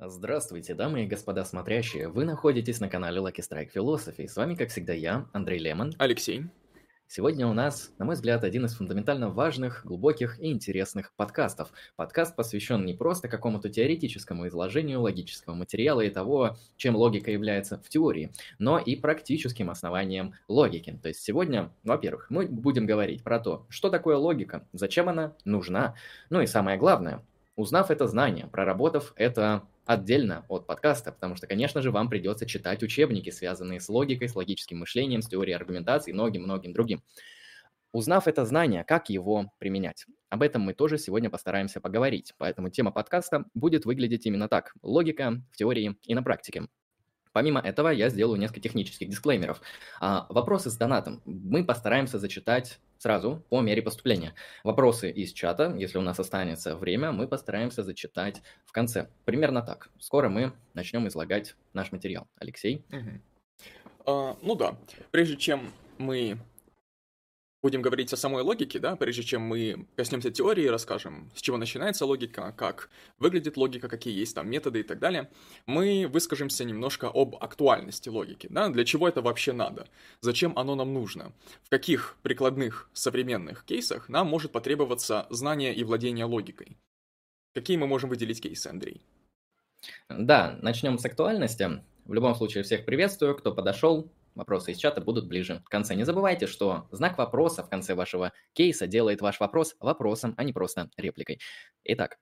Здравствуйте, дамы и господа смотрящие. Вы находитесь на канале Lucky Strike Philosophy. С вами, как всегда, я, Андрей Лемон. Алексей. Сегодня у нас, на мой взгляд, один из фундаментально важных, глубоких и интересных подкастов. Подкаст посвящен не просто какому-то теоретическому изложению логического материала и того, чем логика является в теории, но и практическим основаниям логики. То есть сегодня, во-первых, мы будем говорить про то, что такое логика, зачем она нужна, ну и самое главное, узнав это знание, проработав это отдельно от подкаста, потому что, конечно же, вам придется читать учебники, связанные с логикой, с логическим мышлением, с теорией аргументации и многим-многим другим. Узнав это знание, как его применять? Об этом мы тоже сегодня постараемся поговорить, поэтому тема подкаста будет выглядеть именно так. Логика в теории и на практике. Помимо этого, я сделаю несколько технических дисклеймеров. А, вопросы с донатом мы постараемся зачитать сразу по мере поступления. Вопросы из чата, если у нас останется время, мы постараемся зачитать в конце. Примерно так. Скоро мы начнем излагать наш материал. Алексей? Угу. А, ну да. Прежде чем мы будем говорить о самой логике, да, прежде чем мы коснемся теории, расскажем, с чего начинается логика, как выглядит логика, какие есть там методы и так далее, мы выскажемся немножко об актуальности логики, да, для чего это вообще надо, зачем оно нам нужно, в каких прикладных современных кейсах нам может потребоваться знание и владение логикой. Какие мы можем выделить кейсы, Андрей? Да, начнем с актуальности. В любом случае, всех приветствую, кто подошел, Вопросы из чата будут ближе в конце. Не забывайте, что знак вопроса в конце вашего кейса делает ваш вопрос вопросом, а не просто репликой. Итак,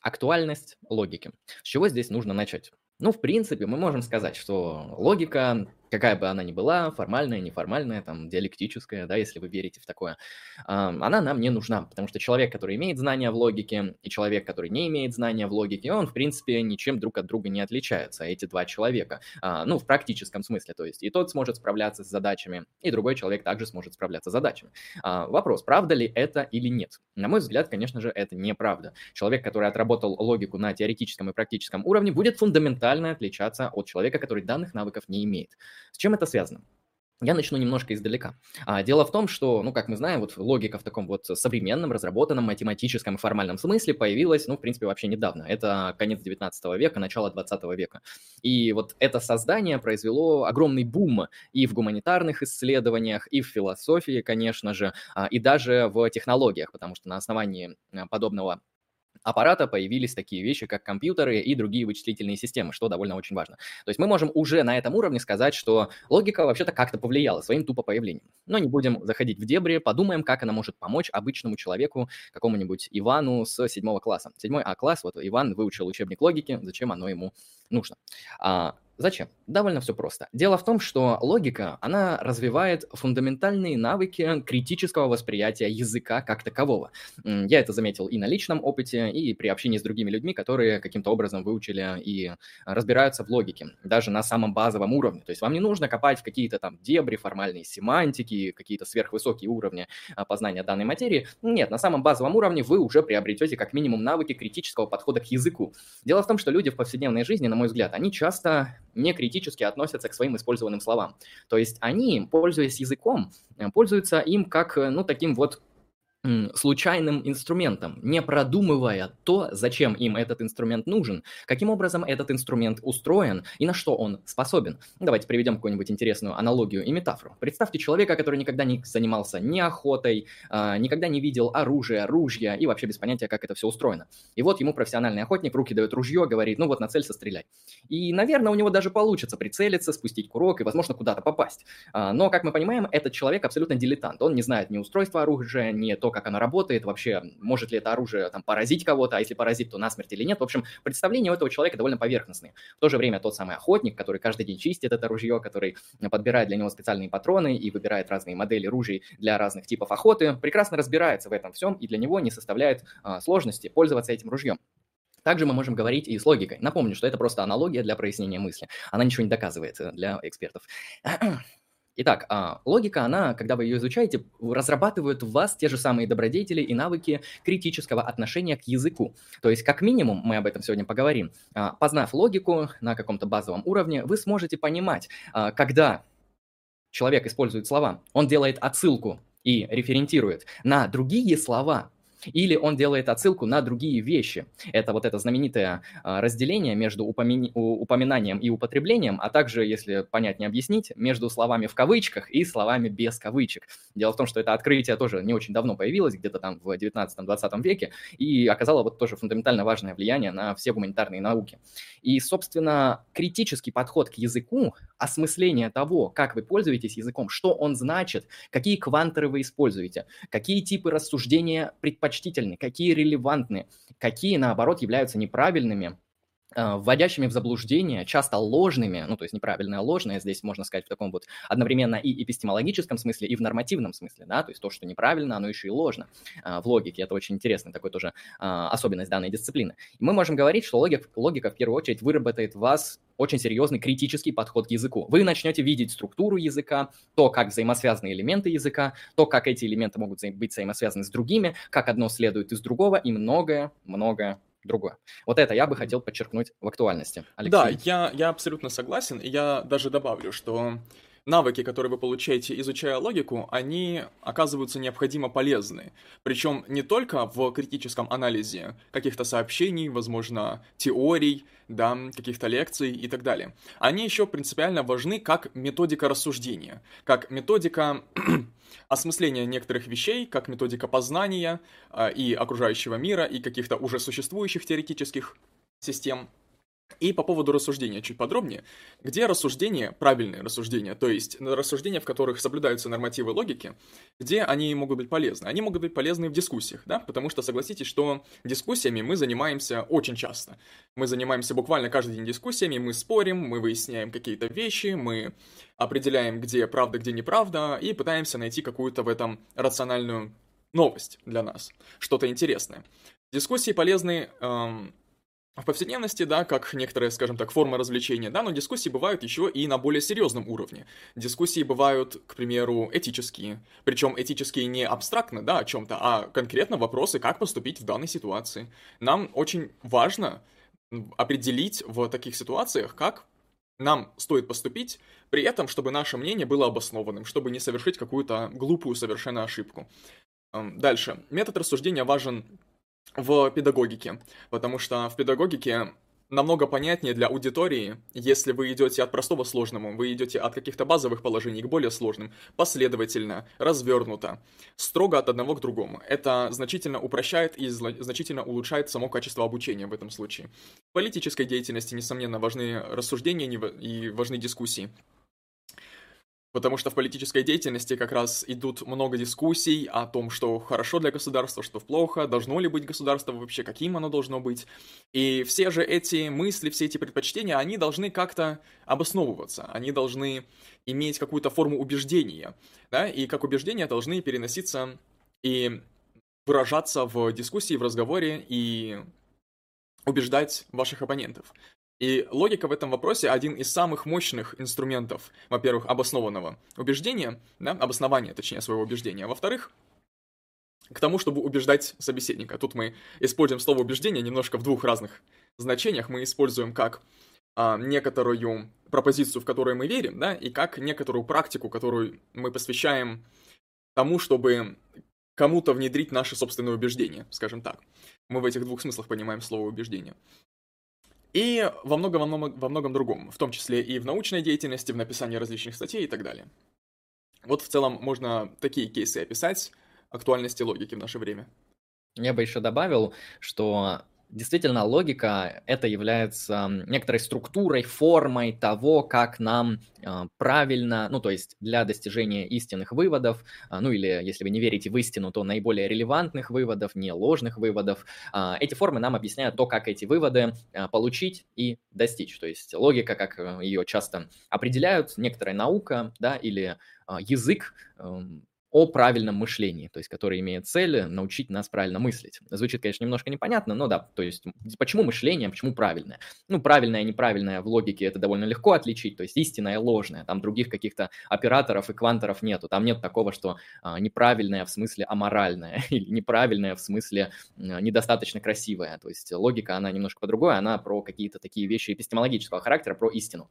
актуальность логики. С чего здесь нужно начать? Ну, в принципе, мы можем сказать, что логика какая бы она ни была, формальная, неформальная, там, диалектическая, да, если вы верите в такое, она нам не нужна, потому что человек, который имеет знания в логике, и человек, который не имеет знания в логике, он, в принципе, ничем друг от друга не отличаются, эти два человека, а, ну, в практическом смысле, то есть и тот сможет справляться с задачами, и другой человек также сможет справляться с задачами. А, вопрос, правда ли это или нет? На мой взгляд, конечно же, это неправда. Человек, который отработал логику на теоретическом и практическом уровне, будет фундаментально отличаться от человека, который данных навыков не имеет. С чем это связано? Я начну немножко издалека. А, дело в том, что, ну, как мы знаем, вот логика в таком вот современном, разработанном, математическом и формальном смысле появилась, ну, в принципе, вообще недавно. Это конец 19 века, начало 20 века. И вот это создание произвело огромный бум и в гуманитарных исследованиях, и в философии, конечно же, а, и даже в технологиях, потому что на основании а, подобного аппарата появились такие вещи, как компьютеры и другие вычислительные системы, что довольно очень важно. То есть мы можем уже на этом уровне сказать, что логика вообще-то как-то повлияла своим тупо появлением. Но не будем заходить в дебри, подумаем, как она может помочь обычному человеку, какому-нибудь Ивану с седьмого класса. Седьмой А-класс, вот Иван выучил учебник логики, зачем оно ему нужно. А, Зачем? Довольно все просто. Дело в том, что логика, она развивает фундаментальные навыки критического восприятия языка как такового. Я это заметил и на личном опыте, и при общении с другими людьми, которые каким-то образом выучили и разбираются в логике, даже на самом базовом уровне. То есть вам не нужно копать в какие-то там дебри, формальные семантики, какие-то сверхвысокие уровни а, познания данной материи. Нет, на самом базовом уровне вы уже приобретете как минимум навыки критического подхода к языку. Дело в том, что люди в повседневной жизни, на мой взгляд, они часто не критически относятся к своим использованным словам. То есть они, пользуясь языком, э, пользуются им как, э, ну, таким вот случайным инструментом, не продумывая то, зачем им этот инструмент нужен, каким образом этот инструмент устроен и на что он способен. Давайте приведем какую-нибудь интересную аналогию и метафору. Представьте человека, который никогда не занимался ни охотой, а, никогда не видел оружия, ружья и вообще без понятия, как это все устроено. И вот ему профессиональный охотник руки дает ружье, говорит, ну вот на цель стреляй. И, наверное, у него даже получится прицелиться, спустить курок и, возможно, куда-то попасть. А, но, как мы понимаем, этот человек абсолютно дилетант. Он не знает ни устройства оружия, ни то, как оно работает, вообще, может ли это оружие там поразить кого-то, а если поразит, то насмерть или нет. В общем, представления у этого человека довольно поверхностные. В то же время тот самый охотник, который каждый день чистит это ружье, который подбирает для него специальные патроны и выбирает разные модели ружей для разных типов охоты, прекрасно разбирается в этом всем, и для него не составляет а, сложности пользоваться этим ружьем. Также мы можем говорить и с логикой. Напомню, что это просто аналогия для прояснения мысли. Она ничего не доказывает э, для экспертов. Итак, а, логика, она, когда вы ее изучаете, разрабатывает в вас те же самые добродетели и навыки критического отношения к языку. То есть, как минимум, мы об этом сегодня поговорим, а, познав логику на каком-то базовом уровне, вы сможете понимать, а, когда человек использует слова, он делает отсылку и референтирует на другие слова, или он делает отсылку на другие вещи. Это вот это знаменитое а, разделение между упоминанием и употреблением, а также, если понять не объяснить, между словами в кавычках и словами без кавычек. Дело в том, что это открытие тоже не очень давно появилось, где-то там в 19-20 веке, и оказало вот тоже фундаментально важное влияние на все гуманитарные науки. И, собственно, критический подход к языку, осмысление того, как вы пользуетесь языком, что он значит, какие квантеры вы используете, какие типы рассуждения предпочтительны, какие релевантны, какие, наоборот, являются неправильными, вводящими в заблуждение, часто ложными, ну, то есть неправильное, ложное, здесь можно сказать в таком вот одновременно и эпистемологическом смысле, и в нормативном смысле, да, то есть то, что неправильно, оно еще и ложно а, в логике, это очень интересный такой тоже а, особенность данной дисциплины. И мы можем говорить, что логик, логика в первую очередь выработает в вас очень серьезный критический подход к языку. Вы начнете видеть структуру языка, то, как взаимосвязаны элементы языка, то, как эти элементы могут быть взаимосвязаны с другими, как одно следует из другого и многое-многое другое. Вот это я бы хотел подчеркнуть в актуальности. Алексей. Да, я, я абсолютно согласен. И я даже добавлю, что навыки, которые вы получаете, изучая логику, они оказываются необходимо полезны. Причем не только в критическом анализе каких-то сообщений, возможно, теорий, да, каких-то лекций и так далее. Они еще принципиально важны как методика рассуждения, как методика осмысления некоторых вещей, как методика познания э, и окружающего мира, и каких-то уже существующих теоретических систем. И по поводу рассуждения чуть подробнее. Где рассуждения, правильные рассуждения, то есть рассуждения, в которых соблюдаются нормативы логики, где они могут быть полезны? Они могут быть полезны в дискуссиях, да, потому что согласитесь, что дискуссиями мы занимаемся очень часто. Мы занимаемся буквально каждый день дискуссиями, мы спорим, мы выясняем какие-то вещи, мы определяем, где правда, где неправда, и пытаемся найти какую-то в этом рациональную новость для нас, что-то интересное. Дискуссии полезны эм, в повседневности, да, как некоторые, скажем так, формы развлечения, да, но дискуссии бывают еще и на более серьезном уровне. Дискуссии бывают, к примеру, этические. Причем этические не абстрактно, да, о чем-то, а конкретно вопросы, как поступить в данной ситуации. Нам очень важно определить в таких ситуациях, как нам стоит поступить, при этом, чтобы наше мнение было обоснованным, чтобы не совершить какую-то глупую совершенно ошибку. Дальше. Метод рассуждения важен в педагогике, потому что в педагогике намного понятнее для аудитории, если вы идете от простого к сложному, вы идете от каких-то базовых положений к более сложным, последовательно, развернуто, строго от одного к другому. Это значительно упрощает и значительно улучшает само качество обучения в этом случае. В политической деятельности, несомненно, важны рассуждения и важны дискуссии. Потому что в политической деятельности как раз идут много дискуссий о том, что хорошо для государства, что плохо, должно ли быть государство вообще, каким оно должно быть. И все же эти мысли, все эти предпочтения, они должны как-то обосновываться, они должны иметь какую-то форму убеждения, да, и как убеждения должны переноситься и выражаться в дискуссии, в разговоре и убеждать ваших оппонентов. И логика в этом вопросе один из самых мощных инструментов, во-первых, обоснованного убеждения, да, обоснования, точнее, своего убеждения, во-вторых, к тому, чтобы убеждать собеседника. Тут мы используем слово убеждение немножко в двух разных значениях. Мы используем как а, некоторую пропозицию, в которую мы верим, да, и как некоторую практику, которую мы посвящаем тому, чтобы кому-то внедрить наши собственные убеждения, скажем так. Мы в этих двух смыслах понимаем слово убеждение. И во многом, во многом, во многом другом, в том числе и в научной деятельности, в написании различных статей и так далее. Вот в целом можно такие кейсы описать актуальности логики в наше время. Я бы еще добавил, что действительно логика это является некоторой структурой, формой того, как нам а, правильно, ну то есть для достижения истинных выводов, а, ну или если вы не верите в истину, то наиболее релевантных выводов, не ложных выводов, а, эти формы нам объясняют то, как эти выводы получить и достичь. То есть логика, как э, ее часто определяют, некоторая наука, да, или язык, эм, о правильном мышлении, то есть который имеет цель научить нас правильно мыслить. Звучит, конечно, немножко непонятно, но да, то есть почему мышление, почему правильное? Ну, правильное и неправильное в логике это довольно легко отличить, то есть истинное и ложное, там других каких-то операторов и кванторов нету, там нет такого, что а, неправильное в смысле аморальное или неправильное в смысле а, недостаточно красивое, то есть логика, она немножко по-другой, она про какие-то такие вещи эпистемологического характера, про истину.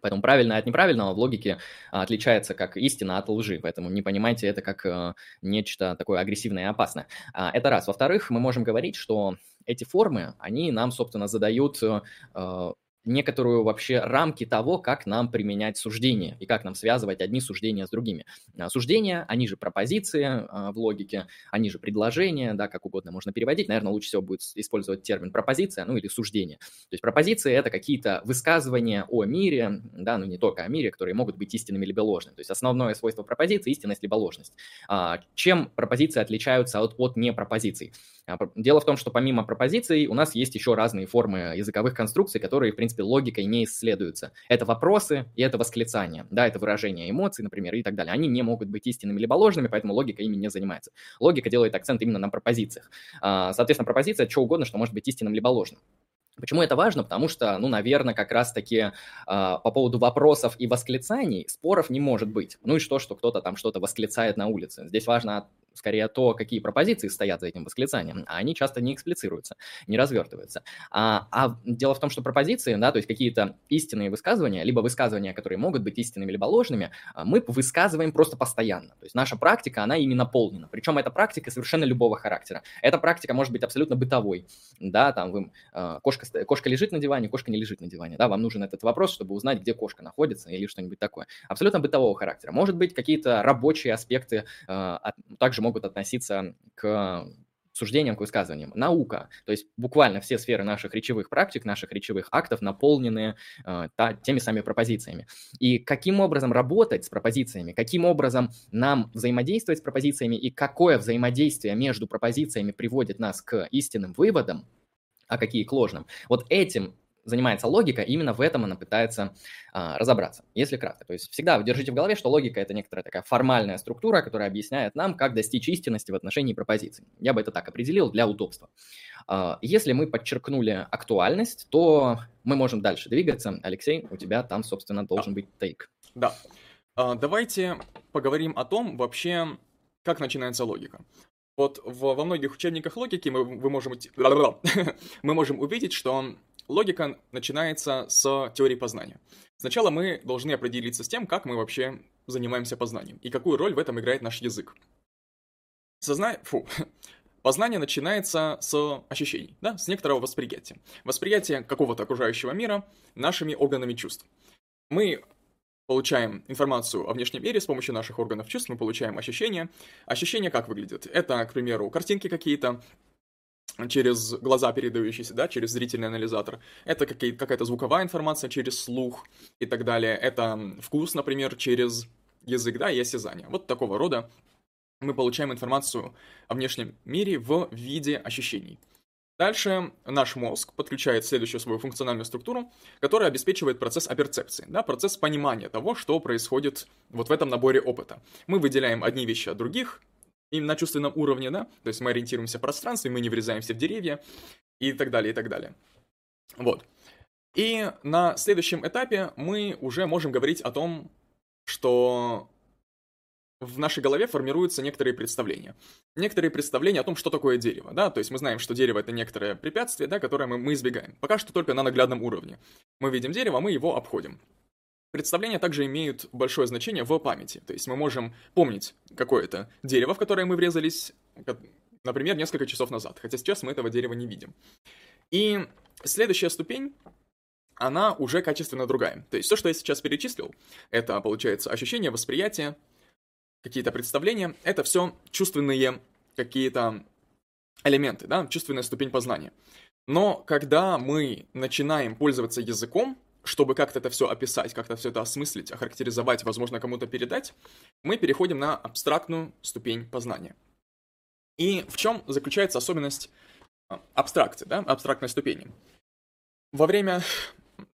Поэтому правильное от неправильного в логике а, отличается как истина от лжи, поэтому не понимайте это как э, нечто такое агрессивное и опасное. А, это раз. Во-вторых, мы можем говорить, что эти формы, они нам, собственно, задают некоторую вообще рамки того, как нам применять суждения и как нам связывать одни суждения с другими. А, суждения, они же пропозиции а, в логике, они же предложения, да, как угодно можно переводить. Наверное, лучше всего будет использовать термин пропозиция, ну или суждение. То есть пропозиции – это какие-то высказывания о мире, да, ну не только о мире, которые могут быть истинными либо ложными. То есть основное свойство пропозиции – истинность либо ложность. А, чем пропозиции отличаются от, от непропозиций? Дело в том, что помимо пропозиций у нас есть еще разные формы языковых конструкций, которые, в принципе, логикой не исследуются. Это вопросы и это восклицания, да, это выражение эмоций, например, и так далее. Они не могут быть истинными либо ложными, поэтому логика ими не занимается. Логика делает акцент именно на пропозициях. А, соответственно, пропозиция – что угодно, что может быть истинным либо ложным. Почему это важно? Потому что, ну, наверное, как раз-таки э, по поводу вопросов и восклицаний споров не может быть. Ну и что, что кто-то там что-то восклицает на улице. Здесь важно скорее то, какие пропозиции стоят за этим восклицанием, а они часто не эксплицируются, не развертываются. А, а дело в том, что пропозиции, да, то есть какие-то истинные высказывания, либо высказывания, которые могут быть истинными либо ложными, а, мы высказываем просто постоянно. То есть наша практика, она ими наполнена. Причем эта практика совершенно любого характера. Эта практика может быть абсолютно бытовой. Да, там вы, а, кошка, кошка лежит на диване, кошка не лежит на диване. Да, вам нужен этот вопрос, чтобы узнать, где кошка находится или что-нибудь такое. Абсолютно бытового характера. Может быть, какие-то рабочие аспекты а, также могут относиться к суждениям, к высказываниям. Наука, то есть буквально все сферы наших речевых практик, наших речевых актов наполнены э, та, теми самыми пропозициями. И каким образом работать с пропозициями, каким образом нам взаимодействовать с пропозициями и какое взаимодействие между пропозициями приводит нас к истинным выводам, а какие к ложным. Вот этим занимается логика, именно в этом она пытается а, разобраться, если кратко. То есть всегда держите в голове, что логика – это некоторая такая формальная структура, которая объясняет нам, как достичь истинности в отношении пропозиций. Я бы это так определил для удобства. А, если мы подчеркнули актуальность, то мы можем дальше двигаться. Алексей, у тебя там, собственно, должен быть тейк. Да. А, давайте поговорим о том вообще, как начинается логика. Вот в, во многих учебниках логики мы, вы можем, мы можем увидеть, что Логика начинается с теории познания. Сначала мы должны определиться с тем, как мы вообще занимаемся познанием и какую роль в этом играет наш язык. Созна... Фу. Познание начинается с ощущений, да, с некоторого восприятия. Восприятие какого-то окружающего мира нашими органами чувств. Мы получаем информацию о внешнем мире с помощью наших органов чувств, мы получаем ощущения. Ощущения как выглядят? Это, к примеру, картинки какие-то, через глаза передающиеся, да, через зрительный анализатор. Это какая-то звуковая информация через слух и так далее. Это вкус, например, через язык, да, и осязание. Вот такого рода мы получаем информацию о внешнем мире в виде ощущений. Дальше наш мозг подключает следующую свою функциональную структуру, которая обеспечивает процесс оперцепции, да, процесс понимания того, что происходит вот в этом наборе опыта. Мы выделяем одни вещи от других, и на чувственном уровне, да, то есть мы ориентируемся в пространстве, мы не врезаемся в деревья и так далее, и так далее. Вот. И на следующем этапе мы уже можем говорить о том, что в нашей голове формируются некоторые представления. Некоторые представления о том, что такое дерево, да, то есть мы знаем, что дерево это некоторое препятствие, да, которое мы, мы избегаем. Пока что только на наглядном уровне. Мы видим дерево, мы его обходим. Представления также имеют большое значение в памяти. То есть мы можем помнить какое-то дерево, в которое мы врезались, например, несколько часов назад, хотя сейчас мы этого дерева не видим. И следующая ступень, она уже качественно другая. То есть все, что я сейчас перечислил, это, получается, ощущение, восприятие, какие-то представления, это все чувственные какие-то элементы, да, чувственная ступень познания. Но когда мы начинаем пользоваться языком, чтобы как-то это все описать, как-то все это осмыслить, охарактеризовать, возможно, кому-то передать, мы переходим на абстрактную ступень познания. И в чем заключается особенность а, абстракции, да, абстрактной ступени? Во время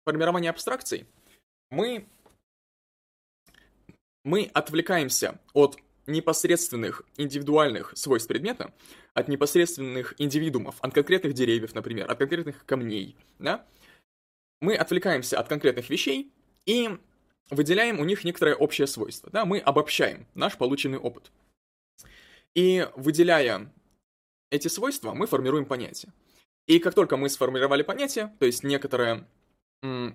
формирования абстракций мы, мы отвлекаемся от непосредственных индивидуальных свойств предмета, от непосредственных индивидуумов, от конкретных деревьев, например, от конкретных камней, да, мы отвлекаемся от конкретных вещей и выделяем у них некоторое общее свойство. Да? Мы обобщаем наш полученный опыт. И выделяя эти свойства, мы формируем понятие. И как только мы сформировали понятие, то есть некоторое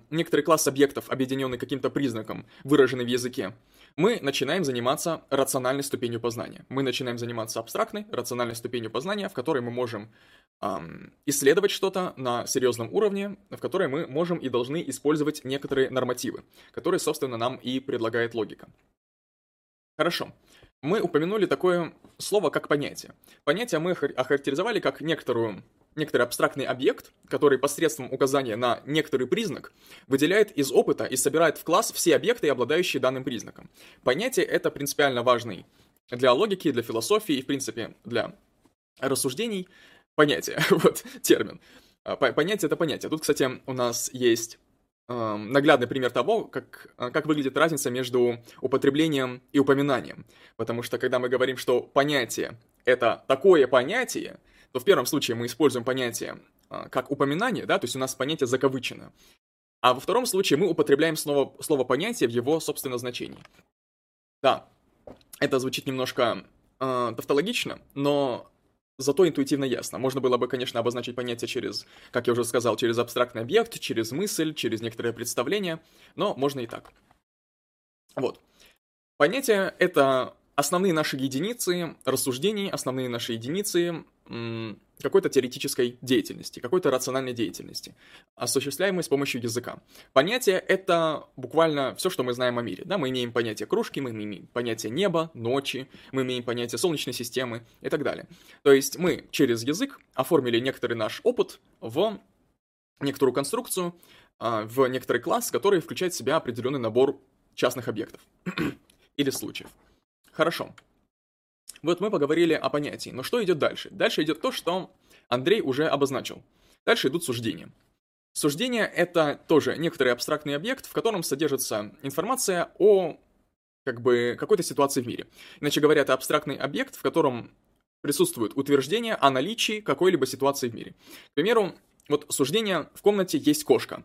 некоторый класс объектов, объединенный каким-то признаком, выраженный в языке, мы начинаем заниматься рациональной ступенью познания. Мы начинаем заниматься абстрактной, рациональной ступенью познания, в которой мы можем исследовать что-то на серьезном уровне, в которой мы можем и должны использовать некоторые нормативы, которые, собственно, нам и предлагает логика. Хорошо. Мы упомянули такое слово, как понятие. Понятие мы охарактеризовали как некоторую некоторый абстрактный объект, который посредством указания на некоторый признак выделяет из опыта и собирает в класс все объекты, обладающие данным признаком. Понятие это принципиально важный для логики, для философии и, в принципе, для рассуждений. Понятие, вот термин. А, понятие это понятие. Тут, кстати, у нас есть э, наглядный пример того, как, а, как выглядит разница между употреблением и упоминанием. Потому что когда мы говорим, что понятие это такое понятие, то в первом случае мы используем понятие а, как упоминание, да, то есть у нас понятие закавычено. А во втором случае мы употребляем слово, слово понятие в его собственном значении. Да, это звучит немножко э, тавтологично, но зато интуитивно ясно. Можно было бы, конечно, обозначить понятие через, как я уже сказал, через абстрактный объект, через мысль, через некоторое представление, но можно и так. Вот. Понятие — это основные наши единицы рассуждений, основные наши единицы какой-то теоретической деятельности, какой-то рациональной деятельности, осуществляемой с помощью языка. Понятие — это буквально все, что мы знаем о мире. Да? Мы имеем понятие кружки, мы имеем понятие неба, ночи, мы имеем понятие Солнечной системы и так далее. То есть мы через язык оформили некоторый наш опыт в некоторую конструкцию, а, в некоторый класс, который включает в себя определенный набор частных объектов или случаев. Хорошо. Вот мы поговорили о понятии, но что идет дальше? Дальше идет то, что Андрей уже обозначил. Дальше идут суждения. Суждение — это тоже некоторый абстрактный объект, в котором содержится информация о как бы какой-то ситуации в мире. Иначе говоря, это абстрактный объект, в котором присутствует утверждение о наличии какой-либо ситуации в мире. К примеру, вот суждение «в комнате есть кошка».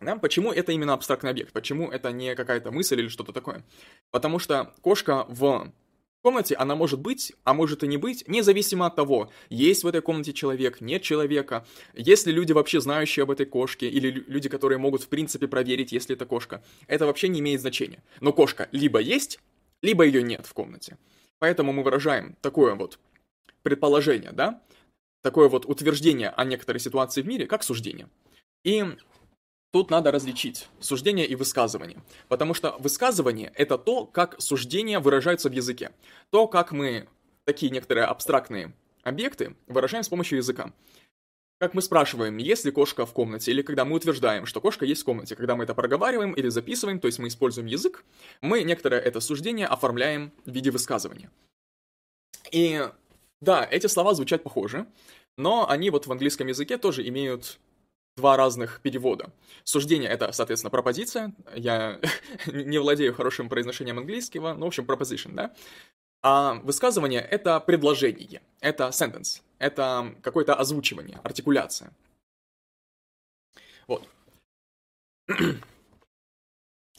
Да? Почему это именно абстрактный объект? Почему это не какая-то мысль или что-то такое? Потому что кошка в комнате она может быть, а может и не быть, независимо от того, есть в этой комнате человек, нет человека, есть ли люди вообще знающие об этой кошке, или люди, которые могут в принципе проверить, есть ли это кошка. Это вообще не имеет значения. Но кошка либо есть, либо ее нет в комнате. Поэтому мы выражаем такое вот предположение, да, такое вот утверждение о некоторой ситуации в мире, как суждение. И Тут надо различить суждение и высказывание, потому что высказывание — это то, как суждения выражаются в языке, то, как мы такие некоторые абстрактные объекты выражаем с помощью языка. Как мы спрашиваем, есть ли кошка в комнате, или когда мы утверждаем, что кошка есть в комнате, когда мы это проговариваем или записываем, то есть мы используем язык, мы некоторое это суждение оформляем в виде высказывания. И да, эти слова звучат похоже, но они вот в английском языке тоже имеют два разных перевода. Суждение — это, соответственно, пропозиция. Я не владею хорошим произношением английского, ну, в общем, proposition, да? А высказывание — это предложение, это sentence, это какое-то озвучивание, артикуляция. Вот.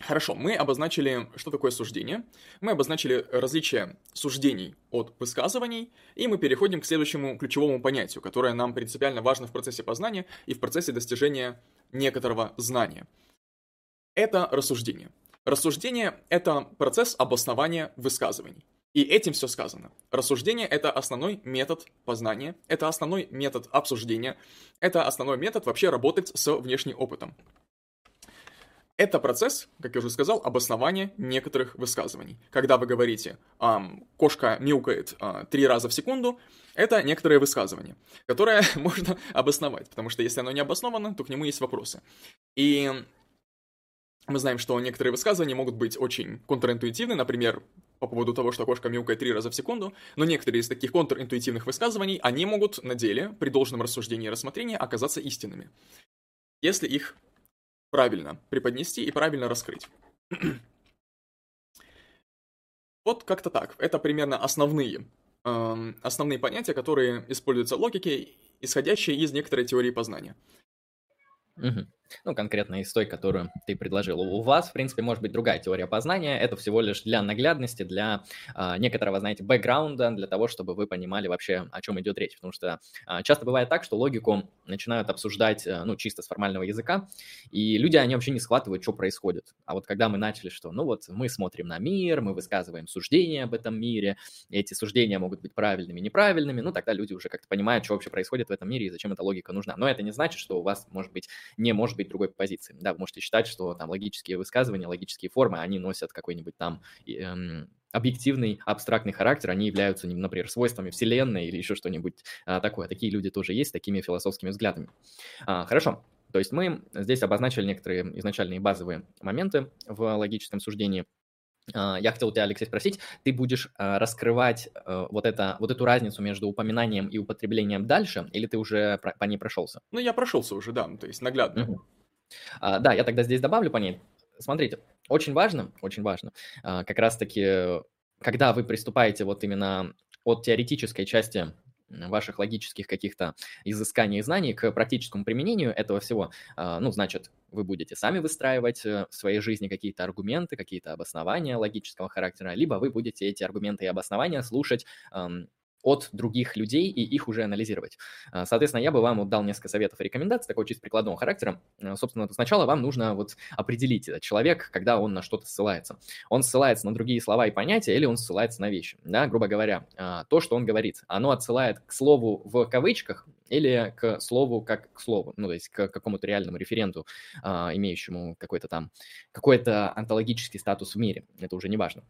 Хорошо, мы обозначили, что такое суждение, мы обозначили различия суждений от высказываний, и мы переходим к следующему ключевому понятию, которое нам принципиально важно в процессе познания и в процессе достижения некоторого знания. Это рассуждение. Рассуждение — это процесс обоснования высказываний. И этим все сказано. Рассуждение — это основной метод познания, это основной метод обсуждения, это основной метод вообще работать с внешним опытом. Это процесс, как я уже сказал, обоснования некоторых высказываний. Когда вы говорите «кошка мяукает э, три раза в секунду», это некоторое высказывание, которое можно обосновать, потому что если оно не обосновано, то к нему есть вопросы. И мы знаем, что некоторые высказывания могут быть очень контринтуитивны, например, по поводу того, что кошка мяукает три раза в секунду, но некоторые из таких контринтуитивных высказываний, они могут на деле, при должном рассуждении и рассмотрении, оказаться истинными, если их правильно преподнести и правильно раскрыть. вот как-то так. Это примерно основные, э, основные понятия, которые используются в логике, исходящие из некоторой теории познания. Угу. Ну, конкретно из той, которую ты предложил. У вас, в принципе, может быть другая теория познания, это всего лишь для наглядности, для э, некоторого, знаете, бэкграунда, для того, чтобы вы понимали вообще, о чем идет речь, потому что э, часто бывает так, что логику начинают обсуждать, э, ну, чисто с формального языка, и люди, они вообще не схватывают, что происходит. А вот когда мы начали, что, ну, вот мы смотрим на мир, мы высказываем суждения об этом мире, эти суждения могут быть правильными, неправильными, ну, тогда люди уже как-то понимают, что вообще происходит в этом мире и зачем эта логика нужна. Но это не значит, что у вас, может быть, не может быть другой позиции. Да, вы можете считать, что там логические высказывания, логические формы, они носят какой-нибудь там эм, объективный, абстрактный характер, они являются, например, свойствами Вселенной или еще что-нибудь а, такое. Такие люди тоже есть с такими философскими взглядами. А, хорошо, то есть мы здесь обозначили некоторые изначальные базовые моменты в логическом суждении. А, я хотел у тебя, Алексей, спросить, ты будешь а, раскрывать э, вот, это, вот эту разницу между упоминанием и употреблением дальше, или ты уже по ней прошелся? Ну, я прошелся уже, да, то есть наглядно. Угу. А, да, я тогда здесь добавлю по ней. Смотрите, очень важно, очень важно, как раз-таки, когда вы приступаете вот именно от теоретической части ваших логических каких-то изысканий и знаний к практическому применению этого всего, а, ну, значит, вы будете сами выстраивать э, в своей жизни какие-то аргументы, какие-то обоснования логического характера, либо вы будете эти аргументы и обоснования слушать от других людей и их уже анализировать. А, соответственно, я бы вам вот дал несколько советов и рекомендаций, такого чисто прикладного характера. А, собственно, сначала вам нужно вот определить этот человек, когда он на что-то ссылается. Он ссылается на другие слова и понятия или он ссылается на вещи. Да, грубо говоря, а, то, что он говорит, оно отсылает к слову в кавычках или к слову как к слову, ну, то есть к какому-то реальному референту, имеющему какой-то там, какой-то онтологический статус в мире. Это уже не важно.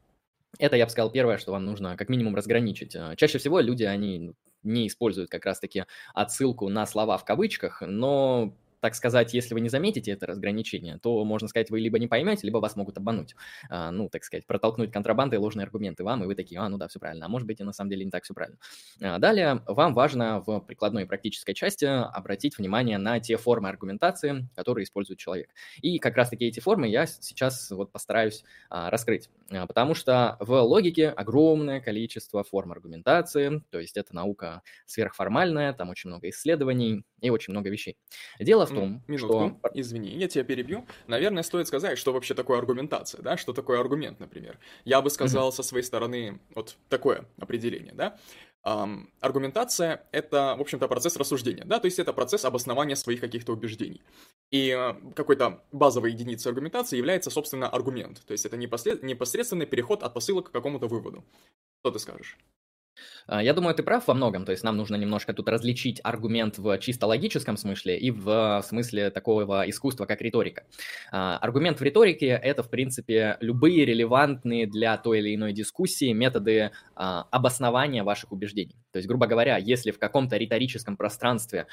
Это, я бы сказал, первое, что вам нужно как минимум разграничить. Э, чаще всего люди, они не используют как раз-таки отсылку на слова в кавычках, но так сказать, если вы не заметите это разграничение, то, можно сказать, вы либо не поймете, либо вас могут обмануть. А, ну, так сказать, протолкнуть контрабандой ложные аргументы вам, и вы такие, а, ну да, все правильно. А может быть, и на самом деле не так все правильно. А, далее, вам важно в прикладной и практической части обратить внимание на те формы аргументации, которые использует человек. И как раз-таки эти формы я сейчас вот постараюсь а, раскрыть. А, потому что в логике огромное количество форм аргументации, то есть это наука сверхформальная, там очень много исследований и очень много вещей. Дело в в том, Минутку, что... извини, я тебя перебью. Наверное, стоит сказать, что вообще такое аргументация, да, что такое аргумент, например. Я бы сказал mm-hmm. со своей стороны вот такое определение, да. Um, аргументация — это, в общем-то, процесс рассуждения, да, то есть это процесс обоснования своих каких-то убеждений. И uh, какой-то базовой единицей аргументации является, собственно, аргумент, то есть это непослед... непосредственный переход от посылок к какому-то выводу. Что ты скажешь? А, я думаю, ты прав во многом, то есть нам нужно немножко тут различить аргумент в чисто логическом смысле и в смысле такого искусства, как риторика. А, аргумент в риторике – это, в принципе, любые релевантные для той или иной дискуссии методы а, обоснования ваших убеждений. То есть, грубо говоря, если в каком-то риторическом пространстве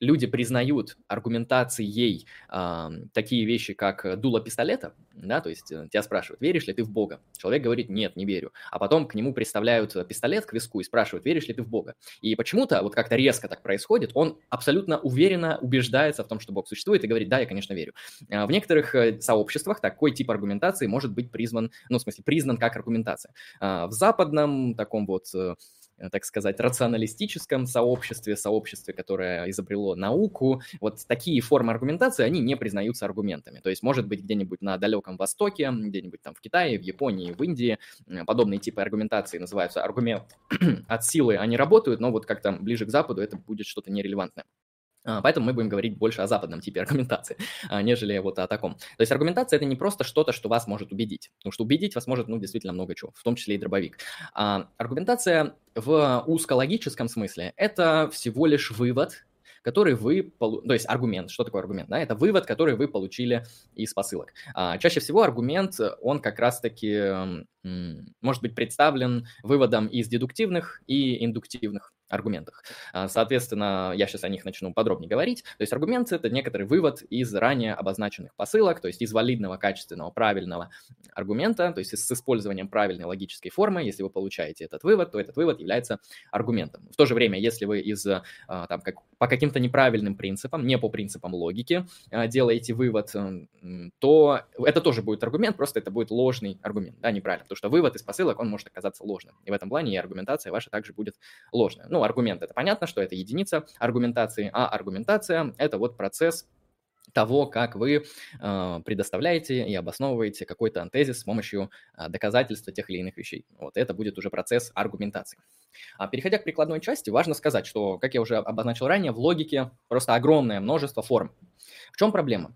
люди признают аргументацией э, такие вещи, как дуло пистолета, да, то есть э, тебя спрашивают, веришь ли ты в Бога? Человек говорит, нет, не верю. А потом к нему представляют пистолет к виску и спрашивают, веришь ли ты в Бога? И почему-то вот как-то резко так происходит, он абсолютно уверенно убеждается в том, что Бог существует и говорит, да, я, конечно, верю. А в некоторых э, сообществах такой тип аргументации может быть призван, ну, в смысле, признан как аргументация. А в западном таком вот э, Э, так сказать, рационалистическом сообществе, сообществе, которое изобрело науку, вот такие формы аргументации, они не признаются аргументами. То есть, может быть, где-нибудь на далеком Востоке, где-нибудь там в Китае, в Японии, в Индии подобные типы аргументации называются аргумент от силы, они работают, но вот как-то ближе к Западу это будет что-то нерелевантное. А, поэтому мы будем говорить больше о западном типе аргументации, а, нежели вот о таком. То есть аргументация – это не просто что-то, что вас может убедить. Потому что убедить вас может, ну, действительно много чего, в том числе и дробовик. А аргументация в узкологическом смысле – это всего лишь вывод, который вы, то есть аргумент, что такое аргумент, да, это вывод, который вы получили из посылок. А, чаще всего аргумент, он как раз-таки может быть представлен выводом из дедуктивных и индуктивных аргументах. А, соответственно, я сейчас о них начну подробнее говорить. То есть аргумент – это некоторый вывод из ранее обозначенных посылок, то есть из валидного, качественного, правильного аргумента, то есть с использованием правильной логической формы. Если вы получаете этот вывод, то этот вывод является аргументом. В то же время, если вы из, а, там, как, по каким-то неправильным принципам, не по принципам логики, а, делаете вывод, то это тоже будет аргумент, просто это будет ложный аргумент, да, неправильно, потому что вывод из посылок, он может оказаться ложным. И в этом плане и аргументация ваша также будет ложная. Ну, аргумент – это понятно, что это единица аргументации, а аргументация – это вот процесс того, как вы э, предоставляете и обосновываете какой-то тезис с помощью э, доказательства тех или иных вещей. Вот это будет уже процесс аргументации. А переходя к прикладной части, важно сказать, что, как я уже обозначил ранее, в логике просто огромное множество форм. В чем проблема?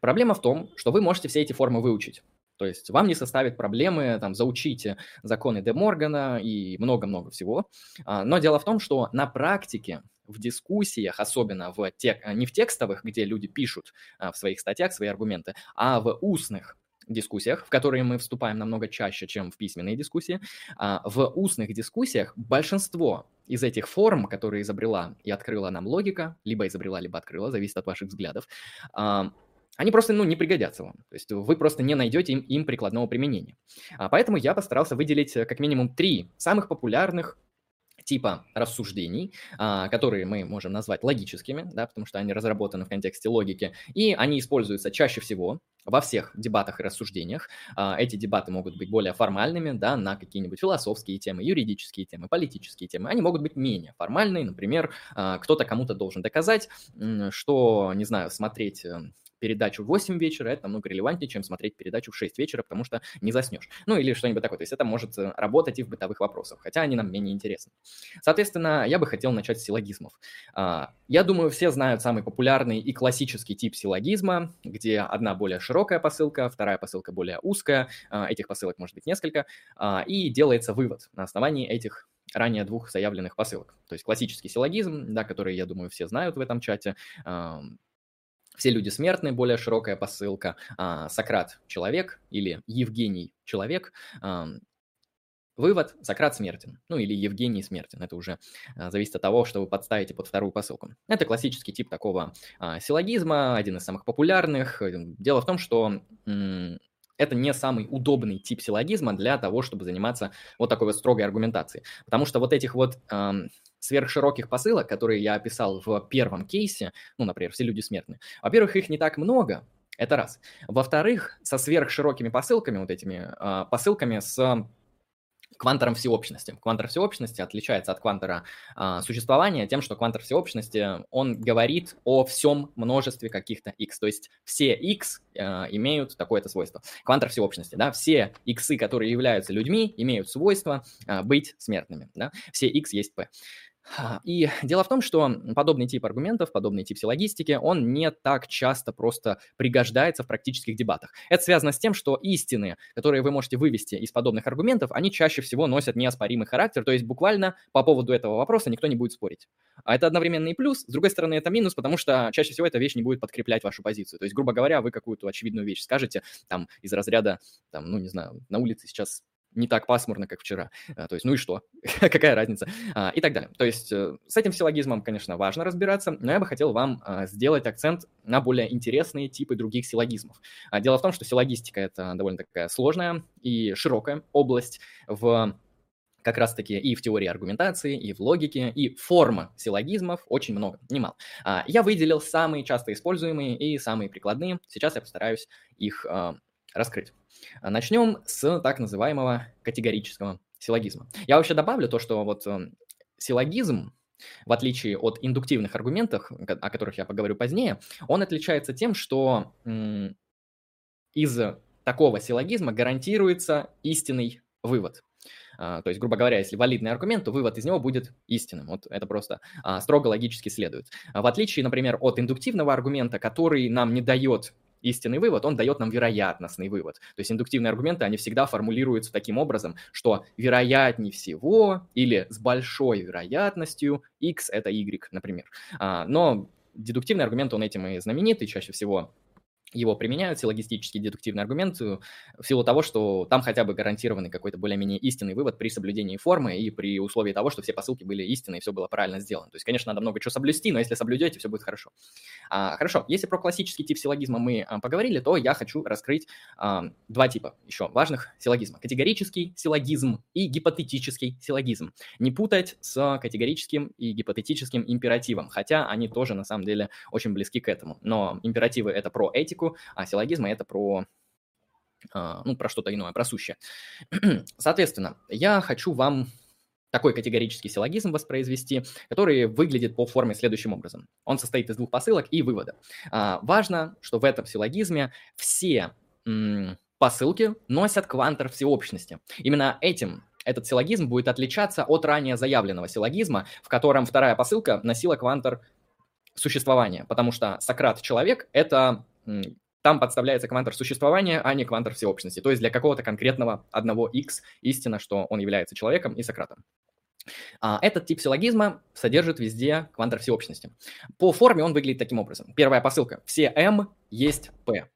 Проблема в том, что вы можете все эти формы выучить. То есть вам не составит проблемы там, заучить законы Де Моргана и много-много всего. А, но дело в том, что на практике в дискуссиях, особенно в тек, не в текстовых, где люди пишут а, в своих статьях свои аргументы, а в устных дискуссиях, в которые мы вступаем намного чаще, чем в письменные дискуссии, а, в устных дискуссиях большинство из этих форм, которые изобрела и открыла нам логика, либо изобрела, либо открыла, зависит от ваших взглядов, они просто ну, не пригодятся вам. То есть вы просто не найдете им, им прикладного применения. А поэтому я постарался выделить э, как минимум три самых популярных типа рассуждений, а, которые мы можем назвать логическими, да, потому что они разработаны в контексте логики, и они используются чаще всего во всех дебатах и рассуждениях. А, эти дебаты могут быть более формальными, да, на какие-нибудь философские темы, юридические темы, политические темы. Они могут быть менее формальные, например, а, кто-то кому-то должен доказать, что, не знаю, смотреть э, передачу в 8 вечера, это намного релевантнее, чем смотреть передачу в 6 вечера, потому что не заснешь. Ну или что-нибудь такое. То есть это может э, работать и в бытовых вопросах, хотя они нам менее интересны. Соответственно, я бы хотел начать с силлогизмов. А, я думаю, все знают самый популярный и классический тип силлогизма, где одна более широкая посылка, вторая посылка более узкая, а, этих посылок может быть несколько, а, и делается вывод на основании этих ранее двух заявленных посылок. То есть классический силлогизм, да, который, я думаю, все знают в этом чате, все люди смертны, более широкая посылка. А, Сократ – человек или Евгений – человек. А, вывод – Сократ смертен. Ну или Евгений смертен. Это уже а, зависит от того, что вы подставите под вторую посылку. Это классический тип такого а, силлогизма, один из самых популярных. Дело в том, что это не самый удобный тип силлогизма для того, чтобы заниматься вот такой вот строгой аргументацией. Потому что вот этих вот эм, сверхшироких посылок, которые я описал в первом кейсе, ну, например, все люди смертны, во-первых, их не так много, это раз. Во-вторых, со сверхширокими посылками, вот этими э, посылками с квантором всеобщности. Квантор всеобщности отличается от квантора э, существования тем, что квантор всеобщности, он говорит о всем множестве каких-то x, то есть все x э, имеют такое-то свойство. Квантор всеобщности, да, все x, которые являются людьми, имеют свойство э, быть смертными, да, все x есть p. И дело в том, что подобный тип аргументов, подобный тип силлогистики, он не так часто просто пригождается в практических дебатах. Это связано с тем, что истины, которые вы можете вывести из подобных аргументов, они чаще всего носят неоспоримый характер, то есть буквально по поводу этого вопроса никто не будет спорить. А это одновременно и плюс, с другой стороны это минус, потому что чаще всего эта вещь не будет подкреплять вашу позицию. То есть, грубо говоря, вы какую-то очевидную вещь скажете, там, из разряда, там, ну, не знаю, на улице сейчас не так пасмурно, как вчера. А, то есть, ну и что? Какая разница? А, и так далее. То есть, э, с этим силлогизмом, конечно, важно разбираться, но я бы хотел вам а, сделать акцент на более интересные типы других силлогизмов. Дело в том, что силлогистика – это довольно такая сложная и широкая область в как раз-таки и в теории аргументации, и в логике, и форма силлогизмов очень много, немало. Я выделил самые часто используемые и самые прикладные. Сейчас я постараюсь их раскрыть. А, Начнем с так называемого категорического силлогизма. Я вообще добавлю то, что вот эм, силлогизм, в отличие от индуктивных аргументов, о которых я поговорю позднее, он отличается тем, что из такого силлогизма гарантируется истинный вывод. А, то есть, грубо говоря, если валидный аргумент, то вывод из него будет истинным. Вот это просто а, строго логически следует. В отличие, например, от индуктивного аргумента, который нам не дает истинный вывод, он дает нам вероятностный вывод. То есть индуктивные аргументы, они всегда формулируются таким образом, что вероятнее всего или с большой вероятностью x это y, например. А, но дедуктивный аргумент, он этим и знаменитый, чаще всего его применяют, силлогистический дедуктивный аргумент, э, в силу того, что там хотя бы гарантированный какой-то более-менее истинный вывод при соблюдении формы и при условии того, что все посылки были истинные, и все было правильно сделано. То есть, конечно, надо много чего соблюсти, но если соблюдете, все будет хорошо. А, хорошо, если про классический тип силлогизма мы а, поговорили, то я хочу раскрыть а, два типа еще важных силлогизма. Категорический силлогизм и гипотетический силлогизм. Не путать с категорическим и гипотетическим императивом, хотя они тоже на самом деле очень близки к этому. Но императивы это про этику, политику, а силлогизмы это про а, ну, про что-то иное, про сущее. Соответственно, я хочу вам такой категорический силлогизм воспроизвести, который выглядит по форме следующим образом. Он состоит из двух посылок и вывода. А, важно, что в этом силлогизме все посылки носят квантор всеобщности. Именно этим этот силлогизм будет отличаться от ранее заявленного силлогизма, в котором вторая посылка носила квантор существования, потому что Сократ человек — это там подставляется квантор существования, а не квантор всеобщности. То есть для какого-то конкретного одного x истина, что он является человеком и Сократом. А, этот тип силлогизма содержит везде квантор всеобщности. По форме он выглядит таким образом. Первая посылка. Все m есть p.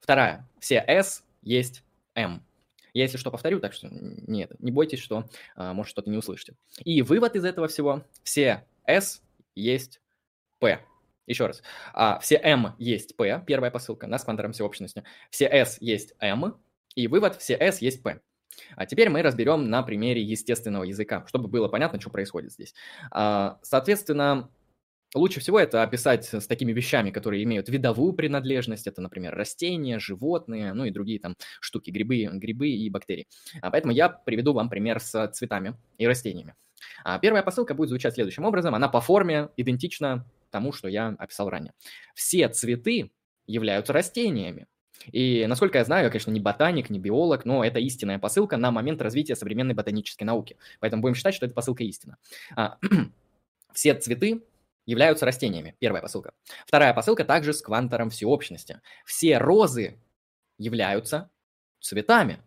Вторая. Все s есть m. Я, если что, повторю, так что нет, не бойтесь, что а, может что-то не услышите. И вывод из этого всего. Все s есть p. Еще раз. А, все m есть p, первая посылка, да, с квантором всеобщности. Все s есть m, и вывод все s есть p. А теперь мы разберем на примере естественного языка, чтобы было понятно, что происходит здесь. А, соответственно, лучше всего это описать с такими вещами, которые имеют видовую принадлежность. Это, например, растения, животные, ну и другие там штуки, грибы, грибы и бактерии. А поэтому я приведу вам пример с цветами и растениями. А первая посылка будет звучать следующим образом. Она по форме идентична тому, что я описал ранее. Все цветы являются растениями. И, насколько я знаю, я, конечно, не ботаник, не биолог, но это истинная посылка на момент развития современной ботанической науки. Поэтому будем считать, что эта посылка истина. А, все цветы являются растениями. Первая посылка. Вторая посылка также с квантором всеобщности. Все розы являются цветами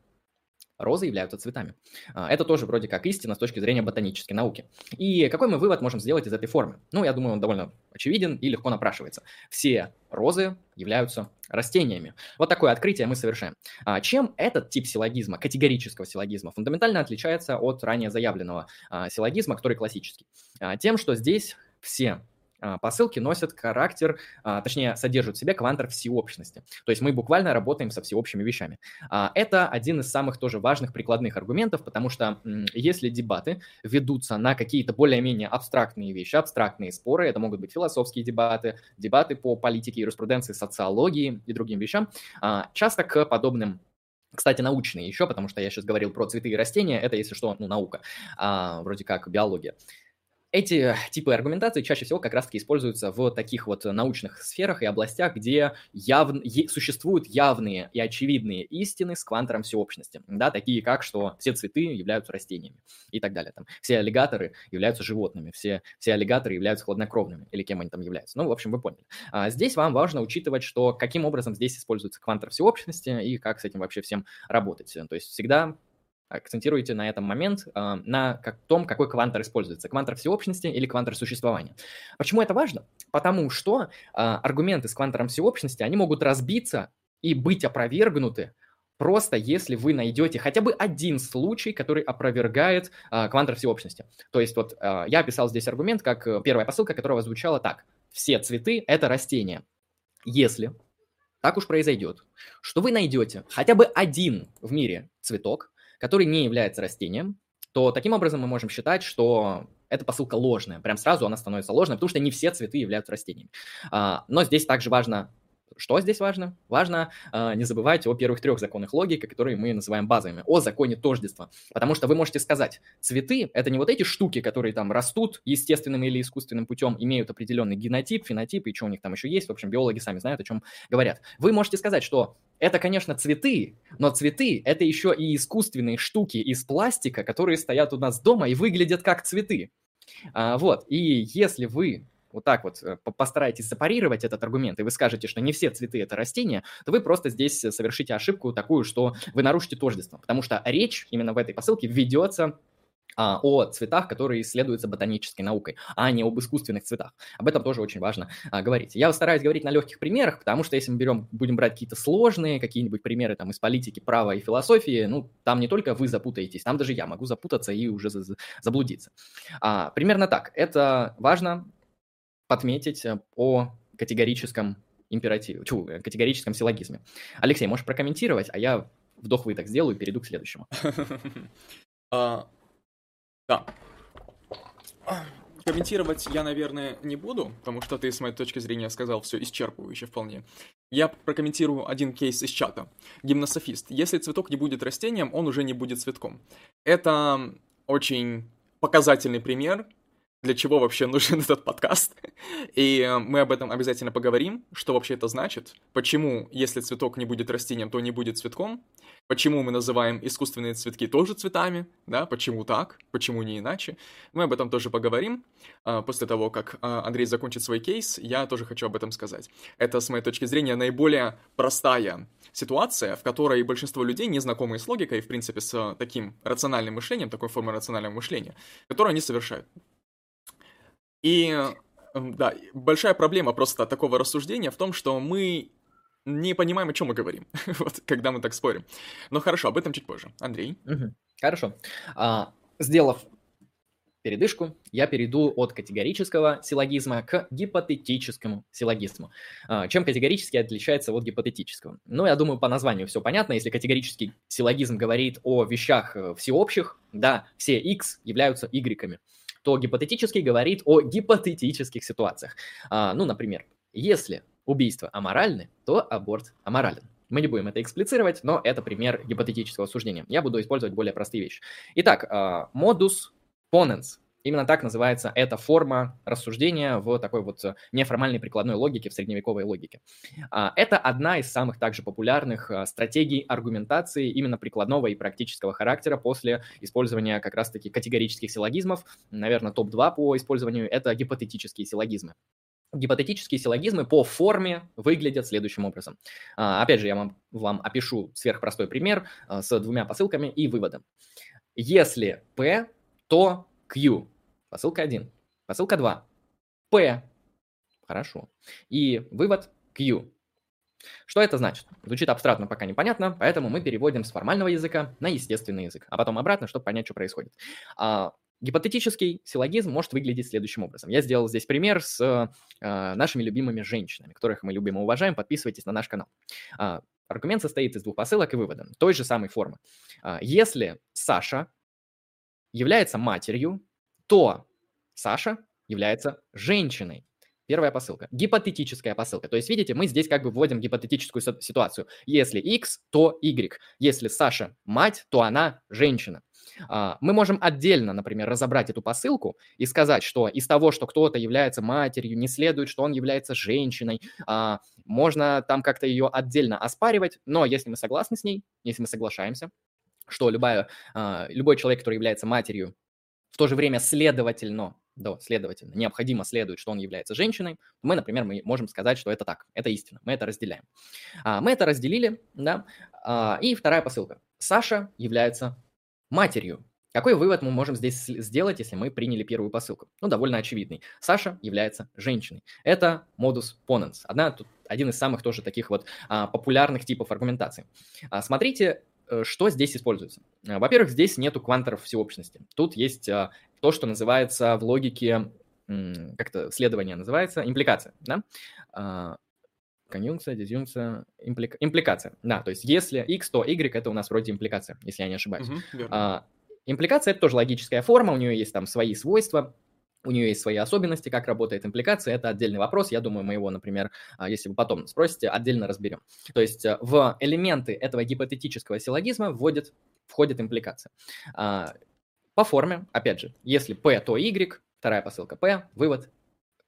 розы являются цветами. А, это тоже вроде как истина с точки зрения ботанической науки. И какой мы вывод можем сделать из этой формы? Ну, я думаю, он довольно очевиден и легко напрашивается. Все розы являются растениями. Вот такое открытие мы совершаем. А чем этот тип силлогизма, категорического силлогизма, фундаментально отличается от ранее заявленного а, силлогизма, который классический? Тем, что здесь все посылки носят характер, а, точнее, содержат в себе квантор всеобщности. То есть мы буквально работаем со всеобщими вещами. А, это один из самых тоже важных прикладных аргументов, потому что если дебаты ведутся на какие-то более-менее абстрактные вещи, абстрактные споры, это могут быть философские дебаты, дебаты по политике, юриспруденции, социологии и другим вещам, часто к подобным кстати, научные еще, потому что я сейчас говорил про цветы и растения, это, если что, ну, наука, а, вроде как биология. Эти типы аргументации чаще всего как раз-таки используются в таких вот научных сферах и областях, где яв... существуют явные и очевидные истины с квантором всеобщности, да, такие как, что все цветы являются растениями и так далее. Там, все аллигаторы являются животными, все, все аллигаторы являются хладнокровными, или кем они там являются. Ну, в общем, вы поняли. А здесь вам важно учитывать, что каким образом здесь используется квантор всеобщности и как с этим вообще всем работать. То есть всегда акцентируйте на этом момент, а, на том, какой квантор используется, квантор всеобщности или квантор существования. Почему это важно? Потому что а, аргументы с квантором всеобщности, они могут разбиться и быть опровергнуты просто если вы найдете хотя бы один случай, который опровергает а, квантор всеобщности. То есть вот а, я описал здесь аргумент как э, первая посылка, которая звучала так. Все цветы – это растения. Если так уж произойдет, что вы найдете хотя бы один в мире цветок, который не является растением, то таким образом мы можем считать, что эта посылка ложная. Прям сразу она становится ложной, потому что не все цветы являются растениями. А, но здесь также важно что здесь важно? Важно э, не забывать о первых трех законах логики, которые мы называем базовыми, о законе тождества. Потому что вы можете сказать, цветы — это не вот эти штуки, которые там растут естественным или искусственным путем, имеют определенный генотип, фенотип, и что у них там еще есть. В общем, биологи сами знают, о чем говорят. Вы можете сказать, что это, конечно, цветы, но цветы — это еще и искусственные штуки из пластика, которые стоят у нас дома и выглядят как цветы. А, вот, и если вы вот так вот э, постарайтесь запарировать этот аргумент, и вы скажете, что не все цветы это растения, то вы просто здесь совершите ошибку такую, что вы нарушите тождество, потому что речь именно в этой посылке ведется а, о цветах, которые исследуются ботанической наукой, а не об искусственных цветах. Об этом тоже очень важно а, говорить. Я стараюсь говорить на легких примерах, потому что если мы берем, будем брать какие-то сложные, какие-нибудь примеры там из политики, права и философии, ну, там не только вы запутаетесь, там даже я могу запутаться и уже заблудиться. А, примерно так. Это важно подметить э, о категорическом императиве, чу, э, категорическом силлогизме. Алексей, можешь прокомментировать, а я вдох-выдох сделаю и перейду к следующему. А, да. Комментировать я, наверное, не буду, потому что ты, с моей точки зрения, сказал все исчерпывающе вполне. Я прокомментирую один кейс из чата. Гимнософист. Если цветок не будет растением, он уже не будет цветком. Это очень показательный пример, для чего вообще нужен этот подкаст. И э, мы об этом обязательно поговорим, что вообще это значит, почему, если цветок не будет растением, то не будет цветком, почему мы называем искусственные цветки тоже цветами, да, почему так, почему не иначе. Мы об этом тоже поговорим. А, после того, как а, Андрей закончит свой кейс, я тоже хочу об этом сказать. Это, с моей точки зрения, наиболее простая ситуация, в которой большинство людей, не знакомые с логикой, в принципе, с таким рациональным мышлением, такой формой рационального мышления, которую они совершают. И да, большая проблема просто такого рассуждения в том, что мы не понимаем, о чем мы говорим, вот, когда мы так спорим. Но хорошо, об этом чуть позже. Андрей? Угу. Хорошо. А, сделав передышку, я перейду от категорического силлогизма к гипотетическому силлогизму. А, чем категорически отличается от гипотетического? Ну, я думаю, по названию все понятно. Если категорический силлогизм говорит о вещах э, всеобщих, да, все x являются y то гипотетически говорит о гипотетических ситуациях. А, ну, например, если убийства аморальны, то аборт аморален. Мы не будем это эксплицировать, но это пример гипотетического суждения. Я буду использовать более простые вещи. Итак, модус ponens Именно так называется эта форма рассуждения в такой вот э, неформальной прикладной логике, в средневековой логике. А, это одна из самых также популярных э, стратегий аргументации именно прикладного и практического характера после использования как раз-таки категорических силлогизмов. Наверное, топ-2 по использованию – это гипотетические силлогизмы. Гипотетические силлогизмы по форме выглядят следующим образом. А, опять же, я вам, вам опишу сверхпростой пример э, с двумя посылками и выводом. Если P, то Q. Посылка 1. Посылка 2. P. Хорошо. И вывод Q. Что это значит? Звучит абстрактно, пока непонятно, поэтому мы переводим с формального языка на естественный язык, а потом обратно, чтобы понять, что происходит. А, гипотетический силлогизм может выглядеть следующим образом. Я сделал здесь пример с а, нашими любимыми женщинами, которых мы любим и уважаем. Подписывайтесь на наш канал. А, аргумент состоит из двух посылок и вывода той же самой формы. А, если Саша является матерью, то Саша является женщиной. Первая посылка. Гипотетическая посылка. То есть, видите, мы здесь как бы вводим гипотетическую ситуацию. Если X, то Y. Если Саша мать, то она женщина. А, мы можем отдельно, например, разобрать эту посылку и сказать, что из того, что кто-то является матерью, не следует, что он является женщиной. А, можно там как-то ее отдельно оспаривать, но если мы согласны с ней, если мы соглашаемся, что любая, а, любой человек, который является матерью, то же время следовательно, да, следовательно, необходимо следует, что он является женщиной, мы, например, мы можем сказать, что это так, это истина, мы это разделяем. А, мы это разделили, да, а, и вторая посылка. Саша является матерью. Какой вывод мы можем здесь сделать, если мы приняли первую посылку? Ну, довольно очевидный. Саша является женщиной. Это модус ponens. Одна, тут, один из самых тоже таких вот а, популярных типов аргументации. А, смотрите, что здесь используется? Э, во-первых, здесь нету кванторов всеобщности. Тут есть э, то, что называется в логике, как-то следование называется, импликация. Да? Конъюнкция, дизъюнкция, имплика... импликация. Да, то есть если x, то y это у нас вроде импликация, если я не ошибаюсь. Угу, а, импликация это тоже логическая форма, у нее есть там свои свойства, у нее есть свои особенности, как работает импликация, это отдельный вопрос. Я думаю, мы его, например, а, если вы потом спросите, отдельно разберем. То есть э, в элементы этого гипотетического силлогизма вводит, входит импликация. А, по форме, опять же, если P, то Y, вторая посылка P, вывод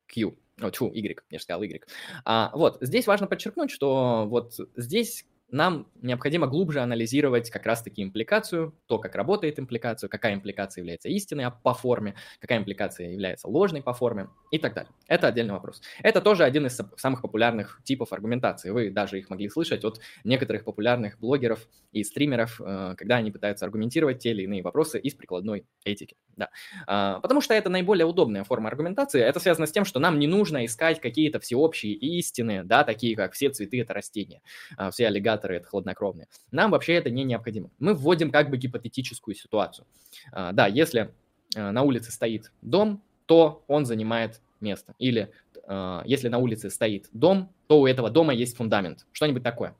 Q. О, тьфу, Y, я же сказал Y. А, вот, здесь важно подчеркнуть, что вот здесь нам необходимо глубже анализировать как раз-таки импликацию, то, как работает импликация, какая импликация является истинной по форме, какая импликация является ложной по форме и так далее. Это отдельный вопрос. Это тоже один из самых популярных типов аргументации. Вы даже их могли слышать от некоторых популярных блогеров и стримеров, э, когда они пытаются аргументировать те или иные вопросы из прикладной этики. Да. А, потому что это наиболее удобная форма аргументации. Это связано с тем, что нам не нужно искать какие-то всеобщие истины, да, такие как все цветы – это растения, а, все аллигаторы инициаторы это хладнокровные. Нам вообще это не необходимо. Мы вводим как бы гипотетическую ситуацию. А, да, если а, на улице стоит дом, то он занимает место. Или а, если на улице стоит дом, то у этого дома есть фундамент. Что-нибудь такое.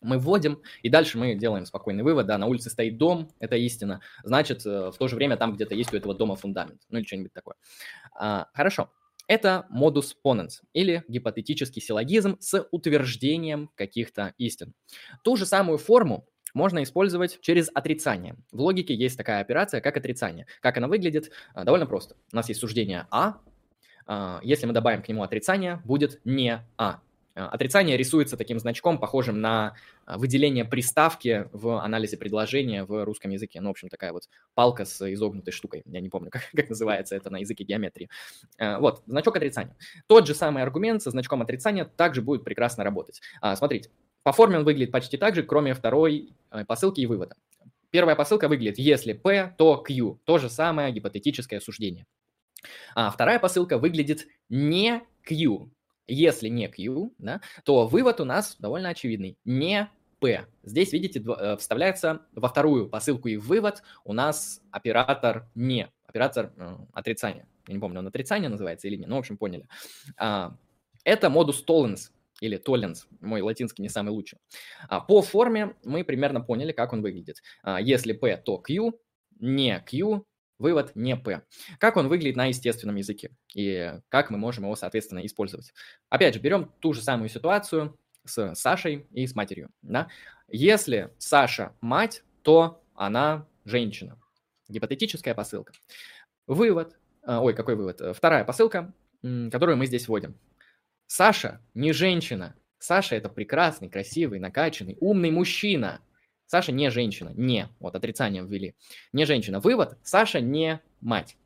Мы вводим, и дальше мы делаем спокойный вывод, да, на улице стоит дом, это истина, значит, э, в то же время там где-то есть у этого дома фундамент, ну или что-нибудь такое. А, хорошо, это модус ponens или гипотетический силлогизм с утверждением каких-то истин. Ту же самую форму можно использовать через отрицание. В логике есть такая операция, как отрицание. Как она выглядит? А, довольно просто. У нас есть суждение А. а если мы добавим к нему отрицание, будет не А. а. Отрицание рисуется таким значком, похожим на выделение приставки в анализе предложения в русском языке. Ну, в общем, такая вот палка с изогнутой штукой. Я не помню, как, как называется это на языке геометрии. Вот, значок отрицания. Тот же самый аргумент со значком отрицания также будет прекрасно работать. Смотрите, по форме он выглядит почти так же, кроме второй э, посылки и вывода. Первая посылка выглядит, если P, то Q. То же самое гипотетическое суждение. А вторая посылка выглядит не Q. Если не Q, да, то вывод у нас довольно очевидный. Не P. Здесь, видите, э, вставляется во вторую посылку и вывод у нас оператор не, оператор э, отрицания. Я не помню, он отрицание называется или нет, ну, в общем, поняли. А, это модус tollens или tollens, мой латинский не самый лучший. А, по форме мы примерно поняли, как он выглядит. А, если P, то Q, не Q, вывод не P. Как он выглядит на естественном языке и как мы можем его, соответственно, использовать. Опять же, берем ту же самую ситуацию с Сашей и с матерью. Да? Если Саша мать, то она женщина. Гипотетическая посылка. Вывод, а, ой, какой вывод? Вторая посылка, которую мы здесь вводим. Саша не женщина. Саша это прекрасный, красивый, накачанный, умный мужчина. Саша не женщина. Не. Вот отрицание ввели. Не женщина. Вывод. Саша не мать.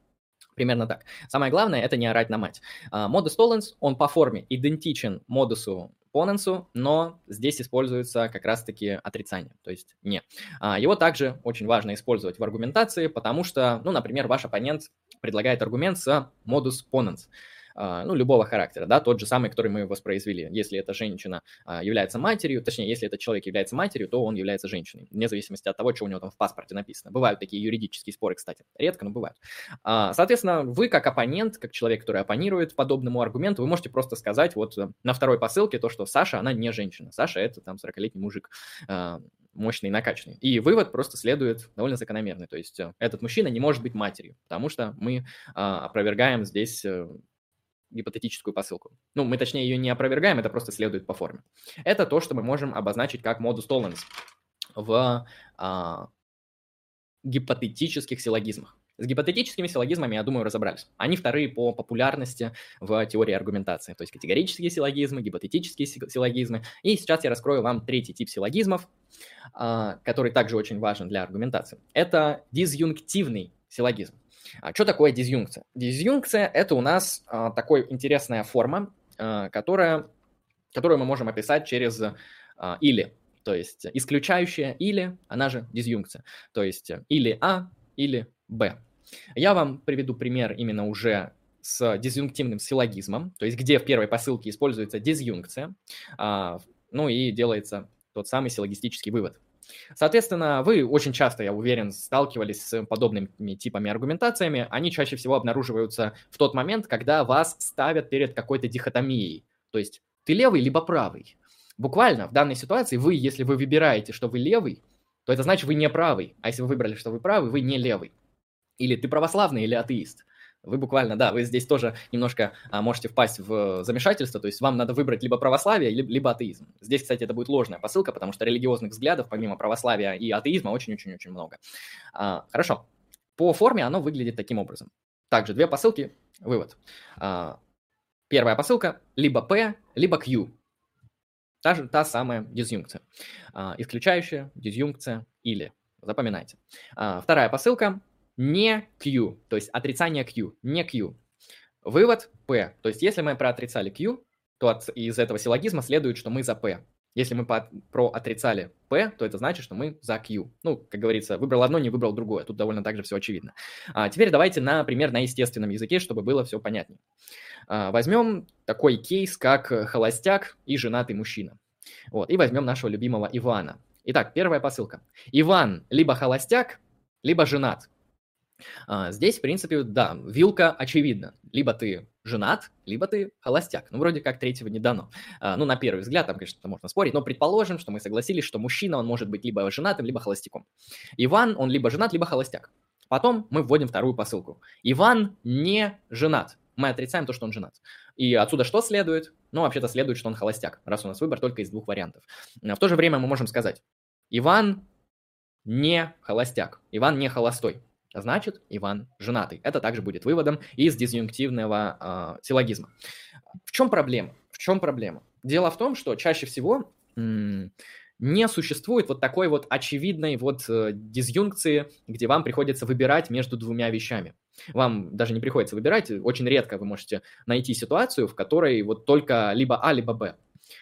Примерно так. Самое главное, это не орать на мать. Модус tollens, он по форме идентичен модусу поненсу, но здесь используется как раз-таки отрицание, то есть не. А, его также очень важно использовать в аргументации, потому что, ну, например, ваш оппонент предлагает аргумент с модус ponens. А, ну, любого характера, да, тот же самый, который мы воспроизвели. Если эта женщина а, является матерью, точнее, если этот человек является матерью, то он является женщиной, вне зависимости от того, что у него там в паспорте написано. Бывают такие юридические споры, кстати, редко, но бывают. А, соответственно, вы как оппонент, как человек, который оппонирует подобному аргументу, вы можете просто сказать вот э, на второй посылке то, что Саша, она не женщина. Саша это там 40-летний мужик мощный и накачанный. И вывод просто следует довольно закономерный. То есть э, этот мужчина не может быть матерью, потому что мы опровергаем здесь э, гипотетическую посылку. Ну, мы точнее ее не опровергаем, это просто следует по форме. Это то, что мы можем обозначить как модус tollens в а, гипотетических силлогизмах. С гипотетическими силлогизмами, я думаю, разобрались. Они вторые по популярности в теории аргументации. То есть категорические силлогизмы, гипотетические силлогизмы. И сейчас я раскрою вам третий тип силлогизмов, а, который также очень важен для аргументации. Это дизъюнктивный силлогизм. А что такое дизъюнкция? Дизъюнкция – это у нас а, такой интересная форма, а, которая, которую мы можем описать через а, «или». То есть исключающая «или», она же дизъюнкция. То есть или А, или Б. Я вам приведу пример именно уже с дизъюнктивным силлогизмом, то есть где в первой посылке используется дизъюнкция, а, ну и делается тот самый силлогистический вывод. Соответственно, вы очень часто, я уверен, сталкивались с подобными типами аргументациями. Они чаще всего обнаруживаются в тот момент, когда вас ставят перед какой-то дихотомией. То есть ты левый либо правый. Буквально в данной ситуации вы, если вы выбираете, что вы левый, то это значит, вы не правый. А если вы выбрали, что вы правый, вы не левый. Или ты православный, или атеист. Вы буквально, да, вы здесь тоже немножко а, можете впасть в замешательство, то есть вам надо выбрать либо православие, либо атеизм. Здесь, кстати, это будет ложная посылка, потому что религиозных взглядов, помимо православия и атеизма, очень-очень-очень много. А, хорошо. По форме оно выглядит таким образом. Также две посылки, вывод. А, первая посылка либо P, либо Q. Та, же, та самая дизъюнкция. А, исключающая дизъюнкция или. Запоминайте. А, вторая посылка не Q, то есть отрицание Q, не Q. Вывод P, то есть если мы проотрицали Q, то от, из этого силлогизма следует, что мы за P. Если мы по, проотрицали P, то это значит, что мы за Q. Ну, как говорится, выбрал одно, не выбрал другое. Тут довольно так же все очевидно. А теперь давайте, например, на естественном языке, чтобы было все понятнее. А, возьмем такой кейс, как холостяк и женатый мужчина. Вот, и возьмем нашего любимого Ивана. Итак, первая посылка. Иван либо холостяк, либо женат. А, здесь, в принципе, да, вилка очевидна. Либо ты женат, либо ты холостяк. Ну, вроде как третьего не дано. А, ну, на первый взгляд, там, конечно, можно спорить, но предположим, что мы согласились, что мужчина, он может быть либо женатым, либо холостяком. Иван, он либо женат, либо холостяк. Потом мы вводим вторую посылку. Иван не женат. Мы отрицаем то, что он женат. И отсюда что следует? Ну, вообще-то следует, что он холостяк, раз у нас выбор только из двух вариантов. В то же время мы можем сказать, Иван не холостяк, Иван не холостой. Значит, Иван женатый. Это также будет выводом из дизъюнктивного э, силлогизма. В чем проблема? В чем проблема? Дело в том, что чаще всего не существует вот такой вот очевидной вот э, дизъюнкции, где вам приходится выбирать между двумя вещами. Вам даже не приходится выбирать, очень редко вы можете найти ситуацию, в которой вот только либо А, либо Б.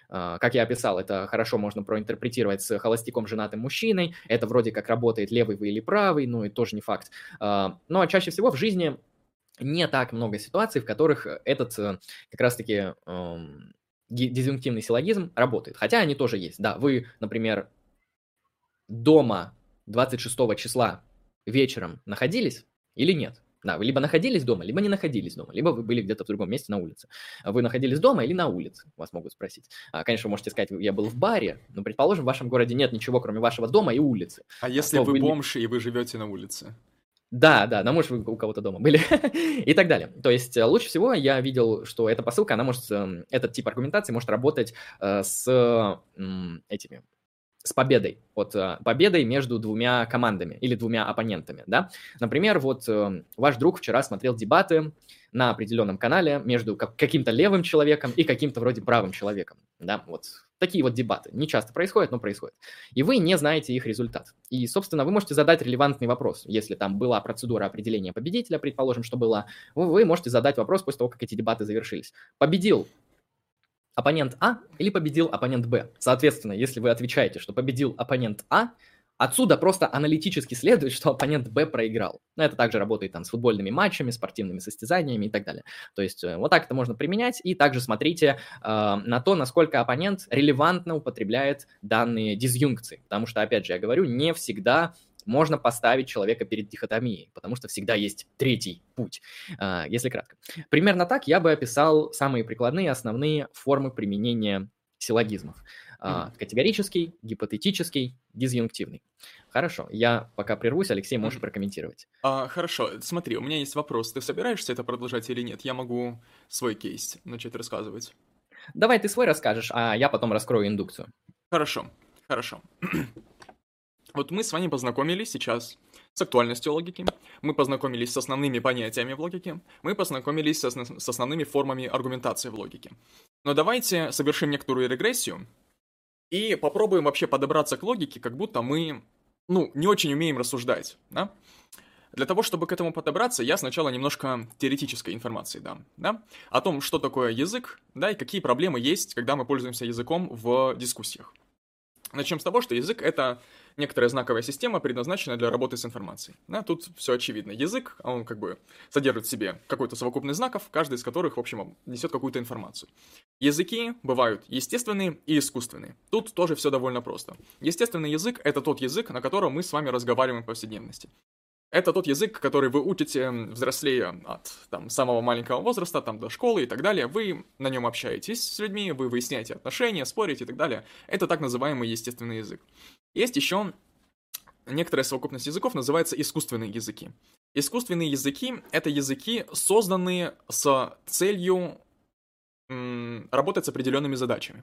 Uh, как я описал, это хорошо можно проинтерпретировать с холостяком женатым мужчиной, это вроде как работает левый вы или правый, ну и тоже не факт. Uh, но чаще всего в жизни не так много ситуаций, в которых этот э, как раз-таки um, дизъюнктивный силлогизм работает. Хотя они тоже есть. Да, вы, например, дома 26 числа вечером находились или нет? Да, вы либо находились дома, либо не находились дома, либо вы были где-то в другом месте на улице. Вы находились дома или на улице, вас могут спросить. А, конечно, вы можете сказать, я был в баре, но, предположим, в вашем городе нет ничего, кроме вашего дома и улицы. А если вы были... бомж и вы живете на улице? Да, да, на может, вы у кого-то дома были и так далее. То есть э, лучше всего я видел, что эта посылка, она может, эм, этот тип аргументации может работать э, с этими, с победой, вот э, победой между двумя командами или двумя оппонентами, да. Например, вот ваш друг вчера смотрел дебаты на определенном канале между каким-то левым человеком и каким-то вроде правым человеком, да, вот Такие вот дебаты. Не часто происходят, но происходят. И вы не знаете их результат. И, собственно, вы можете задать релевантный вопрос. Если там была процедура определения победителя, предположим, что была, вы можете задать вопрос после того, как эти дебаты завершились. Победил оппонент А или победил оппонент Б? Соответственно, если вы отвечаете, что победил оппонент А, Отсюда просто аналитически следует, что оппонент Б проиграл. Но это также работает там с футбольными матчами, спортивными состязаниями и так далее. То есть э, вот так это можно применять. И также смотрите э, на то, насколько оппонент релевантно употребляет данные дизъюнкции. Потому что, опять же, я говорю, не всегда можно поставить человека перед дихотомией, потому что всегда есть третий путь, э, если кратко. Примерно так я бы описал самые прикладные основные формы применения силлогизмов. А, категорический, гипотетический, дизъюнктивный. Хорошо, я пока прервусь, Алексей, можешь прокомментировать. А, хорошо, смотри, у меня есть вопрос. Ты собираешься это продолжать или нет? Я могу свой кейс начать рассказывать. Давай ты свой расскажешь, а я потом раскрою индукцию. Хорошо, хорошо. Вот мы с вами познакомились сейчас с актуальностью логики, мы познакомились с основными понятиями в логике, мы познакомились с, с основными формами аргументации в логике. Но давайте совершим некоторую регрессию и попробуем вообще подобраться к логике, как будто мы, ну, не очень умеем рассуждать, да? Для того, чтобы к этому подобраться, я сначала немножко теоретической информации дам, да? О том, что такое язык, да, и какие проблемы есть, когда мы пользуемся языком в дискуссиях. Начнем с того, что язык — это некоторая знаковая система, предназначенная для работы с информацией. Да, тут все очевидно. Язык, он как бы содержит в себе какой-то совокупность знаков, каждый из которых, в общем, несет какую-то информацию. Языки бывают естественные и искусственные. Тут тоже все довольно просто. Естественный язык — это тот язык, на котором мы с вами разговариваем в повседневности. Это тот язык, который вы учите, взрослея от там, самого маленького возраста, там, до школы и так далее. Вы на нем общаетесь с людьми, вы выясняете отношения, спорите и так далее. Это так называемый естественный язык. Есть еще некоторая совокупность языков, называется искусственные языки. Искусственные языки — это языки, созданные с целью работать с определенными задачами.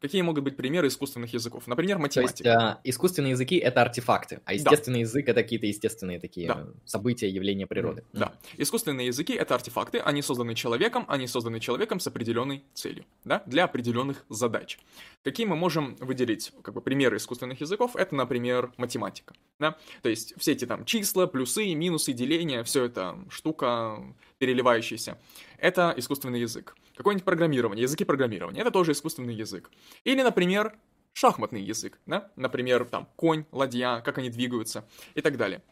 Какие могут быть примеры искусственных языков? Например, математика. То есть, э, искусственные языки — это артефакты, а естественный да. язык — это какие-то естественные такие да. события, явления природы. Да. Mm. Искусственные языки — это артефакты, они созданы человеком, они созданы человеком с определенной целью, да, для определенных задач. Какие мы можем выделить, как бы, примеры искусственных языков? Это, например, математика, да, то есть все эти там числа, плюсы, минусы, деления, все это штука переливающаяся. Это искусственный язык. Какое-нибудь программирование, языки программирования, это тоже искусственный язык. Или, например, шахматный язык, да? Например, там, конь, ладья, как они двигаются и так далее.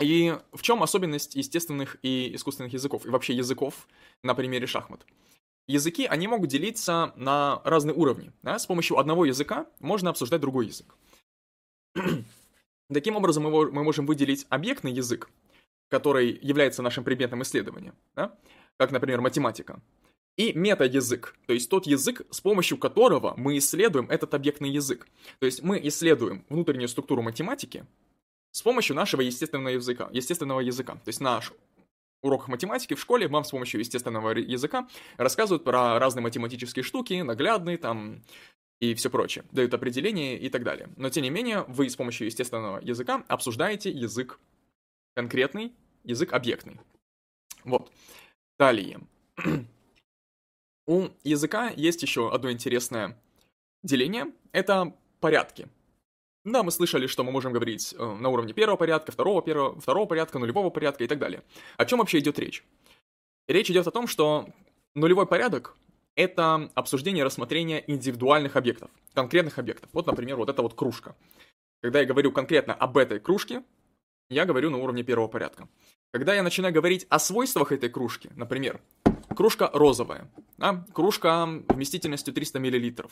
И в чем особенность естественных и искусственных языков, и вообще языков на примере шахмат? Языки, они могут делиться на разные уровни. Да? С помощью одного языка можно обсуждать другой язык. Таким образом, мы, можем выделить объектный язык, который является нашим предметом исследования, да? как, например, математика и мета-язык, то есть тот язык, с помощью которого мы исследуем этот объектный язык. То есть мы исследуем внутреннюю структуру математики с помощью нашего естественного языка, естественного языка. То есть наш урок математики в школе вам с помощью естественного языка рассказывают про разные математические штуки, наглядные, там, и все прочее, дают определение и так далее. Но тем не менее, вы с помощью естественного языка обсуждаете язык конкретный, язык объектный. Вот. Далее. У языка есть еще одно интересное деление. Это порядки. Да, мы слышали, что мы можем говорить э, на уровне первого порядка, второго, первого, второго порядка, нулевого порядка и так далее. О чем вообще идет речь? Речь идет о том, что нулевой порядок — это обсуждение рассмотрение индивидуальных объектов, конкретных объектов. Вот, например, вот эта вот кружка. Когда я говорю конкретно об этой кружке, я говорю на уровне первого порядка. Когда я начинаю говорить о свойствах этой кружки, например, кружка розовая, да, кружка вместительностью 300 мл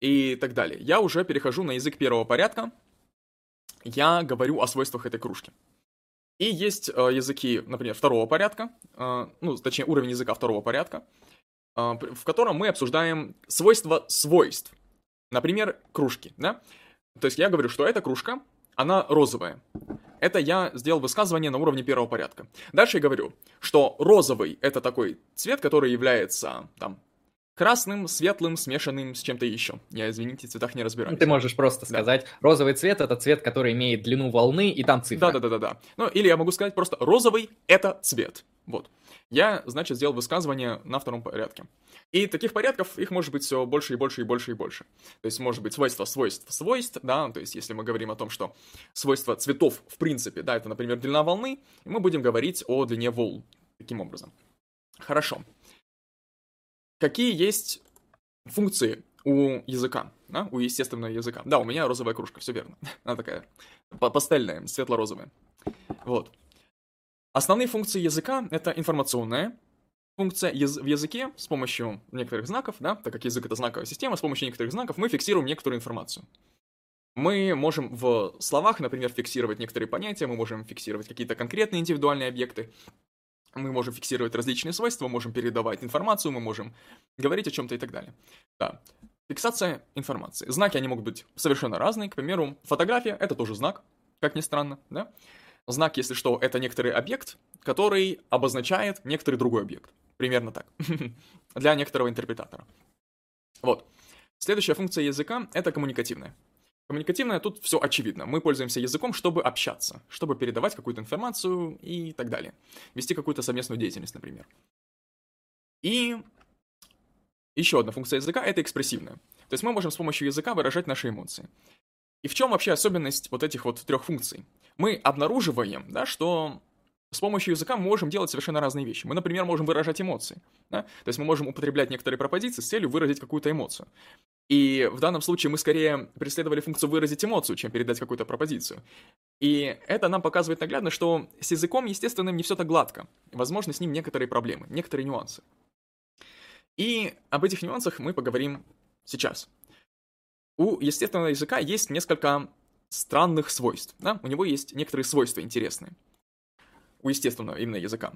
и так далее, я уже перехожу на язык первого порядка, я говорю о свойствах этой кружки. И есть э, языки, например, второго порядка, э, ну, точнее, уровень языка второго порядка, э, в котором мы обсуждаем свойства свойств. Например, кружки, да? То есть я говорю, что эта кружка, она розовая. Это я сделал высказывание на уровне первого порядка. Дальше я говорю, что розовый это такой цвет, который является там красным, светлым, смешанным с чем-то еще. Я, извините, в цветах не разбираюсь. Ты можешь просто сказать, да. розовый цвет это цвет, который имеет длину волны, и там цифра. Да-да-да-да. Ну, или я могу сказать просто, розовый это цвет. Вот. Я, значит, сделал высказывание на втором порядке. И таких порядков, их может быть все больше и больше и больше и больше. То есть может быть свойство свойств свойств, да, то есть если мы говорим о том, что свойства цветов в принципе, да, это, например, длина волны, мы будем говорить о длине волн таким образом. Хорошо. Какие есть функции у языка, да, у естественного языка? Да, у меня розовая кружка, все верно. Она такая пастельная, светло-розовая. Вот. Основные функции языка — это информационная, функция в языке с помощью некоторых знаков, да, так как язык это знаковая система, с помощью некоторых знаков мы фиксируем некоторую информацию. Мы можем в словах, например, фиксировать некоторые понятия, мы можем фиксировать какие-то конкретные индивидуальные объекты, мы можем фиксировать различные свойства, можем передавать информацию, мы можем говорить о чем-то и так далее. Да. Фиксация информации. Знаки, они могут быть совершенно разные. К примеру, фотография — это тоже знак, как ни странно, да? Знак, если что, это некоторый объект, который обозначает некоторый другой объект. Примерно так. Для некоторого интерпретатора. Вот. Следующая функция языка — это коммуникативная. Коммуникативная тут все очевидно. Мы пользуемся языком, чтобы общаться, чтобы передавать какую-то информацию и так далее. Вести какую-то совместную деятельность, например. И еще одна функция языка — это экспрессивная. То есть мы можем с помощью языка выражать наши эмоции. И в чем вообще особенность вот этих вот трех функций? Мы обнаруживаем, да, что с помощью языка мы можем делать совершенно разные вещи. Мы, например, можем выражать эмоции. Да? То есть мы можем употреблять некоторые пропозиции с целью выразить какую-то эмоцию. И в данном случае мы скорее преследовали функцию выразить эмоцию, чем передать какую-то пропозицию. И это нам показывает наглядно, что с языком естественным не все так гладко. Возможно, с ним некоторые проблемы, некоторые нюансы. И об этих нюансах мы поговорим сейчас. У естественного языка есть несколько странных свойств. Да? У него есть некоторые свойства интересные у естественного именно языка.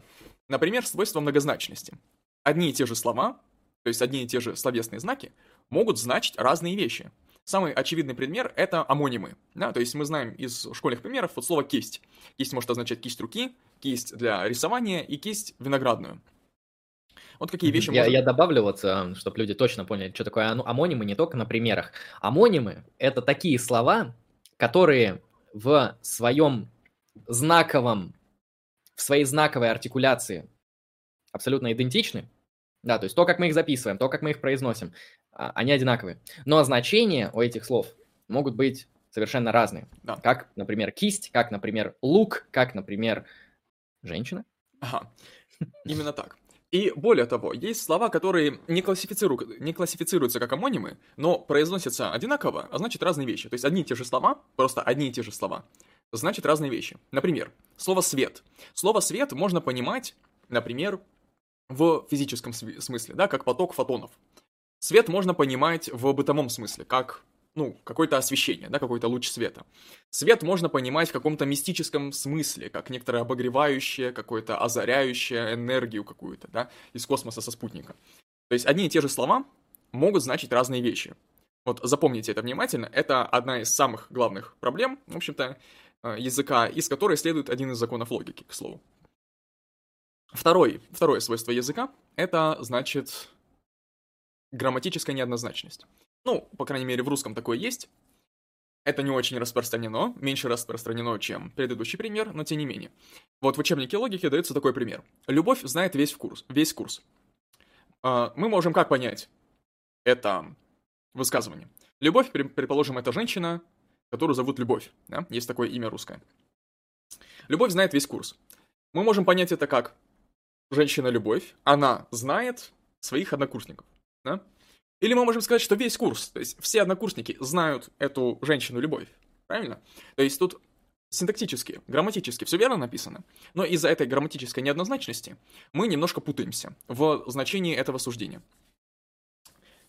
Например, свойство многозначности. Одни и те же слова, то есть одни и те же словесные знаки, могут значить разные вещи. Самый очевидный пример — это амонимы. Да? То есть мы знаем из школьных примеров вот слово «кисть». Кисть может означать кисть руки, кисть для рисования и кисть виноградную. Вот какие вещи я, я добавлю, вот, э, чтобы люди точно поняли, что такое амонимы не только на примерах. Амонимы — это такие слова, которые в своем знаковом в своей знаковой артикуляции абсолютно идентичны. Да, то есть то, как мы их записываем, то, как мы их произносим, а, они одинаковые. Но значения у этих слов могут быть совершенно разные. Да. Как, например, кисть, как, например, лук, как, например, женщина. Ага, именно так. И более того, есть слова, которые не, классифицируют, не классифицируются как амонимы, но произносятся одинаково, а значит разные вещи. То есть одни и те же слова, просто одни и те же слова, значит разные вещи. Например, слово «свет». Слово «свет» можно понимать, например, в физическом смысле, да, как поток фотонов. Свет можно понимать в бытовом смысле, как ну, какое-то освещение, да, какой-то луч света. Свет можно понимать в каком-то мистическом смысле, как некоторое обогревающее, какое-то озаряющее энергию какую-то, да, из космоса со спутника. То есть одни и те же слова могут значить разные вещи. Вот запомните это внимательно, это одна из самых главных проблем, в общем-то, Э, языка, из которой следует один из законов логики, к слову. Второй, второе свойство языка — это, значит, грамматическая неоднозначность. Ну, по крайней мере, в русском такое есть. Это не очень распространено, меньше распространено, чем предыдущий пример, но тем не менее. Вот в учебнике логики дается такой пример. Любовь знает весь курс. Весь курс. А, мы можем как понять это высказывание? Любовь, предположим, это женщина, которую зовут Любовь. Да? Есть такое имя русское. Любовь знает весь курс. Мы можем понять это как женщина-любовь, она знает своих однокурсников. Да? Или мы можем сказать, что весь курс, то есть все однокурсники знают эту женщину-любовь. Правильно? То есть тут синтактически, грамматически все верно написано, но из-за этой грамматической неоднозначности мы немножко путаемся в значении этого суждения.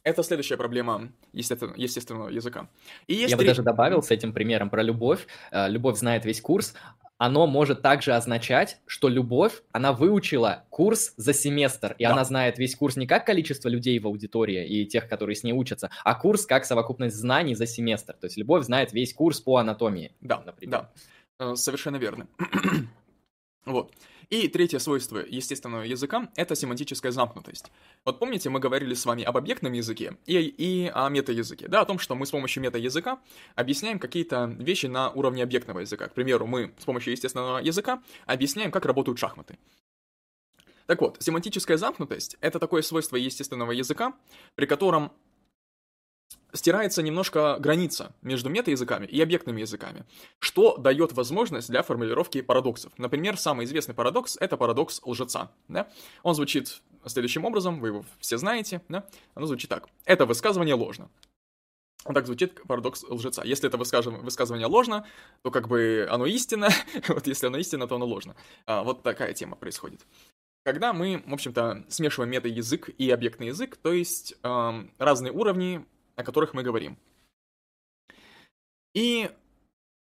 Это следующая проблема естественно, естественного языка. И есть Я три... бы даже добавил с этим примером про любовь. Э, любовь знает весь курс, оно может также означать, что любовь, она выучила курс за семестр, и да. она знает весь курс не как количество людей в аудитории и тех, которые с ней учатся, а курс как совокупность знаний за семестр. То есть любовь знает весь курс по анатомии. Да, например. да, э, совершенно верно. вот. И третье свойство естественного языка — это семантическая замкнутость. Вот помните, мы говорили с вами об объектном языке и, и о метаязыке, да, о том, что мы с помощью метаязыка объясняем какие-то вещи на уровне объектного языка. К примеру, мы с помощью естественного языка объясняем, как работают шахматы. Так вот, семантическая замкнутость — это такое свойство естественного языка, при котором стирается немножко граница между метаязыками и объектными языками, что дает возможность для формулировки парадоксов. Например, самый известный парадокс — это парадокс лжеца. Да? Он звучит следующим образом, вы его все знаете, да? оно звучит так. Это высказывание ложно. Так звучит парадокс лжеца. Если это высказывание ложно, то как бы оно истинно, вот если оно истинно, то оно ложно. А, вот такая тема происходит. Когда мы, в общем-то, смешиваем мета-язык и объектный язык, то есть эм, разные уровни о которых мы говорим. И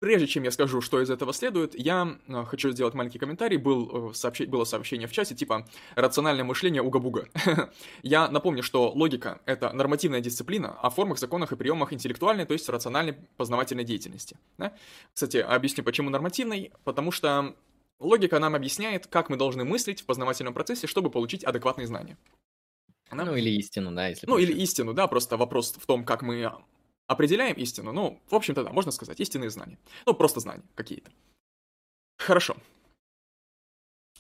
прежде чем я скажу, что из этого следует, я э, хочу сделать маленький комментарий. Был, э, сообщ... Было сообщение в чате типа «рациональное мышление уга-буга». я напомню, что логика — это нормативная дисциплина о формах, законах и приемах интеллектуальной, то есть рациональной познавательной деятельности. Да? Кстати, объясню, почему нормативной. Потому что логика нам объясняет, как мы должны мыслить в познавательном процессе, чтобы получить адекватные знания. Ну, или истину, да, если Ну, или истину, да, просто вопрос в том, как мы определяем истину. Ну, в общем-то, да, можно сказать, истинные знания. Ну, просто знания какие-то. Хорошо.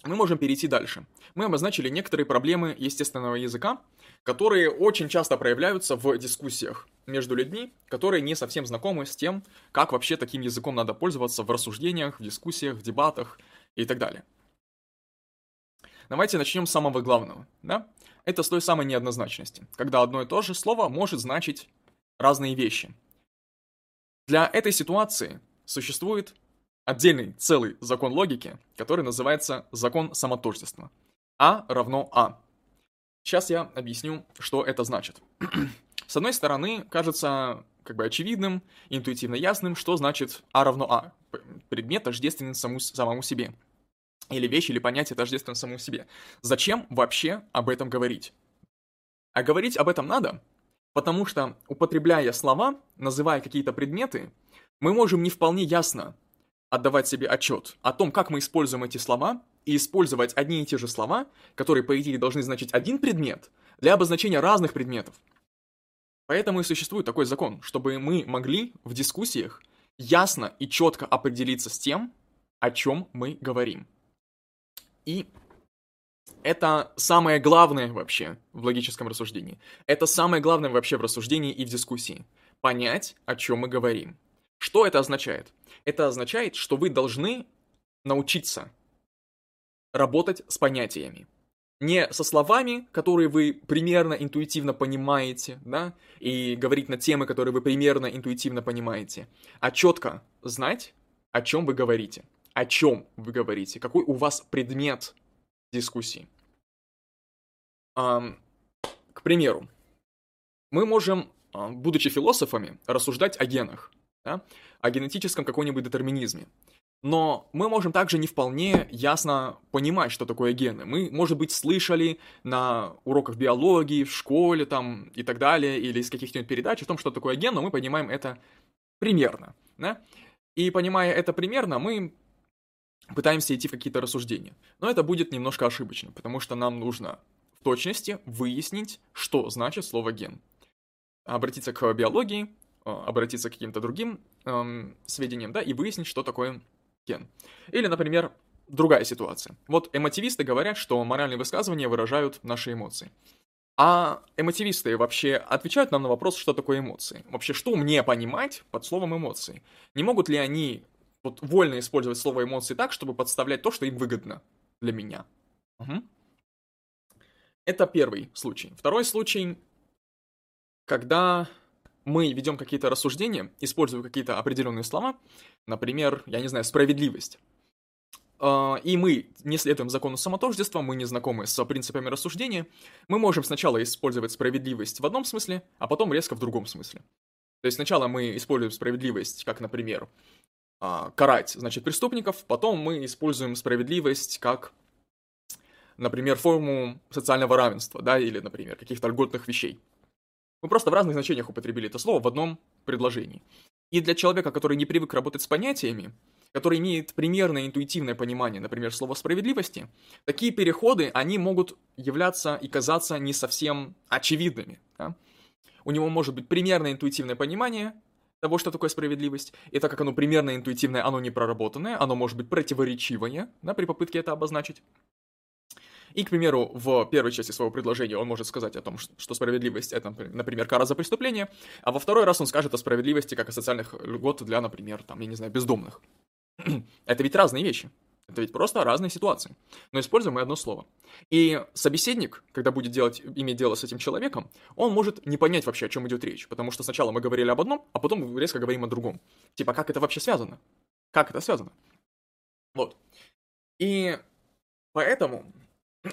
Мы можем перейти дальше. Мы обозначили некоторые проблемы естественного языка, которые очень часто проявляются в дискуссиях между людьми, которые не совсем знакомы с тем, как вообще таким языком надо пользоваться в рассуждениях, в дискуссиях, в дебатах и так далее. Давайте начнем с самого главного, да? Это с той самой неоднозначности, когда одно и то же слово может значить разные вещи. Для этой ситуации существует отдельный целый закон логики, который называется закон самотождества. А равно А. Сейчас я объясню, что это значит. С одной стороны, кажется как бы очевидным, интуитивно ясным, что значит А равно А. Предмет тождественен самому себе или вещь, или понятие тождественно самому себе. Зачем вообще об этом говорить? А говорить об этом надо, потому что, употребляя слова, называя какие-то предметы, мы можем не вполне ясно отдавать себе отчет о том, как мы используем эти слова, и использовать одни и те же слова, которые, по идее, должны значить один предмет, для обозначения разных предметов. Поэтому и существует такой закон, чтобы мы могли в дискуссиях ясно и четко определиться с тем, о чем мы говорим. И это самое главное вообще в логическом рассуждении. Это самое главное вообще в рассуждении и в дискуссии. Понять, о чем мы говорим. Что это означает? Это означает, что вы должны научиться работать с понятиями. Не со словами, которые вы примерно интуитивно понимаете, да, и говорить на темы, которые вы примерно интуитивно понимаете, а четко знать, о чем вы говорите о чем вы говорите, какой у вас предмет дискуссии. К примеру, мы можем, а, будучи философами, рассуждать о генах, да? о генетическом каком-нибудь детерминизме. Но мы можем также не вполне ясно понимать, что такое гены. Мы, может быть, слышали на уроках биологии, в школе там и так далее, или из каких-нибудь передач о том, что такое ген, но мы понимаем это примерно. Да? И понимая это примерно, мы пытаемся идти в какие-то рассуждения. Но это будет немножко ошибочно, потому что нам нужно в точности выяснить, что значит слово ген. обратиться к биологии, а, обратиться к каким-то другим эм, сведениям, да, и выяснить, что такое кен. Или, например, другая ситуация. Вот эмотивисты говорят, что моральные высказывания выражают наши эмоции. А эмотивисты вообще отвечают нам на вопрос, что такое эмоции? Вообще, что мне понимать под словом эмоции? Не могут ли они вот вольно использовать слово эмоции так, чтобы подставлять то, что им выгодно для меня? Угу. Это первый случай. Второй случай, когда мы ведем какие-то рассуждения, используя какие-то определенные слова, например, я не знаю, справедливость. А, и мы не следуем закону самотождества, мы не знакомы с принципами рассуждения, мы можем сначала использовать справедливость в одном смысле, а потом резко в другом смысле. То есть сначала мы используем справедливость, как, например, а, карать, значит, преступников, потом мы используем справедливость как, например, форму социального равенства, да, или, например, каких-то льготных вещей. Мы просто в разных значениях употребили это слово в одном предложении. И для человека, который не привык работать с понятиями, который имеет примерное интуитивное понимание, например, слова справедливости, такие переходы, они могут являться и казаться не совсем очевидными. Да? У него может быть примерное интуитивное понимание того, что такое справедливость, и так как оно примерно интуитивное, оно не проработанное, оно может быть противоречивое да, при попытке это обозначить. И, к примеру, в первой части своего предложения он может сказать о том, что справедливость — это, например, кара за преступление, а во второй раз он скажет о справедливости как о социальных льгот для, например, там, я не знаю, бездомных. это ведь разные вещи. Это ведь просто разные ситуации. Но используем мы одно слово. И собеседник, когда будет делать, иметь дело с этим человеком, он может не понять вообще, о чем идет речь. Потому что сначала мы говорили об одном, а потом резко говорим о другом. Типа, как это вообще связано? Как это связано? Вот. И поэтому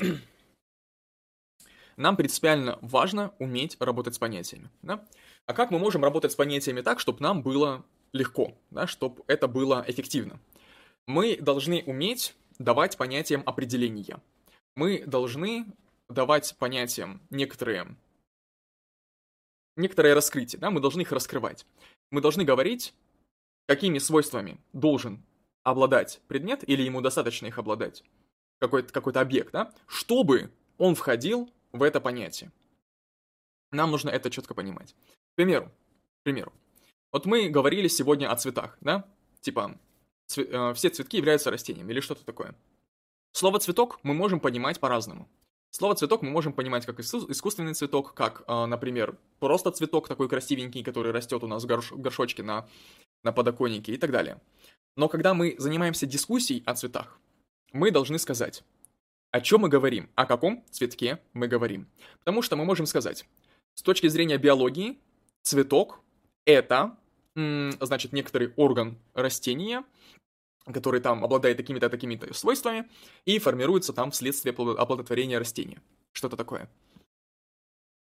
нам принципиально важно уметь работать с понятиями. Да? А как мы можем работать с понятиями так, чтобы нам было легко, да, чтобы это было эффективно? Мы должны уметь давать понятиям определения. Мы должны давать понятиям некоторые, некоторые раскрытия, да, мы должны их раскрывать. Мы должны говорить, какими свойствами должен обладать предмет или ему достаточно их обладать какой-то какой объект, да, чтобы он входил в это понятие. Нам нужно это четко понимать. К примеру, к примеру, вот мы говорили сегодня о цветах, да? Типа, цве- э, все цветки являются растением или что-то такое. Слово «цветок» мы можем понимать по-разному. Слово «цветок» мы можем понимать как искусственный цветок, как, э, например, просто цветок такой красивенький, который растет у нас в горш- горшочке на, на подоконнике и так далее. Но когда мы занимаемся дискуссией о цветах, мы должны сказать, о чем мы говорим, о каком цветке мы говорим. Потому что мы можем сказать, с точки зрения биологии, цветок — это, значит, некоторый орган растения, который там обладает такими-то, такими-то свойствами, и формируется там вследствие оплодотворения растения. Что-то такое.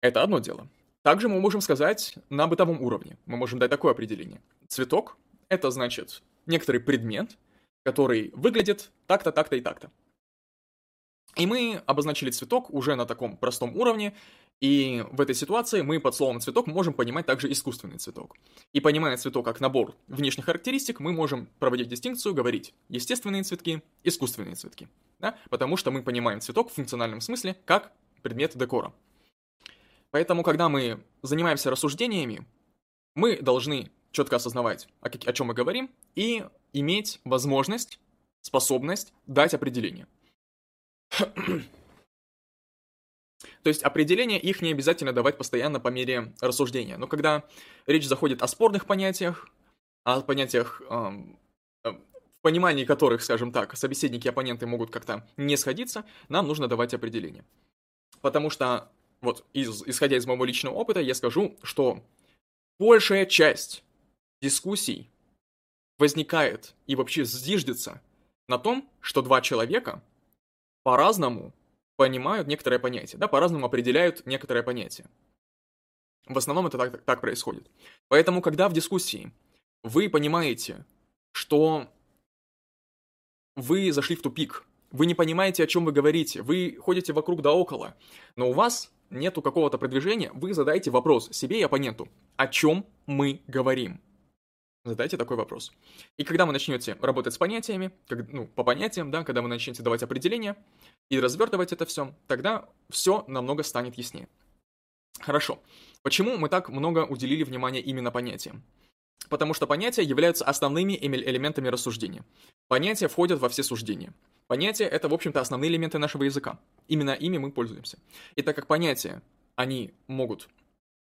Это одно дело. Также мы можем сказать на бытовом уровне. Мы можем дать такое определение. Цветок — это, значит, некоторый предмет, который выглядит так-то, так-то и так-то. И мы обозначили цветок уже на таком простом уровне, и в этой ситуации мы под словом цветок можем понимать также искусственный цветок. И понимая цветок как набор внешних характеристик, мы можем проводить дистинкцию, говорить естественные цветки, искусственные цветки. Да? Потому что мы понимаем цветок в функциональном смысле как предмет декора. Поэтому, когда мы занимаемся рассуждениями, мы должны четко осознавать, о, о чем мы говорим, и иметь возможность, способность дать определение. То есть определения их не обязательно давать постоянно по мере рассуждения. Но когда речь заходит о спорных понятиях, о понятиях, эм, э, в понимании которых, скажем так, собеседники и оппоненты могут как-то не сходиться, нам нужно давать определение. Потому что, вот, из, исходя из моего личного опыта, я скажу, что большая часть дискуссий возникает и вообще зиждется на том, что два человека по-разному понимают некоторое понятие, да, по-разному определяют некоторое понятие. В основном это так, так происходит. Поэтому, когда в дискуссии вы понимаете, что вы зашли в тупик, вы не понимаете, о чем вы говорите, вы ходите вокруг да около, но у вас нету какого-то продвижения, вы задаете вопрос себе и оппоненту, о чем мы говорим. Задайте такой вопрос. И когда вы начнете работать с понятиями, как, ну, по понятиям, да, когда вы начнете давать определения и развертывать это все, тогда все намного станет яснее. Хорошо. Почему мы так много уделили внимания именно понятиям? Потому что понятия являются основными элементами рассуждения. Понятия входят во все суждения. Понятия — это, в общем-то, основные элементы нашего языка. Именно ими мы пользуемся. И так как понятия, они могут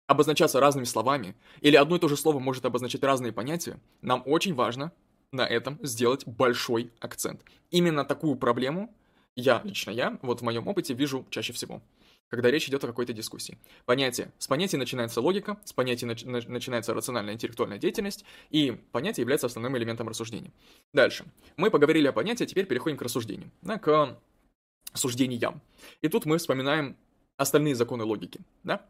обозначаться разными словами, или одно и то же слово может обозначать разные понятия, нам очень важно на этом сделать большой акцент. Именно такую проблему я, лично я, вот в моем опыте вижу чаще всего когда речь идет о какой-то дискуссии. Понятие. С понятия начинается логика, с понятия нач- начинается рациональная интеллектуальная деятельность, и понятие является основным элементом рассуждения. Дальше. Мы поговорили о понятии, теперь переходим к рассуждению, да, к суждениям. И тут мы вспоминаем остальные законы логики, да?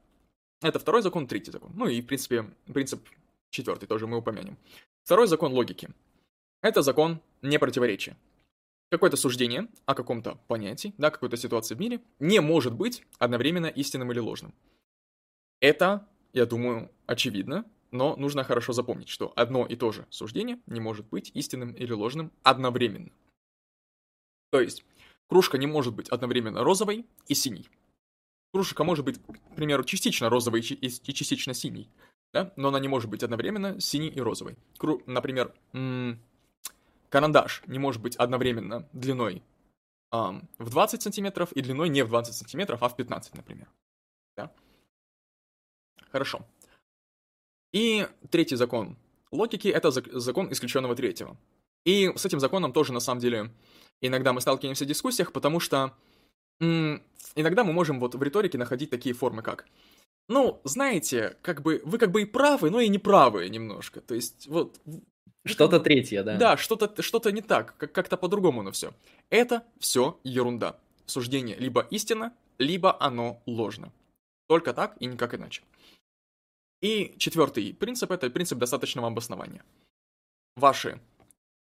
Это второй закон, третий закон. Ну и, в принципе, принцип четвертый тоже мы упомянем. Второй закон логики. Это закон непротиворечия какое-то суждение о каком-то понятии, да, какой-то ситуации в мире не может быть одновременно истинным или ложным. Это, я думаю, очевидно, но нужно хорошо запомнить, что одно и то же суждение не может быть истинным или ложным одновременно. То есть, кружка не может быть одновременно розовой и синей. Кружка может быть, к примеру, частично розовой и частично синей, да? но она не может быть одновременно синей и розовой. Кру... Например, карандаш не может быть одновременно длиной эм, в 20 сантиметров и длиной не в 20 сантиметров, а в 15, например. Да? Хорошо. И третий закон логики — это закон исключенного третьего. И с этим законом тоже, на самом деле, иногда мы сталкиваемся в дискуссиях, потому что м- иногда мы можем вот в риторике находить такие формы, как ну, знаете, как бы вы как бы и правы, но и не правы немножко. То есть, вот что-то третье, да. Да, что-то что не так, как-то по-другому оно все. Это все ерунда. Суждение либо истина, либо оно ложно. Только так и никак иначе. И четвертый принцип – это принцип достаточного обоснования. Ваши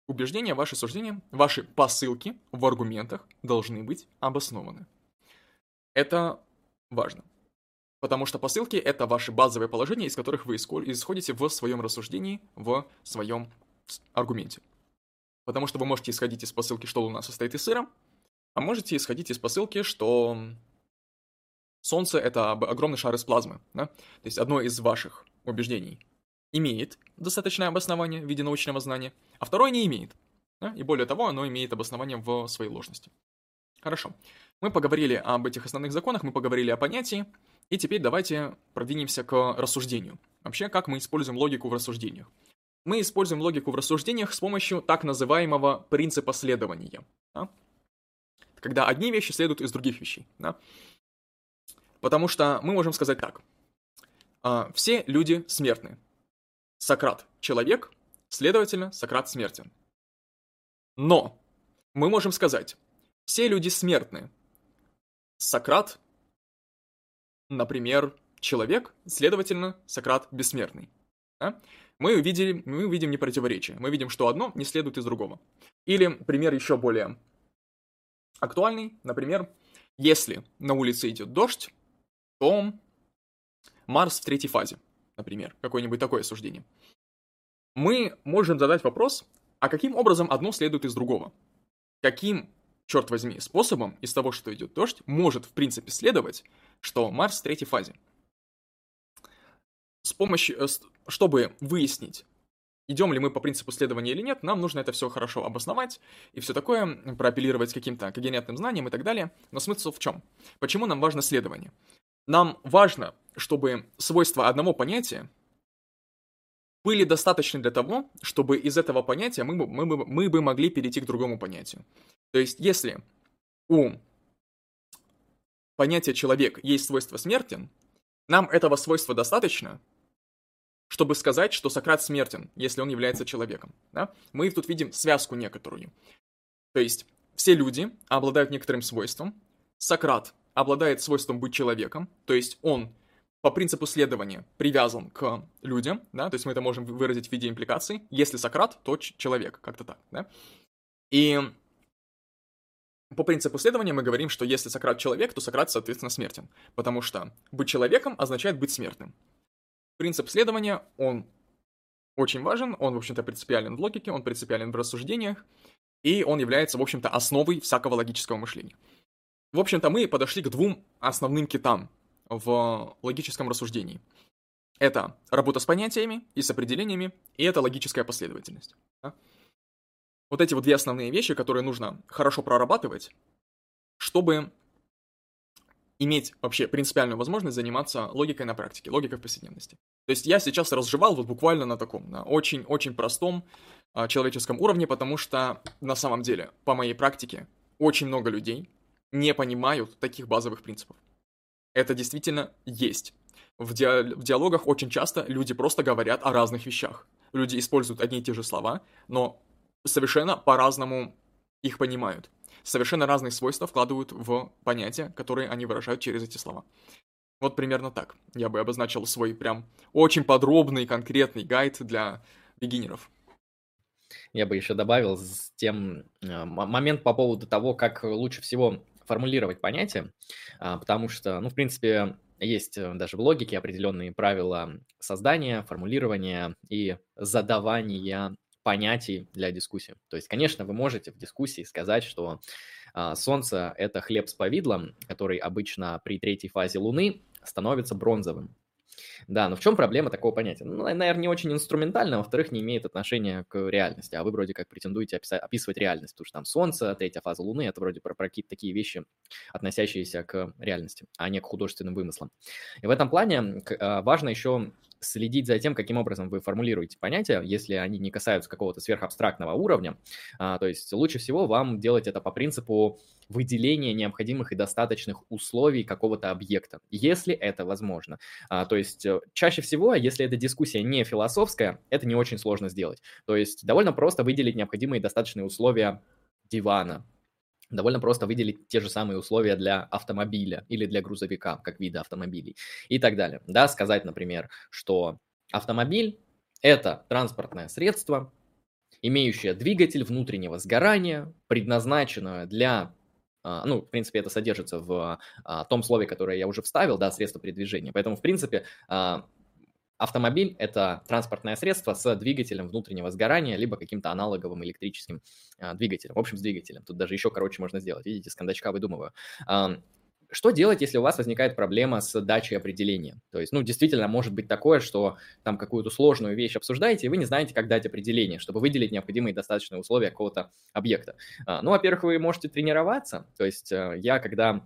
убеждения, ваши суждения, ваши посылки в аргументах должны быть обоснованы. Это важно. Потому что посылки — это ваши базовые положения, из которых вы исходите в своем рассуждении, в своем аргументе. Потому что вы можете исходить из посылки, что Луна состоит из сыра, а можете исходить из посылки, что Солнце — это огромный шар из плазмы. Да? То есть одно из ваших убеждений имеет достаточное обоснование в виде научного знания, а второе не имеет. Да? И более того, оно имеет обоснование в своей ложности. Хорошо. Мы поговорили об этих основных законах, мы поговорили о понятии, и теперь давайте продвинемся к рассуждению. Вообще, как мы используем логику в рассуждениях? Мы используем логику в рассуждениях с помощью так называемого принципа следования. Да? Когда одни вещи следуют из других вещей. Да? Потому что мы можем сказать так. А, все люди смертны. Сократ – человек, следовательно, Сократ смертен. Но мы можем сказать, все люди смертны. Сократ например, человек, следовательно, Сократ бессмертный. Да? Мы, увидели, мы увидим непротиворечие. Мы видим, что одно не следует из другого. Или пример еще более актуальный. Например, если на улице идет дождь, то Марс в третьей фазе, например. Какое-нибудь такое суждение. Мы можем задать вопрос, а каким образом одно следует из другого? Каким черт возьми, способом из того, что идет дождь, может в принципе следовать, что Марс в третьей фазе. С помощью, э, чтобы выяснить, идем ли мы по принципу следования или нет, нам нужно это все хорошо обосновать и все такое, проапеллировать каким-то когенетным знаниям и так далее. Но смысл в чем? Почему нам важно следование? Нам важно, чтобы свойства одного понятия были достаточны для того, чтобы из этого понятия мы, мы, мы, мы бы могли перейти к другому понятию. То есть, если у понятия человек есть свойство смертен, нам этого свойства достаточно, чтобы сказать, что Сократ смертен, если он является человеком. Да? Мы тут видим связку некоторую. То есть, все люди обладают некоторым свойством. Сократ обладает свойством быть человеком, то есть он по принципу следования привязан к людям, да, то есть мы это можем выразить в виде импликаций. Если Сократ, то человек, как-то так, да. И по принципу следования мы говорим, что если Сократ человек, то Сократ, соответственно, смертен. Потому что быть человеком означает быть смертным. Принцип следования, он очень важен, он, в общем-то, принципиален в логике, он принципиален в рассуждениях, и он является, в общем-то, основой всякого логического мышления. В общем-то, мы подошли к двум основным китам в логическом рассуждении. Это работа с понятиями и с определениями, и это логическая последовательность. Да? Вот эти вот две основные вещи, которые нужно хорошо прорабатывать, чтобы иметь вообще принципиальную возможность заниматься логикой на практике, логикой в повседневности. То есть я сейчас разжевал вот буквально на таком, на очень-очень простом а, человеческом уровне, потому что на самом деле, по моей практике, очень много людей не понимают таких базовых принципов. Это действительно есть. В, ди- в диалогах очень часто люди просто говорят о разных вещах. Люди используют одни и те же слова, но совершенно по-разному их понимают совершенно разные свойства вкладывают в понятия, которые они выражают через эти слова. Вот примерно так. Я бы обозначил свой прям очень подробный, конкретный гайд для бигинеров. Я бы еще добавил с тем э, момент по поводу того, как лучше всего формулировать понятия, а, потому что, ну, в принципе, есть э, даже в логике определенные правила создания, формулирования и задавания понятий для дискуссии. То есть, конечно, вы можете в дискуссии сказать, что а, Солнце – это хлеб с повидлом, который обычно при третьей фазе Луны становится бронзовым. Да, но в чем проблема такого понятия? Ну, наверное, не очень инструментально, а во-вторых, не имеет отношения к реальности, а вы вроде как претендуете описать, описывать реальность, потому что там Солнце, третья фаза Луны, это вроде про, про какие-то такие вещи, относящиеся к реальности, а не к художественным вымыслам. И в этом плане а, важно еще следить за тем, каким образом вы формулируете понятия, если они не касаются какого-то сверхабстрактного уровня. А, то есть лучше всего вам делать это по принципу выделения необходимых и достаточных условий какого-то объекта, если это возможно. А, то есть э, чаще всего, если эта дискуссия не философская, это не очень сложно сделать. То есть довольно просто выделить необходимые и достаточные условия дивана, довольно просто выделить те же самые условия для автомобиля или для грузовика, как вида автомобилей и так далее. Да, сказать, например, что автомобиль – это транспортное средство, имеющее двигатель внутреннего сгорания, предназначенное для а, ну, в принципе, это содержится в а, том слове, которое я уже вставил, да, средство передвижения. Поэтому, в принципе, а, Автомобиль – это транспортное средство с двигателем внутреннего сгорания, либо каким-то аналоговым электрическим а, двигателем. В общем, с двигателем. Тут даже еще короче можно сделать. Видите, с кондачка выдумываю. А, что делать, если у вас возникает проблема с дачей определения? То есть, ну, действительно, может быть такое, что там какую-то сложную вещь обсуждаете, и вы не знаете, как дать определение, чтобы выделить необходимые достаточные условия какого-то объекта. А, ну, во-первых, вы можете тренироваться. То есть, э, я когда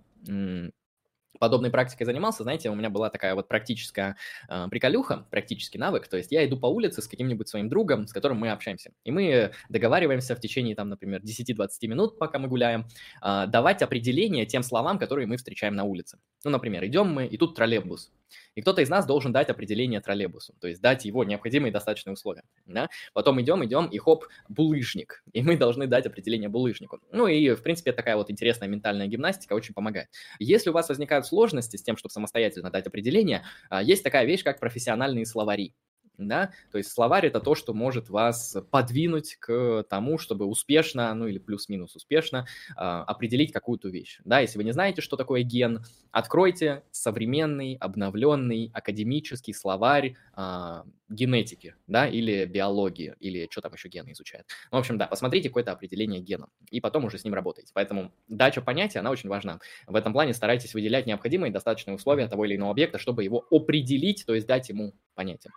подобной практикой занимался, знаете, у меня была такая вот практическая э, приколюха, практический навык, то есть я иду по улице с каким-нибудь своим другом, с которым мы общаемся, и мы договариваемся в течение, там, например, 10-20 минут, пока мы гуляем, э, давать определение тем словам, которые мы встречаем на улице. Ну, например, идем мы, и тут троллейбус, и кто-то из нас должен дать определение троллейбусу, то есть дать его необходимые достаточные условия. Да? Потом идем, идем, и хоп, булыжник. И мы должны дать определение булыжнику. Ну и, в принципе, такая вот интересная ментальная гимнастика очень помогает. Если у вас возникают сложности с тем, чтобы самостоятельно дать определение, а, есть такая вещь, как профессиональные словари да, то есть словарь это то, что может вас подвинуть к тому, чтобы успешно, ну или плюс-минус успешно э, определить какую-то вещь, да, если вы не знаете, что такое ген, откройте современный, обновленный академический словарь э, генетики, да, или биологии, или что там еще гены изучают. Ну, в общем, да, посмотрите какое-то определение гена, и потом уже с ним работаете. Поэтому дача понятия, она очень важна. В этом плане старайтесь выделять необходимые достаточные условия того или иного объекта, чтобы его определить, то есть дать ему понятие.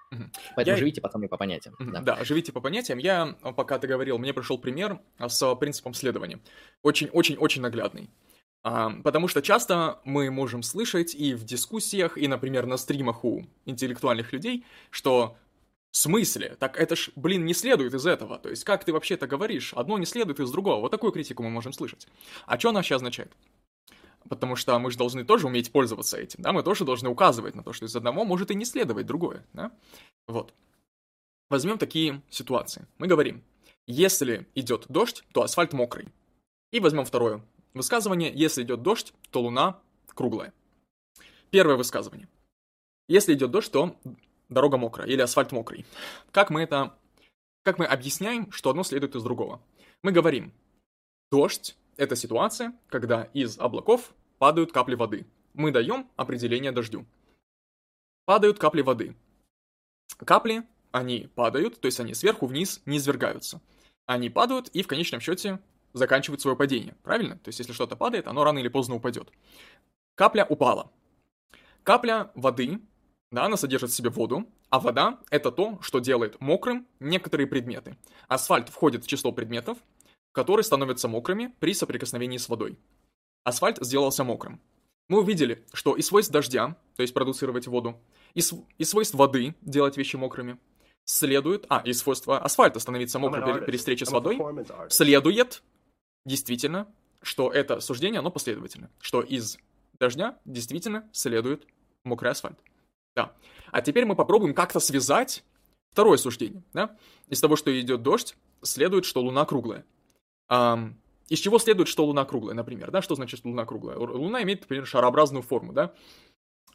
Поэтому Я... живите потом и по понятиям. Да. да, живите по понятиям. Я, пока ты говорил, мне пришел пример с принципом следования. Очень-очень-очень наглядный. А, потому что часто мы можем слышать и в дискуссиях, и, например, на стримах у интеллектуальных людей, что в смысле? Так это ж, блин, не следует из этого. То есть, как ты вообще-то говоришь? Одно не следует из другого. Вот такую критику мы можем слышать. А что она вообще означает? Потому что мы же должны тоже уметь пользоваться этим, да? Мы тоже должны указывать на то, что из одного может и не следовать другое, да? Вот. Возьмем такие ситуации. Мы говорим, если идет дождь, то асфальт мокрый. И возьмем второе высказывание, если идет дождь, то луна круглая. Первое высказывание. Если идет дождь, то дорога мокрая или асфальт мокрый. Как мы это... Как мы объясняем, что одно следует из другого? Мы говорим, дождь – это ситуация, когда из облаков падают капли воды. Мы даем определение дождю. Падают капли воды. Капли, они падают, то есть они сверху вниз не извергаются. Они падают и в конечном счете заканчивают свое падение, правильно? То есть если что-то падает, оно рано или поздно упадет. Капля упала. капля воды, да, она содержит в себе воду, а вода — это то, что делает мокрым некоторые предметы. Асфальт входит в число предметов, которые становятся мокрыми при соприкосновении с водой. Асфальт сделался мокрым. Мы увидели, что из свойств дождя, то есть продуцировать воду, из, из свойств воды делать вещи мокрыми, следует... А, из свойства асфальта становиться мокрым при, при встрече с водой, следует, действительно, что это суждение, оно последовательно. Что из дождя действительно следует мокрый асфальт. Да. А теперь мы попробуем как-то связать второе суждение. Да? Из того, что идет дождь, следует, что Луна круглая. Um, из чего следует, что Луна круглая, например, да? Что значит Луна круглая? Луна имеет, например, шарообразную форму, да?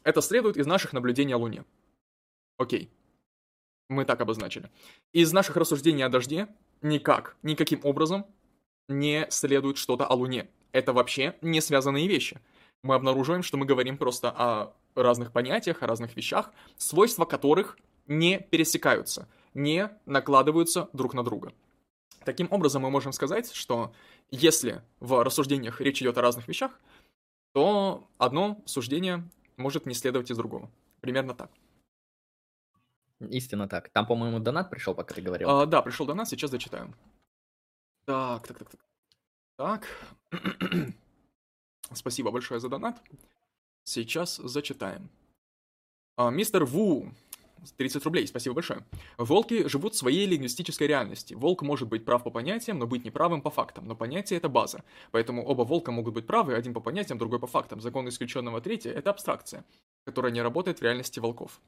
Это следует из наших наблюдений о Луне. Окей. Мы так обозначили. Из наших рассуждений о дожде никак, никаким образом не следует что-то о Луне. Это вообще не связанные вещи. Мы обнаруживаем, что мы говорим просто о разных понятиях, о разных вещах, свойства которых не пересекаются, не накладываются друг на друга. Таким образом, мы можем сказать, что если в рассуждениях речь идет о разных вещах, то одно суждение может не следовать из другого. Примерно так. Истинно так. Там, по-моему, донат пришел, пока ты говорил. А, да, пришел донат, сейчас зачитаю. Так, так, так, так. Так. Спасибо большое за донат. Сейчас зачитаем. А, мистер Ву, 30 рублей, спасибо большое. Волки живут в своей лингвистической реальности. Волк может быть прав по понятиям, но быть неправым по фактам. Но понятие — это база. Поэтому оба волка могут быть правы, один по понятиям, другой по фактам. Закон исключенного третьего — это абстракция, которая не работает в реальности волков.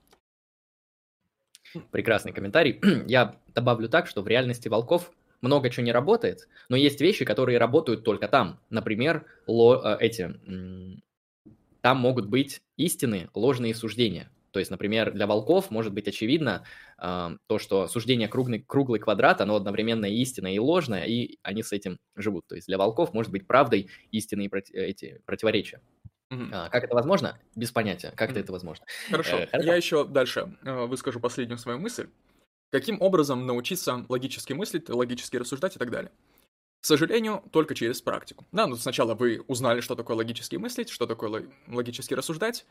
Прекрасный комментарий. Я добавлю так, что в реальности волков много чего не работает, но есть вещи, которые работают только там. Например, ло, э, эти, там могут быть истины, ложные суждения. То есть, например, для волков может быть очевидно э, то, что суждение круглый, круглый квадрат, оно одновременно истинное и ложное, и они с этим живут. То есть для волков может быть правдой истинные проти, эти противоречия. Mm-hmm. А, как это возможно? Без понятия. Как mm-hmm. это возможно? Хорошо. Э, Я еще дальше э, выскажу последнюю свою мысль. Каким образом научиться логически мыслить, логически рассуждать и так далее? К сожалению, только через практику. Да, ну сначала вы узнали, что такое логически мыслить, что такое логически рассуждать,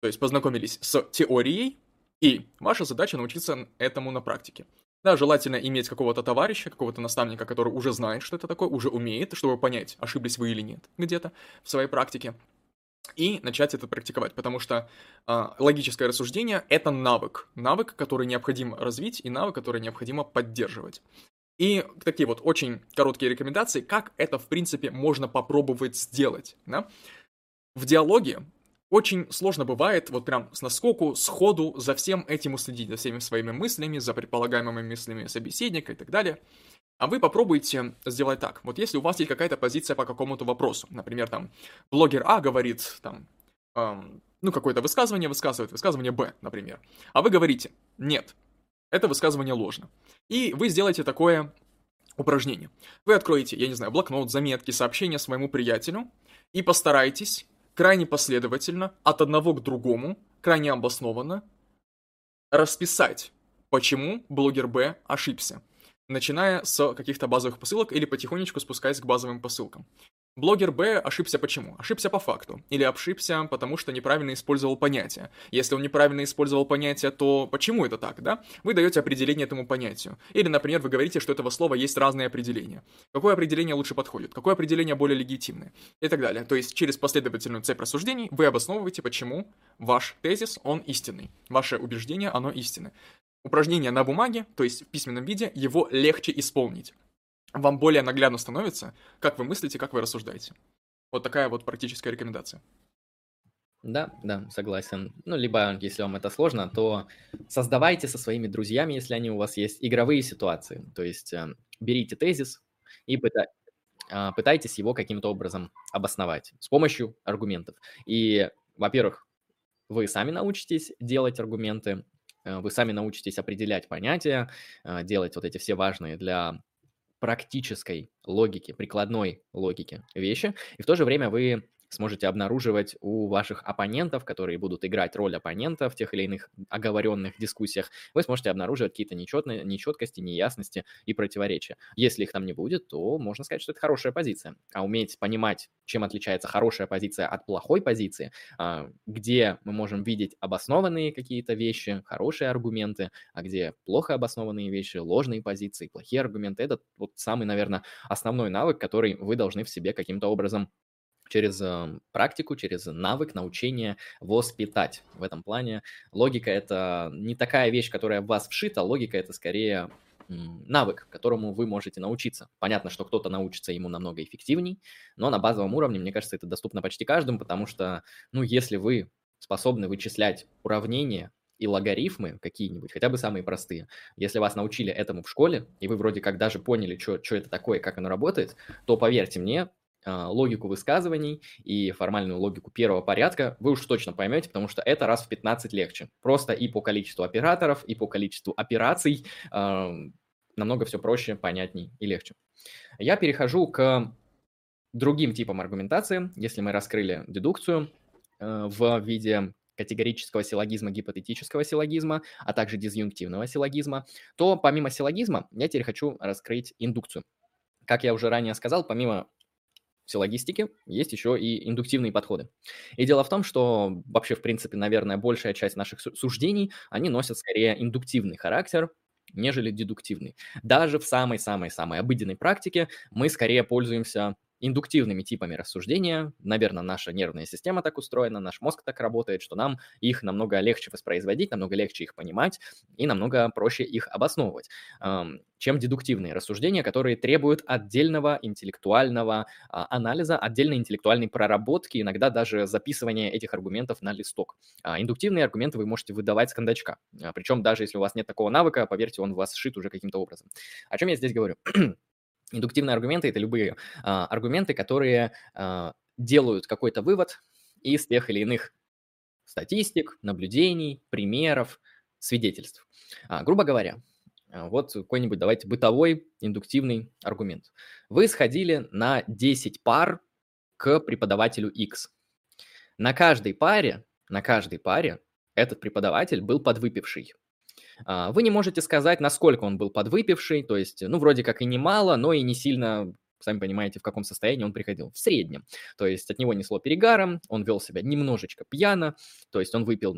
то есть познакомились с теорией, и ваша задача научиться этому на практике. Да, желательно иметь какого-то товарища, какого-то наставника, который уже знает, что это такое, уже умеет, чтобы понять, ошиблись вы или нет где-то в своей практике. И начать это практиковать, потому что э, логическое рассуждение это навык. Навык, который необходимо развить, и навык, который необходимо поддерживать. И такие вот очень короткие рекомендации, как это, в принципе, можно попробовать сделать. Да? В диалоге очень сложно бывает вот прям с наскоку, сходу за всем этим уследить, за всеми своими мыслями, за предполагаемыми мыслями собеседника и так далее. А вы попробуйте сделать так. Вот если у вас есть какая-то позиция по какому-то вопросу, например, там, блогер А говорит, там, эм, ну, какое-то высказывание высказывает, высказывание Б, например. А вы говорите, нет, это высказывание ложно. И вы сделаете такое упражнение. Вы откроете, я не знаю, блокнот, заметки, сообщения своему приятелю и постарайтесь крайне последовательно, от одного к другому, крайне обоснованно, расписать, почему блогер Б ошибся, начиная с каких-то базовых посылок или потихонечку спускаясь к базовым посылкам. Блогер Б ошибся почему? Ошибся по факту. Или ошибся, потому что неправильно использовал понятие. Если он неправильно использовал понятие, то почему это так, да? Вы даете определение этому понятию. Или, например, вы говорите, что этого слова есть разные определения. Какое определение лучше подходит? Какое определение более легитимное? И так далее. То есть через последовательную цепь рассуждений вы обосновываете, почему ваш тезис, он истинный. Ваше убеждение, оно истинное. Упражнение на бумаге, то есть в письменном виде, его легче исполнить вам более наглядно становится, как вы мыслите, как вы рассуждаете. Вот такая вот практическая рекомендация. Да, да, согласен. Ну, либо, если вам это сложно, то создавайте со своими друзьями, если они у вас есть, игровые ситуации. То есть э, берите тезис и пыта, э, пытайтесь его каким-то образом обосновать с помощью аргументов. И, во-первых, вы сами научитесь делать аргументы, э, вы сами научитесь определять понятия, э, делать вот эти все важные для практической логики, прикладной логики вещи, и в то же время вы сможете обнаруживать у ваших оппонентов, которые будут играть роль оппонента в тех или иных оговоренных дискуссиях, вы сможете обнаруживать какие-то нечетные, нечеткости, неясности и противоречия. Если их там не будет, то можно сказать, что это хорошая позиция. А уметь понимать, чем отличается хорошая позиция от плохой позиции, а, где мы можем видеть обоснованные какие-то вещи, хорошие аргументы, а где плохо обоснованные вещи, ложные позиции, плохие аргументы, это вот самый, наверное, основной навык, который вы должны в себе каким-то образом через э, практику, через навык, научение воспитать. В этом плане логика – это не такая вещь, которая в вас вшита, логика – это скорее навык, которому вы можете научиться. Понятно, что кто-то научится ему намного эффективней, но на базовом уровне, мне кажется, это доступно почти каждому, потому что, ну, если вы способны вычислять уравнения и логарифмы какие-нибудь, хотя бы самые простые, если вас научили этому в школе, и вы вроде как даже поняли, что это такое, как оно работает, то поверьте мне, логику высказываний и формальную логику первого порядка вы уж точно поймете, потому что это раз в 15 легче. Просто и по количеству операторов, и по количеству операций э, намного все проще, понятней и легче. Я перехожу к другим типам аргументации. Если мы раскрыли дедукцию э, в виде категорического силлогизма, гипотетического силлогизма, а также дизъюнктивного силлогизма, то помимо силлогизма я теперь хочу раскрыть индукцию. Как я уже ранее сказал, помимо силлогистики есть еще и индуктивные подходы. И дело в том, что вообще, в принципе, наверное, большая часть наших суждений, они носят скорее индуктивный характер, нежели дедуктивный. Даже в самой-самой-самой обыденной практике мы скорее пользуемся индуктивными типами рассуждения. Наверное, наша нервная система так устроена, наш мозг так работает, что нам их намного легче воспроизводить, намного легче их понимать и намного проще их обосновывать, чем дедуктивные рассуждения, которые требуют отдельного интеллектуального а, анализа, отдельной интеллектуальной проработки, иногда даже записывания этих аргументов на листок. А, индуктивные аргументы вы можете выдавать с кондачка. А, Причем даже если у вас нет такого навыка, поверьте, он вас сшит уже каким-то образом. О чем я здесь говорю? Индуктивные аргументы – это любые а, аргументы, которые а, делают какой-то вывод из тех или иных статистик, наблюдений, примеров, свидетельств. А, грубо говоря, а, вот какой-нибудь, давайте, бытовой индуктивный аргумент. Вы сходили на 10 пар к преподавателю X. На каждой паре, на каждой паре этот преподаватель был подвыпивший. А, вы не можете сказать, насколько он был подвыпивший, то есть, ну, вроде как и немало, но и не сильно сами понимаете, в каком состоянии он приходил. В среднем. То есть от него несло перегаром, он вел себя немножечко пьяно, то есть он выпил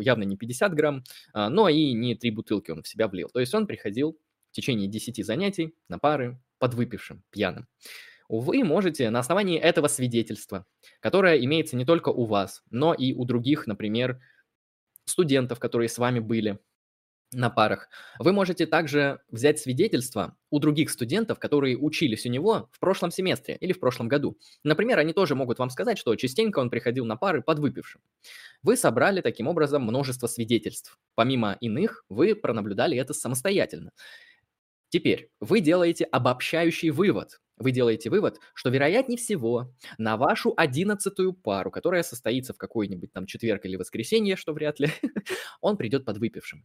явно не 50 грамм, а, но и не три бутылки он в себя влил. То есть он приходил в течение 10 занятий на пары подвыпившим, пьяным. Вы можете на основании этого свидетельства, которое имеется не только у вас, но и у других, например, студентов, которые с вами были, на парах. Вы можете также взять свидетельства у других студентов, которые учились у него в прошлом семестре или в прошлом году. Например, они тоже могут вам сказать, что частенько он приходил на пары подвыпившим. Вы собрали таким образом множество свидетельств. Помимо иных, вы пронаблюдали это самостоятельно. Теперь вы делаете обобщающий вывод. Вы делаете вывод, что вероятнее всего на вашу одиннадцатую пару, которая состоится в какой-нибудь там четверг или воскресенье, что вряд ли, он придет подвыпившим.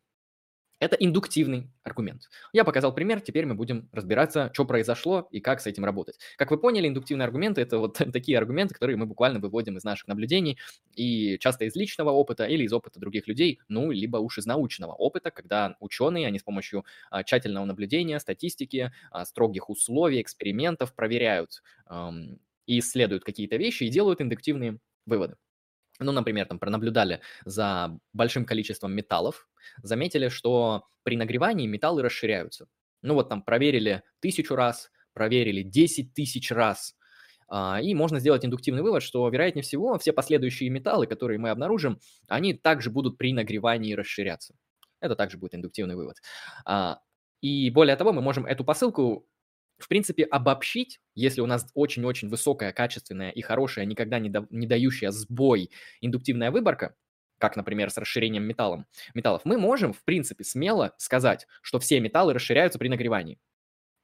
Это индуктивный аргумент. Я показал пример, теперь мы будем разбираться, что произошло и как с этим работать. Как вы поняли, индуктивные аргументы – это вот такие аргументы, которые мы буквально выводим из наших наблюдений и часто из личного опыта или из опыта других людей, ну, либо уж из научного опыта, когда ученые, они с помощью а, тщательного наблюдения, статистики, а, строгих условий, экспериментов проверяют эм, и исследуют какие-то вещи и делают индуктивные выводы ну, например, там пронаблюдали за большим количеством металлов, заметили, что при нагревании металлы расширяются. Ну вот там проверили тысячу раз, проверили 10 тысяч раз, а, и можно сделать индуктивный вывод, что, вероятнее всего, все последующие металлы, которые мы обнаружим, они также будут при нагревании расширяться. Это также будет индуктивный вывод. А, и более того, мы можем эту посылку в принципе, обобщить, если у нас очень-очень высокая, качественная и хорошая, никогда не, да, не дающая сбой индуктивная выборка, как, например, с расширением металлом, металлов, мы можем, в принципе, смело сказать, что все металлы расширяются при нагревании.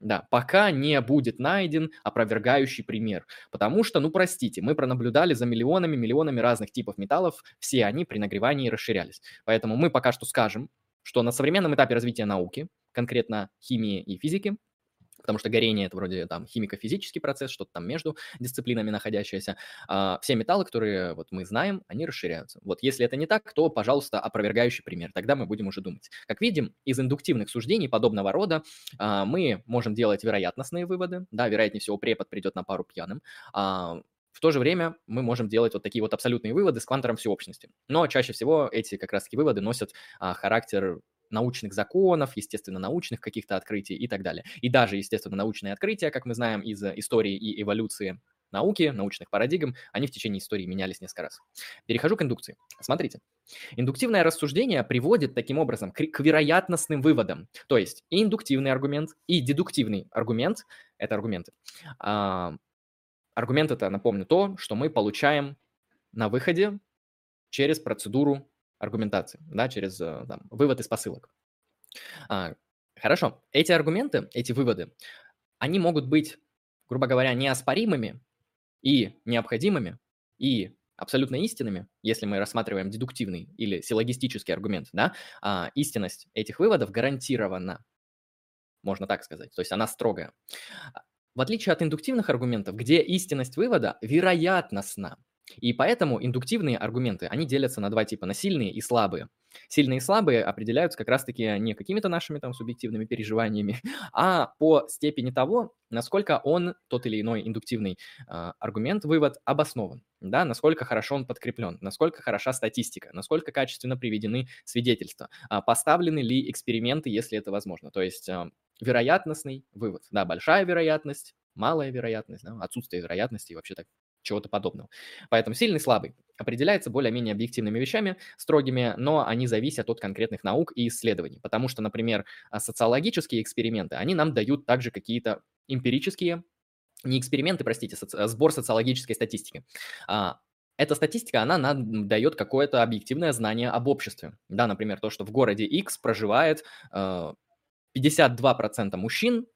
Да, пока не будет найден опровергающий пример. Потому что, ну простите, мы пронаблюдали за миллионами, миллионами разных типов металлов, все они при нагревании расширялись. Поэтому мы пока что скажем, что на современном этапе развития науки, конкретно химии и физики, потому что горение это вроде там химико-физический процесс, что-то там между дисциплинами находящееся. А, все металлы, которые вот мы знаем, они расширяются. Вот если это не так, то, пожалуйста, опровергающий пример. Тогда мы будем уже думать. Как видим, из индуктивных суждений подобного рода а, мы можем делать вероятностные выводы. Да, вероятнее всего, препод придет на пару пьяным. А, в то же время мы можем делать вот такие вот абсолютные выводы с квантором всеобщности. Но чаще всего эти как раз-таки выводы носят а, характер научных законов, естественно, научных каких-то открытий и так далее. И даже, естественно, научные открытия, как мы знаем из истории и эволюции науки, научных парадигм, они в течение истории менялись несколько раз. Перехожу к индукции. Смотрите. Индуктивное рассуждение приводит таким образом к, к вероятностным выводам. То есть и индуктивный аргумент, и дедуктивный аргумент – это аргументы. А, аргумент – это, напомню, то, что мы получаем на выходе через процедуру аргументации, да, через э, там, вывод из посылок. А, хорошо, эти аргументы, эти выводы, они могут быть, грубо говоря, неоспоримыми и необходимыми, и абсолютно истинными, если мы рассматриваем дедуктивный или силлогистический аргумент, да, а истинность этих выводов гарантирована, можно так сказать, то есть она строгая. В отличие от индуктивных аргументов, где истинность вывода вероятностна, и поэтому индуктивные аргументы, они делятся на два типа, на сильные и слабые. Сильные и слабые определяются как раз-таки не какими-то нашими там субъективными переживаниями, а по степени того, насколько он, тот или иной индуктивный э, аргумент, вывод обоснован, да, насколько хорошо он подкреплен, насколько хороша статистика, насколько качественно приведены свидетельства, э, поставлены ли эксперименты, если это возможно. То есть э, вероятностный вывод, да, большая вероятность, малая вероятность, да, отсутствие вероятности и вообще так чего-то подобного. Поэтому сильный, слабый определяется более-менее объективными вещами, строгими, но они зависят от конкретных наук и исследований. Потому что, например, а, социологические эксперименты, они нам дают также какие-то эмпирические, не эксперименты, простите, соци... А сбор социологической статистики. А, эта статистика, она нам дает какое-то объективное знание об обществе. Да, например, то, что в городе X проживает 52% мужчин,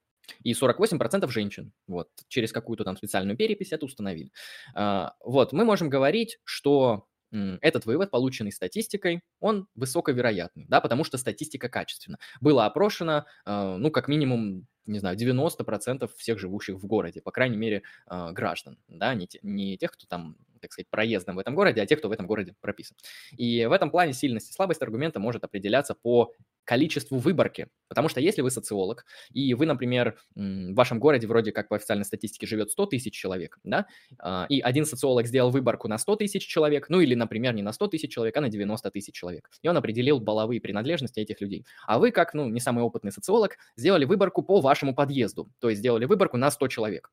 и 48% женщин. Вот, через какую-то там специальную перепись это установили. А, вот, мы можем говорить, что этот вывод, полученный статистикой, он высоковероятный, да, потому что статистика качественна. Было опрошено, а, ну, как минимум, не знаю, 90% всех живущих в городе, по крайней мере, а, граждан, да, не, те, не тех, кто там, так сказать, проездом в этом городе, а тех, кто в этом городе прописан. И в этом плане сильность и слабость аргумента может определяться по количеству выборки. Потому что если вы социолог, и вы, например, в вашем городе вроде как по официальной статистике живет 100 тысяч человек, да, а, и один социолог сделал выборку на 100 тысяч человек, ну или, например, не на 100 тысяч человек, а на 90 тысяч человек, и он определил баловые принадлежности этих людей. А вы, как, ну, не самый опытный социолог, сделали выборку по вашему подъезду, то есть сделали выборку на 100 человек.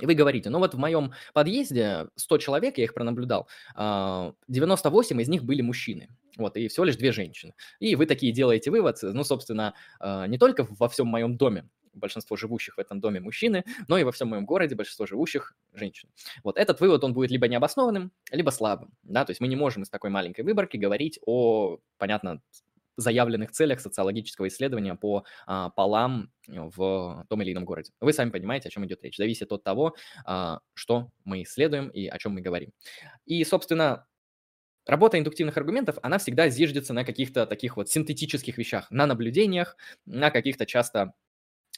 И вы говорите, ну вот в моем подъезде 100 человек, я их пронаблюдал, 98 а, из них были мужчины, вот, и всего лишь две женщины. И вы такие делаете вывод, ну, собственно, а, не только во всем моем доме, большинство живущих в этом доме мужчины, но и во всем моем городе большинство живущих женщин. Вот этот вывод, он будет либо необоснованным, либо слабым, да, то есть мы не можем из такой маленькой выборки говорить о, понятно, заявленных целях социологического исследования по а, полам в том или ином городе. Вы сами понимаете, о чем идет речь. Зависит от того, а, что мы исследуем и о чем мы говорим. И, собственно, Работа индуктивных аргументов, она всегда зиждется на каких-то таких вот синтетических вещах, на наблюдениях, на каких-то часто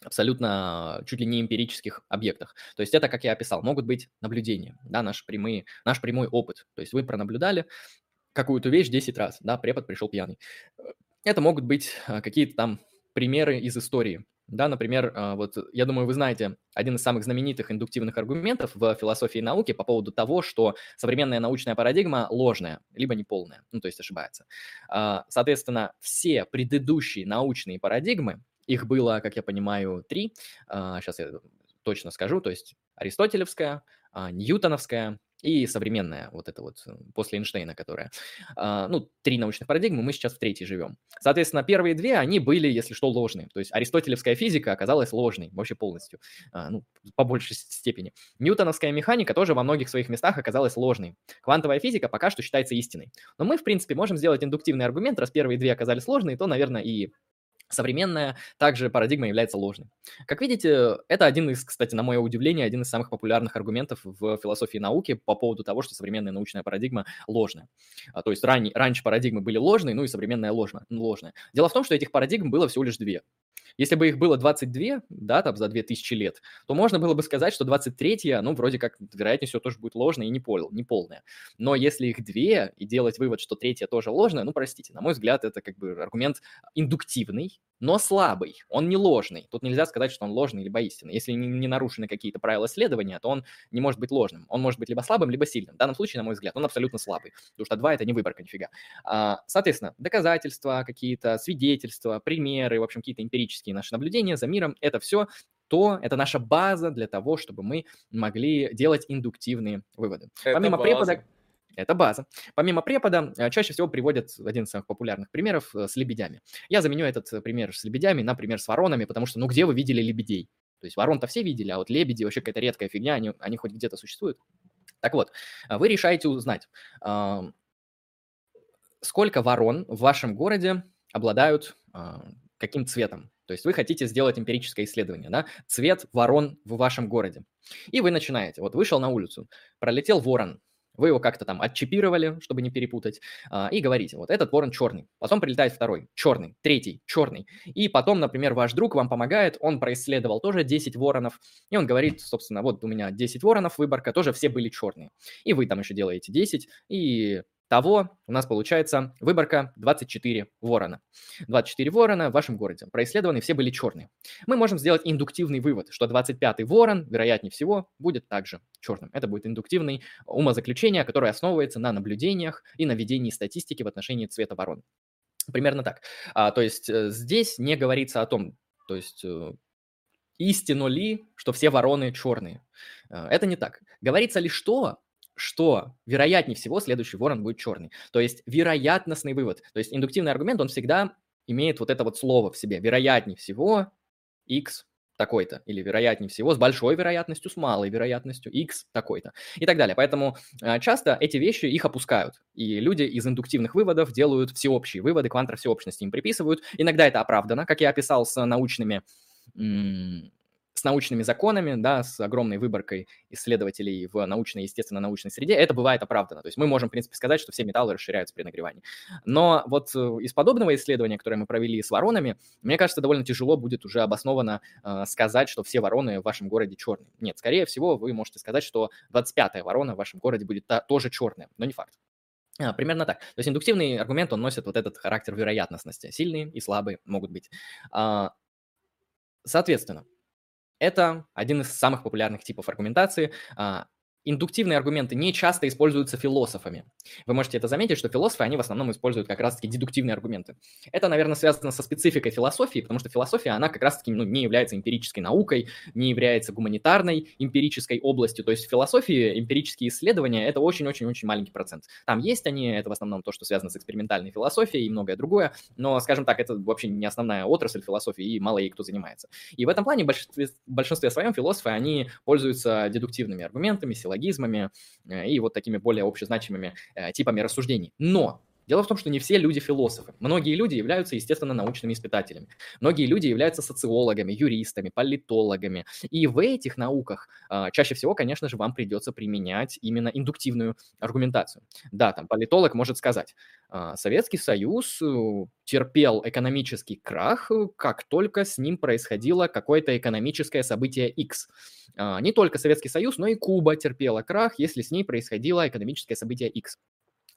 абсолютно чуть ли не эмпирических объектах. То есть это, как я описал, могут быть наблюдения, да, наш, прямые, наш прямой опыт. То есть вы пронаблюдали какую-то вещь 10 раз, да, препод пришел пьяный. Это могут быть а, какие-то там примеры из истории. Да, например, а, вот я думаю, вы знаете один из самых знаменитых индуктивных аргументов в философии и науке по поводу того, что современная научная парадигма ложная, либо неполная, ну то есть ошибается. А, соответственно, все предыдущие научные парадигмы, их было, как я понимаю, три, сейчас я точно скажу, то есть аристотелевская, ньютоновская и современная, вот это вот э, после Эйнштейна, которая. А, ну, три научных парадигмы, мы сейчас в третьей живем. Соответственно, первые две, они были, если что, ложные. То есть аристотелевская физика оказалась ложной вообще полностью, а, ну, по большей степени. Ньютоновская механика тоже во многих своих местах оказалась ложной. Квантовая физика пока что считается истиной. Но мы, в принципе, можем сделать индуктивный аргумент, раз первые две оказались ложные, то, наверное, и Современная также парадигма является ложной. Как видите, это один из, кстати, на мое удивление, один из самых популярных аргументов в философии науки по поводу того, что современная научная парадигма ложная. А, то есть ран... раньше парадигмы были ложные, ну и современная ложная, ложная. Дело в том, что этих парадигм было всего лишь две. Если бы их было 22, да, там за 2000 лет, то можно было бы сказать, что 23-я, ну, вроде как, вероятнее всего, тоже будет ложная и не, пол. Но если их две, и делать вывод, что третья тоже ложная, ну, простите, на мой взгляд, это как бы аргумент индуктивный, но слабый, он не ложный. Тут нельзя сказать, что он ложный либо истинный. Если не, нарушены какие-то правила следования, то он не может быть ложным. Он может быть либо слабым, либо сильным. В данном случае, на мой взгляд, он абсолютно слабый, потому что 2 – это не выборка нифига. А, соответственно, доказательства какие-то, свидетельства, примеры, в общем, какие-то эмпирические наши наблюдения за миром – это все то, это наша база для того, чтобы мы могли делать индуктивные выводы. Это Помимо база. препода, это база. Помимо препода, э, чаще всего приводят один из самых популярных примеров э, с лебедями. Я заменю этот э, пример с лебедями на пример с воронами, потому что, ну, где вы видели лебедей? То есть ворон-то все видели, а вот лебеди вообще какая-то редкая фигня, они, они хоть где-то существуют. Так вот, вы решаете узнать, ам, сколько ворон в вашем городе обладают каким цветом. То есть вы хотите сделать эмпирическое исследование, да, цвет ворон в вашем городе. И вы начинаете, вот вышел на улицу, пролетел ворон, вы его как-то там отчипировали, чтобы не перепутать, а, и говорите, вот этот ворон черный. Потом прилетает второй, черный, третий, черный. И потом, например, ваш друг вам помогает, он происследовал тоже 10 воронов, и он говорит, собственно, вот у меня 10 воронов, выборка, тоже все были черные. И вы там еще делаете 10, и того у нас получается выборка 24 ворона. 24 ворона в вашем городе. Происследованы все были черные. Мы можем сделать индуктивный вывод, что 25-й ворон, вероятнее всего, будет также черным. Это будет индуктивный умозаключение, которое основывается на наблюдениях и на ведении статистики в отношении цвета ворон. Примерно так. А, то есть э, здесь не говорится о том, то есть э, истину ли, что все вороны черные. Э, это не так. Говорится лишь то, что вероятнее всего следующий ворон будет черный. То есть вероятностный вывод. То есть индуктивный аргумент, он всегда имеет вот это вот слово в себе. Вероятнее всего x такой-то, или вероятнее всего с большой вероятностью, с малой вероятностью, x такой-то, и так далее. Поэтому э, часто эти вещи их опускают, и люди из индуктивных выводов делают всеобщие выводы, квантра всеобщности им приписывают. Иногда это оправдано, как я описал с научными с научными законами, да, с огромной выборкой исследователей в научной, естественно-научной среде, это бывает оправдано. То есть мы можем, в принципе, сказать, что все металлы расширяются при нагревании. Но вот э, из подобного исследования, которое мы провели с воронами, мне кажется, довольно тяжело будет уже обоснованно э, сказать, что все вороны в вашем городе черные. Нет, скорее всего, вы можете сказать, что 25-я ворона в вашем городе будет та, тоже черная, но не факт. А, примерно так. То есть индуктивный аргумент, он носит вот этот характер вероятностности. Сильные и слабые могут быть. А, соответственно, это один из самых популярных типов аргументации. Индуктивные аргументы не часто используются философами. Вы можете это заметить, что философы, они в основном используют как раз-таки дедуктивные аргументы. Это, наверное, связано со спецификой философии, потому что философия, она как раз-таки ну, не является эмпирической наукой, не является гуманитарной эмпирической областью. То есть в философии эмпирические исследования – это очень-очень-очень маленький процент. Там есть они, это в основном то, что связано с экспериментальной философией и многое другое, но, скажем так, это вообще не основная отрасль философии, и мало ей кто занимается. И в этом плане в большинстве, в большинстве своем философы, они пользуются дедуктивными аргументами, силлогизмами э, и вот такими более общезначимыми э, типами рассуждений. Но Дело в том, что не все люди философы. Многие люди являются, естественно, научными испытателями. Многие люди являются социологами, юристами, политологами. И в этих науках а, чаще всего, конечно же, вам придется применять именно индуктивную аргументацию. Да, там политолог может сказать, а, Советский Союз э, терпел экономический крах, как только с ним происходило какое-то экономическое событие X. А, не только Советский Союз, но и Куба терпела крах, если с ней происходило экономическое событие X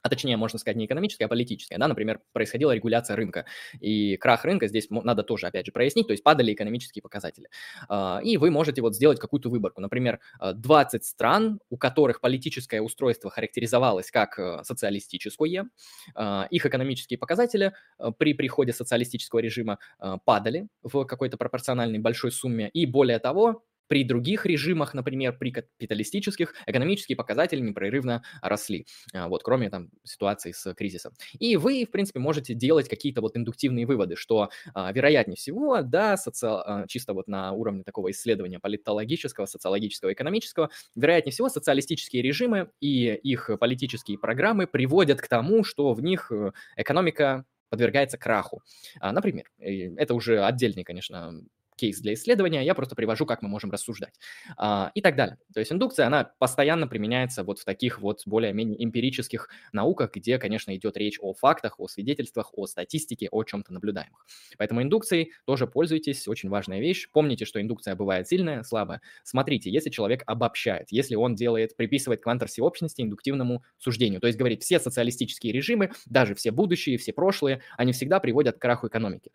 а точнее, можно сказать, не экономическая, а политическая, да, например, происходила регуляция рынка, и крах рынка здесь надо тоже, опять же, прояснить, то есть падали экономические показатели. А, и вы можете вот сделать какую-то выборку, например, 20 а, стран, у которых политическое устройство характеризовалось как э, социалистическое, а, их экономические показатели э, при приходе социалистического режима э, падали в какой-то пропорциональной большой сумме, и более того, при других режимах, например, при капиталистических, экономические показатели непрерывно росли, а, вот, кроме там ситуации с кризисом. И вы, в принципе, можете делать какие-то вот индуктивные выводы, что а, вероятнее всего, да, соци... а, чисто вот на уровне такого исследования политологического, социологического, экономического, вероятнее всего, социалистические режимы и их политические программы приводят к тому, что в них э, экономика подвергается краху. Например, это уже отдельный, конечно, кейс для исследования, я просто привожу, как мы можем рассуждать а, и так далее. То есть индукция, она постоянно применяется вот в таких вот более-менее эмпирических науках, где, конечно, идет речь о фактах, о свидетельствах, о статистике, о чем-то наблюдаемых. Поэтому индукцией тоже пользуйтесь, очень важная вещь. Помните, что индукция бывает сильная, слабая. Смотрите, если человек обобщает, если он делает, приписывает квантор всеобщности индуктивному суждению, то есть говорит, все социалистические режимы, даже все будущие, все прошлые, они всегда приводят к краху экономики.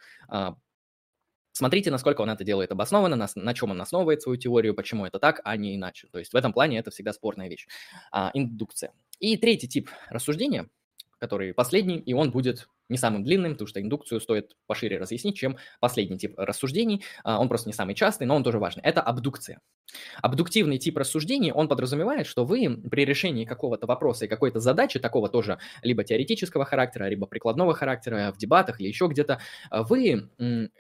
Смотрите, насколько он это делает обоснованно, на, на чем он основывает свою теорию, почему это так, а не иначе. То есть в этом плане это всегда спорная вещь. А, индукция. И третий тип рассуждения, который последний, и он будет не самым длинным, потому что индукцию стоит пошире разъяснить, чем последний тип рассуждений. А, он просто не самый частый, но он тоже важный. Это абдукция. Абдуктивный тип рассуждений, он подразумевает, что вы при решении какого-то вопроса и какой-то задачи, такого тоже либо теоретического характера, либо прикладного характера в дебатах или еще где-то, вы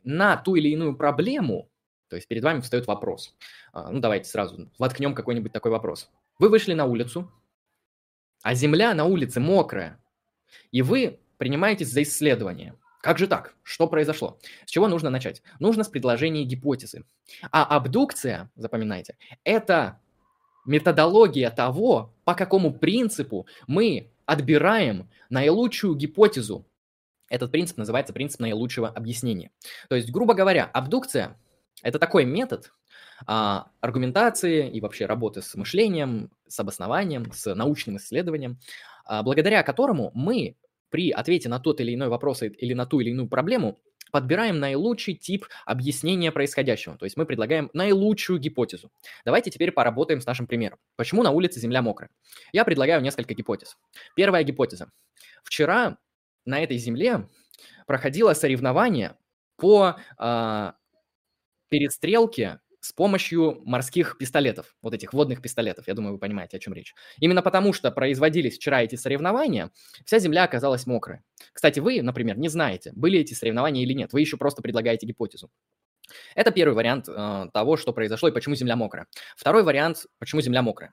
на ту или иную проблему, то есть перед вами встает вопрос. А, ну, давайте сразу воткнем какой-нибудь такой вопрос. Вы вышли на улицу, а земля на улице мокрая, и вы принимаетесь за исследование. Как же так? Что произошло? С чего нужно начать? Нужно с предложения гипотезы. А абдукция, запоминайте, это методология того, по какому принципу мы отбираем наилучшую гипотезу. Этот принцип называется принцип наилучшего объяснения. То есть, грубо говоря, абдукция – это такой метод а, аргументации и вообще работы с мышлением, с обоснованием, с научным исследованием, а, благодаря которому мы при ответе на тот или иной вопрос или на ту или иную проблему подбираем наилучший тип объяснения происходящего. То есть мы предлагаем наилучшую гипотезу. Давайте теперь поработаем с нашим примером. Почему на улице земля мокрая? Я предлагаю несколько гипотез. Первая гипотеза. Вчера на этой земле проходило соревнование по э, перестрелке с помощью морских пистолетов, вот этих водных пистолетов. Я думаю, вы понимаете, о чем речь. Именно потому, что производились вчера эти соревнования, вся земля оказалась мокрая. Кстати, вы, например, не знаете, были эти соревнования или нет. Вы еще просто предлагаете гипотезу. Это первый вариант э, того, что произошло и почему земля мокрая. Второй вариант, почему земля мокрая.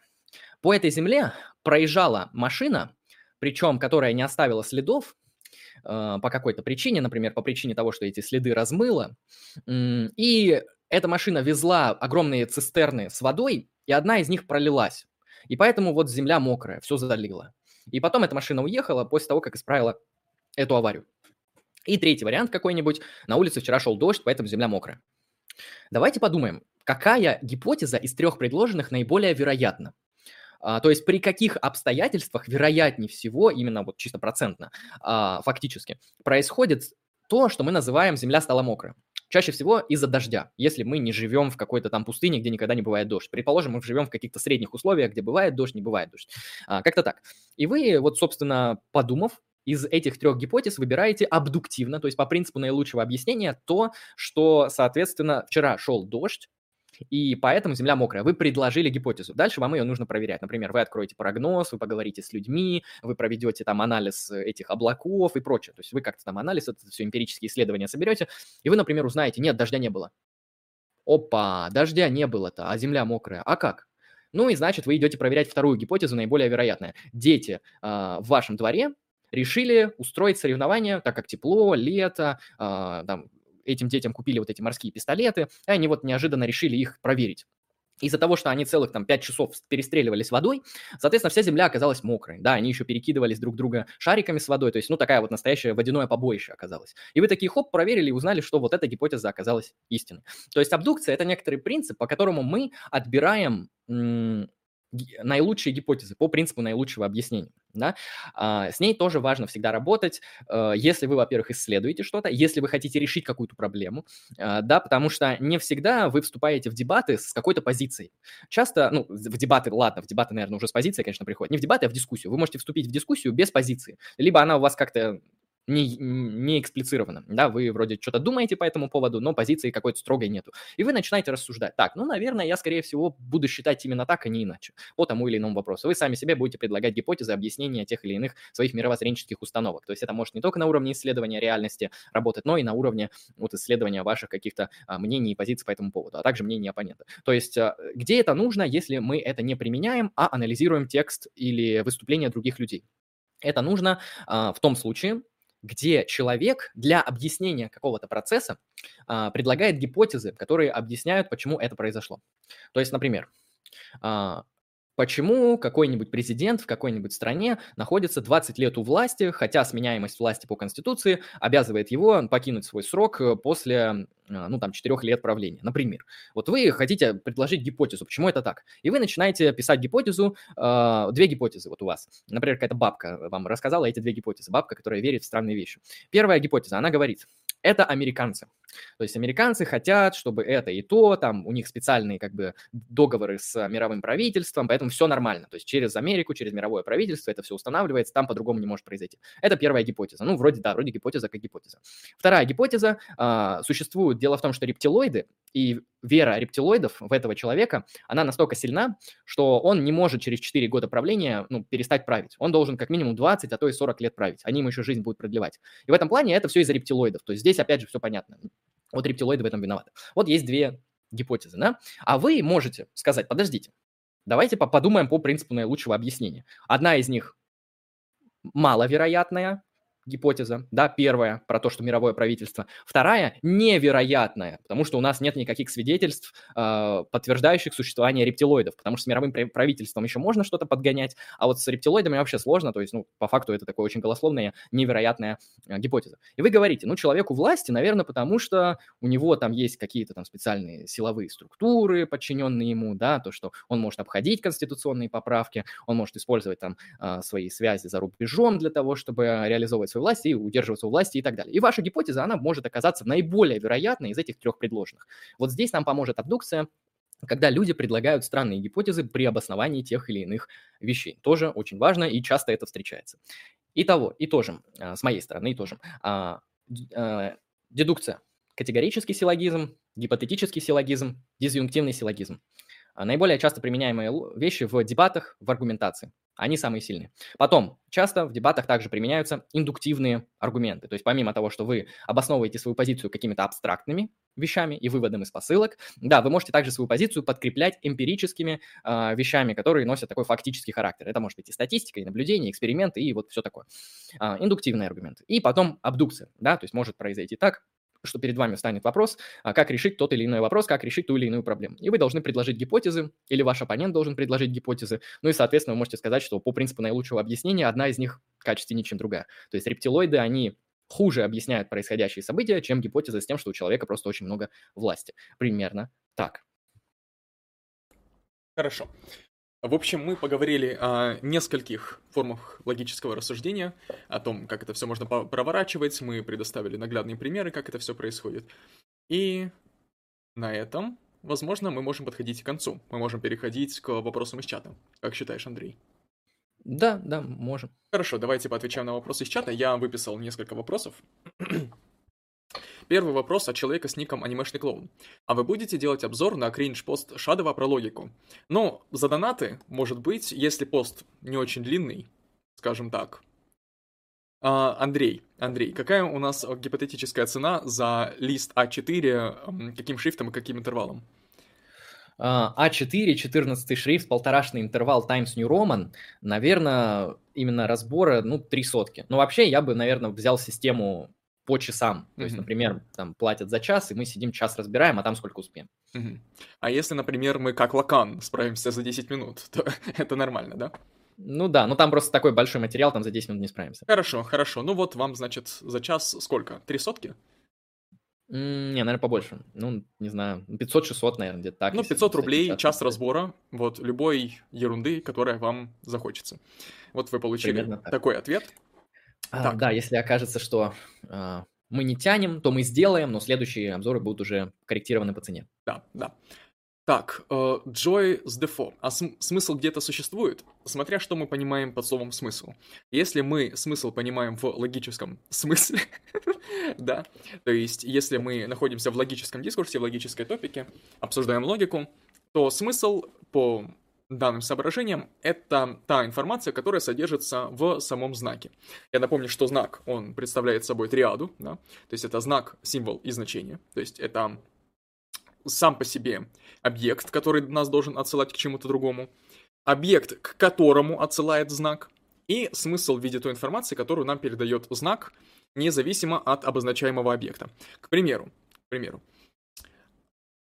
По этой земле проезжала машина, причем которая не оставила следов, э, по какой-то причине, например, по причине того, что эти следы размыло, и эта машина везла огромные цистерны с водой, и одна из них пролилась. И поэтому вот земля мокрая, все залило. И потом эта машина уехала после того, как исправила эту аварию. И третий вариант какой-нибудь. На улице вчера шел дождь, поэтому земля мокрая. Давайте подумаем, какая гипотеза из трех предложенных наиболее вероятна? А, то есть при каких обстоятельствах вероятнее всего, именно вот чисто процентно, а, фактически, происходит то, что мы называем «земля стала мокрая». Чаще всего из-за дождя, если мы не живем в какой-то там пустыне, где никогда не бывает дождь. Предположим, мы живем в каких-то средних условиях, где бывает дождь, не бывает дождь. А, как-то так. И вы, вот, собственно, подумав, из этих трех гипотез выбираете абдуктивно, то есть по принципу наилучшего объяснения, то, что, соответственно, вчера шел дождь, и поэтому Земля мокрая. Вы предложили гипотезу. Дальше вам ее нужно проверять. Например, вы откроете прогноз, вы поговорите с людьми, вы проведете там анализ этих облаков и прочее. То есть вы как-то там анализ, это все эмпирические исследования соберете, и вы, например, узнаете, нет, дождя не было. Опа, дождя не было-то, а Земля мокрая. А как? Ну и значит, вы идете проверять вторую гипотезу, наиболее вероятная. Дети э, в вашем дворе решили устроить соревнования, так как тепло, лето, э, там, этим детям купили вот эти морские пистолеты, и они вот неожиданно решили их проверить. Из-за того, что они целых там 5 часов перестреливались водой, соответственно, вся земля оказалась мокрой. Да, они еще перекидывались друг друга шариками с водой, то есть, ну, такая вот настоящее водяное побоище оказалось. И вы такие, хоп, проверили и узнали, что вот эта гипотеза оказалась истинной. То есть абдукция – это некоторый принцип, по которому мы отбираем наилучшие гипотезы по принципу наилучшего объяснения. Да? А, с ней тоже важно всегда работать, э, если вы, во-первых, исследуете что-то, если вы хотите решить какую-то проблему, э, да, потому что не всегда вы вступаете в дебаты с какой-то позицией. Часто, ну, в дебаты, ладно, в дебаты, наверное, уже с позицией, конечно, приходит, не в дебаты, а в дискуссию. Вы можете вступить в дискуссию без позиции, либо она у вас как-то не, не эксплицировано. Да, вы вроде что-то думаете по этому поводу, но позиции какой-то строгой нету. И вы начинаете рассуждать. Так, ну, наверное, я, скорее всего, буду считать именно так, а не иначе, по тому или иному вопросу. Вы сами себе будете предлагать гипотезы, объяснения тех или иных своих мировоззренческих установок. То есть это может не только на уровне исследования реальности работать, но и на уровне вот исследования ваших каких-то а, мнений и позиций по этому поводу, а также мнений оппонента. То есть а, где это нужно, если мы это не применяем, а анализируем текст или выступления других людей? Это нужно а, в том случае, где человек для объяснения какого-то процесса а, предлагает гипотезы, которые объясняют, почему это произошло. То есть, например, а, Почему какой-нибудь президент в какой-нибудь стране находится 20 лет у власти, хотя сменяемость власти по Конституции обязывает его покинуть свой срок э, после, а, ну, там, 4 лет правления, например. Вот вы хотите предложить гипотезу, почему это так, и вы начинаете писать гипотезу, э, две гипотезы вот у вас. Например, какая-то бабка вам рассказала эти две гипотезы, бабка, которая верит в странные вещи. Первая гипотеза, она говорит, это американцы. То есть американцы хотят, чтобы это и то, там у них специальные как бы договоры с мировым правительством, поэтому все нормально. То есть через Америку, через мировое правительство это все устанавливается, там по-другому не может произойти. Это первая гипотеза. Ну, вроде да, вроде гипотеза как гипотеза. Вторая гипотеза э, существует. Дело в том, что рептилоиды и вера рептилоидов в этого человека, она настолько сильна, что он не может через 4 года правления ну, перестать править. Он должен как минимум 20, а то и 40 лет править. Они ему еще жизнь будут продлевать. И в этом плане это все из-за рептилоидов. То есть здесь опять же все понятно. Вот рептилоиды в этом виноваты. Вот есть две гипотезы, да? А вы можете сказать, подождите, давайте подумаем по принципу наилучшего объяснения. Одна из них маловероятная, гипотеза, да, первая про то, что мировое правительство. Вторая невероятная, потому что у нас нет никаких свидетельств, э, подтверждающих существование рептилоидов, потому что с мировым правительством еще можно что-то подгонять, а вот с рептилоидами вообще сложно, то есть, ну, по факту это такое очень голословная, невероятная э, гипотеза. И вы говорите, ну, человеку власти, наверное, потому что у него там есть какие-то там специальные силовые структуры, подчиненные ему, да, то, что он может обходить конституционные поправки, он может использовать там э, свои связи за рубежом для того, чтобы реализовывать свою власть и удерживаться у власти и так далее. И ваша гипотеза, она может оказаться наиболее вероятной из этих трех предложенных. Вот здесь нам поможет абдукция, когда люди предлагают странные гипотезы при обосновании тех или иных вещей. Тоже очень важно и часто это встречается. Итого, и тоже, а, с моей стороны, и тоже. А, а, дедукция. Категорический силлогизм, гипотетический силлогизм, дизъюнктивный силлогизм. Наиболее часто применяемые вещи в дебатах, в аргументации. Они самые сильные. Потом, часто в дебатах также применяются индуктивные аргументы. То есть помимо того, что вы обосновываете свою позицию какими-то абстрактными вещами и выводом из посылок, да, вы можете также свою позицию подкреплять эмпирическими э, вещами, которые носят такой фактический характер. Это может быть и статистика, и наблюдение, и эксперименты, и вот все такое. Э, индуктивные аргументы. И потом абдукция, да, то есть может произойти так, что перед вами встанет вопрос, а, как решить тот или иной вопрос, как решить ту или иную проблему. И вы должны предложить гипотезы, или ваш оппонент должен предложить гипотезы, ну и, соответственно, вы можете сказать, что по принципу наилучшего объяснения одна из них качественнее, чем другая. То есть рептилоиды, они хуже объясняют происходящие события, чем гипотеза с тем, что у человека просто очень много власти. Примерно так. Хорошо. В общем, мы поговорили о нескольких формах логического рассуждения, о том, как это все можно проворачивать, мы предоставили наглядные примеры, как это все происходит. И на этом, возможно, мы можем подходить к концу. Мы можем переходить к вопросам из чата. Как считаешь, Андрей? Да, да, можем. Хорошо, давайте поотвечаем на вопросы из чата. Я выписал несколько вопросов. Первый вопрос от человека с ником анимешный клоун. А вы будете делать обзор на кринж-пост Шадова про логику? Ну, за донаты, может быть, если пост не очень длинный, скажем так. А, Андрей, Андрей, какая у нас гипотетическая цена за лист А4, каким шрифтом и каким интервалом? А4, 14 шрифт, полторашный интервал Times New Roman, наверное, именно разбора, ну, три сотки. Но вообще я бы, наверное, взял систему по часам. То mm-hmm. есть, например, там платят за час, и мы сидим час разбираем, а там сколько успеем. Mm-hmm. А если, например, мы как Лакан справимся за 10 минут, то это нормально, да? Ну да, ну там просто такой большой материал, там за 10 минут не справимся. Хорошо, хорошо. Ну вот вам, значит, за час сколько? Три сотки? Не, наверное, побольше. Ну, не знаю, 500-600, наверное, где-то так. Ну, 500 рублей, час, час разбора, вот, любой ерунды, которая вам захочется. Вот вы получили такой ответ. А, да, если окажется, что а, мы не тянем, то мы сделаем, но следующие обзоры будут уже корректированы по цене. Да, да. Так, Joy с дефо. А см- смысл где-то существует? Смотря что мы понимаем под словом смысл. Если мы смысл понимаем в логическом смысле, да, то есть если мы находимся в логическом дискурсе, в логической топике, обсуждаем логику, то смысл по данным соображением, это та информация, которая содержится в самом знаке. Я напомню, что знак, он представляет собой триаду, да? то есть это знак, символ и значение, то есть это сам по себе объект, который нас должен отсылать к чему-то другому, объект, к которому отсылает знак, и смысл в виде той информации, которую нам передает знак, независимо от обозначаемого объекта. К примеру, к примеру,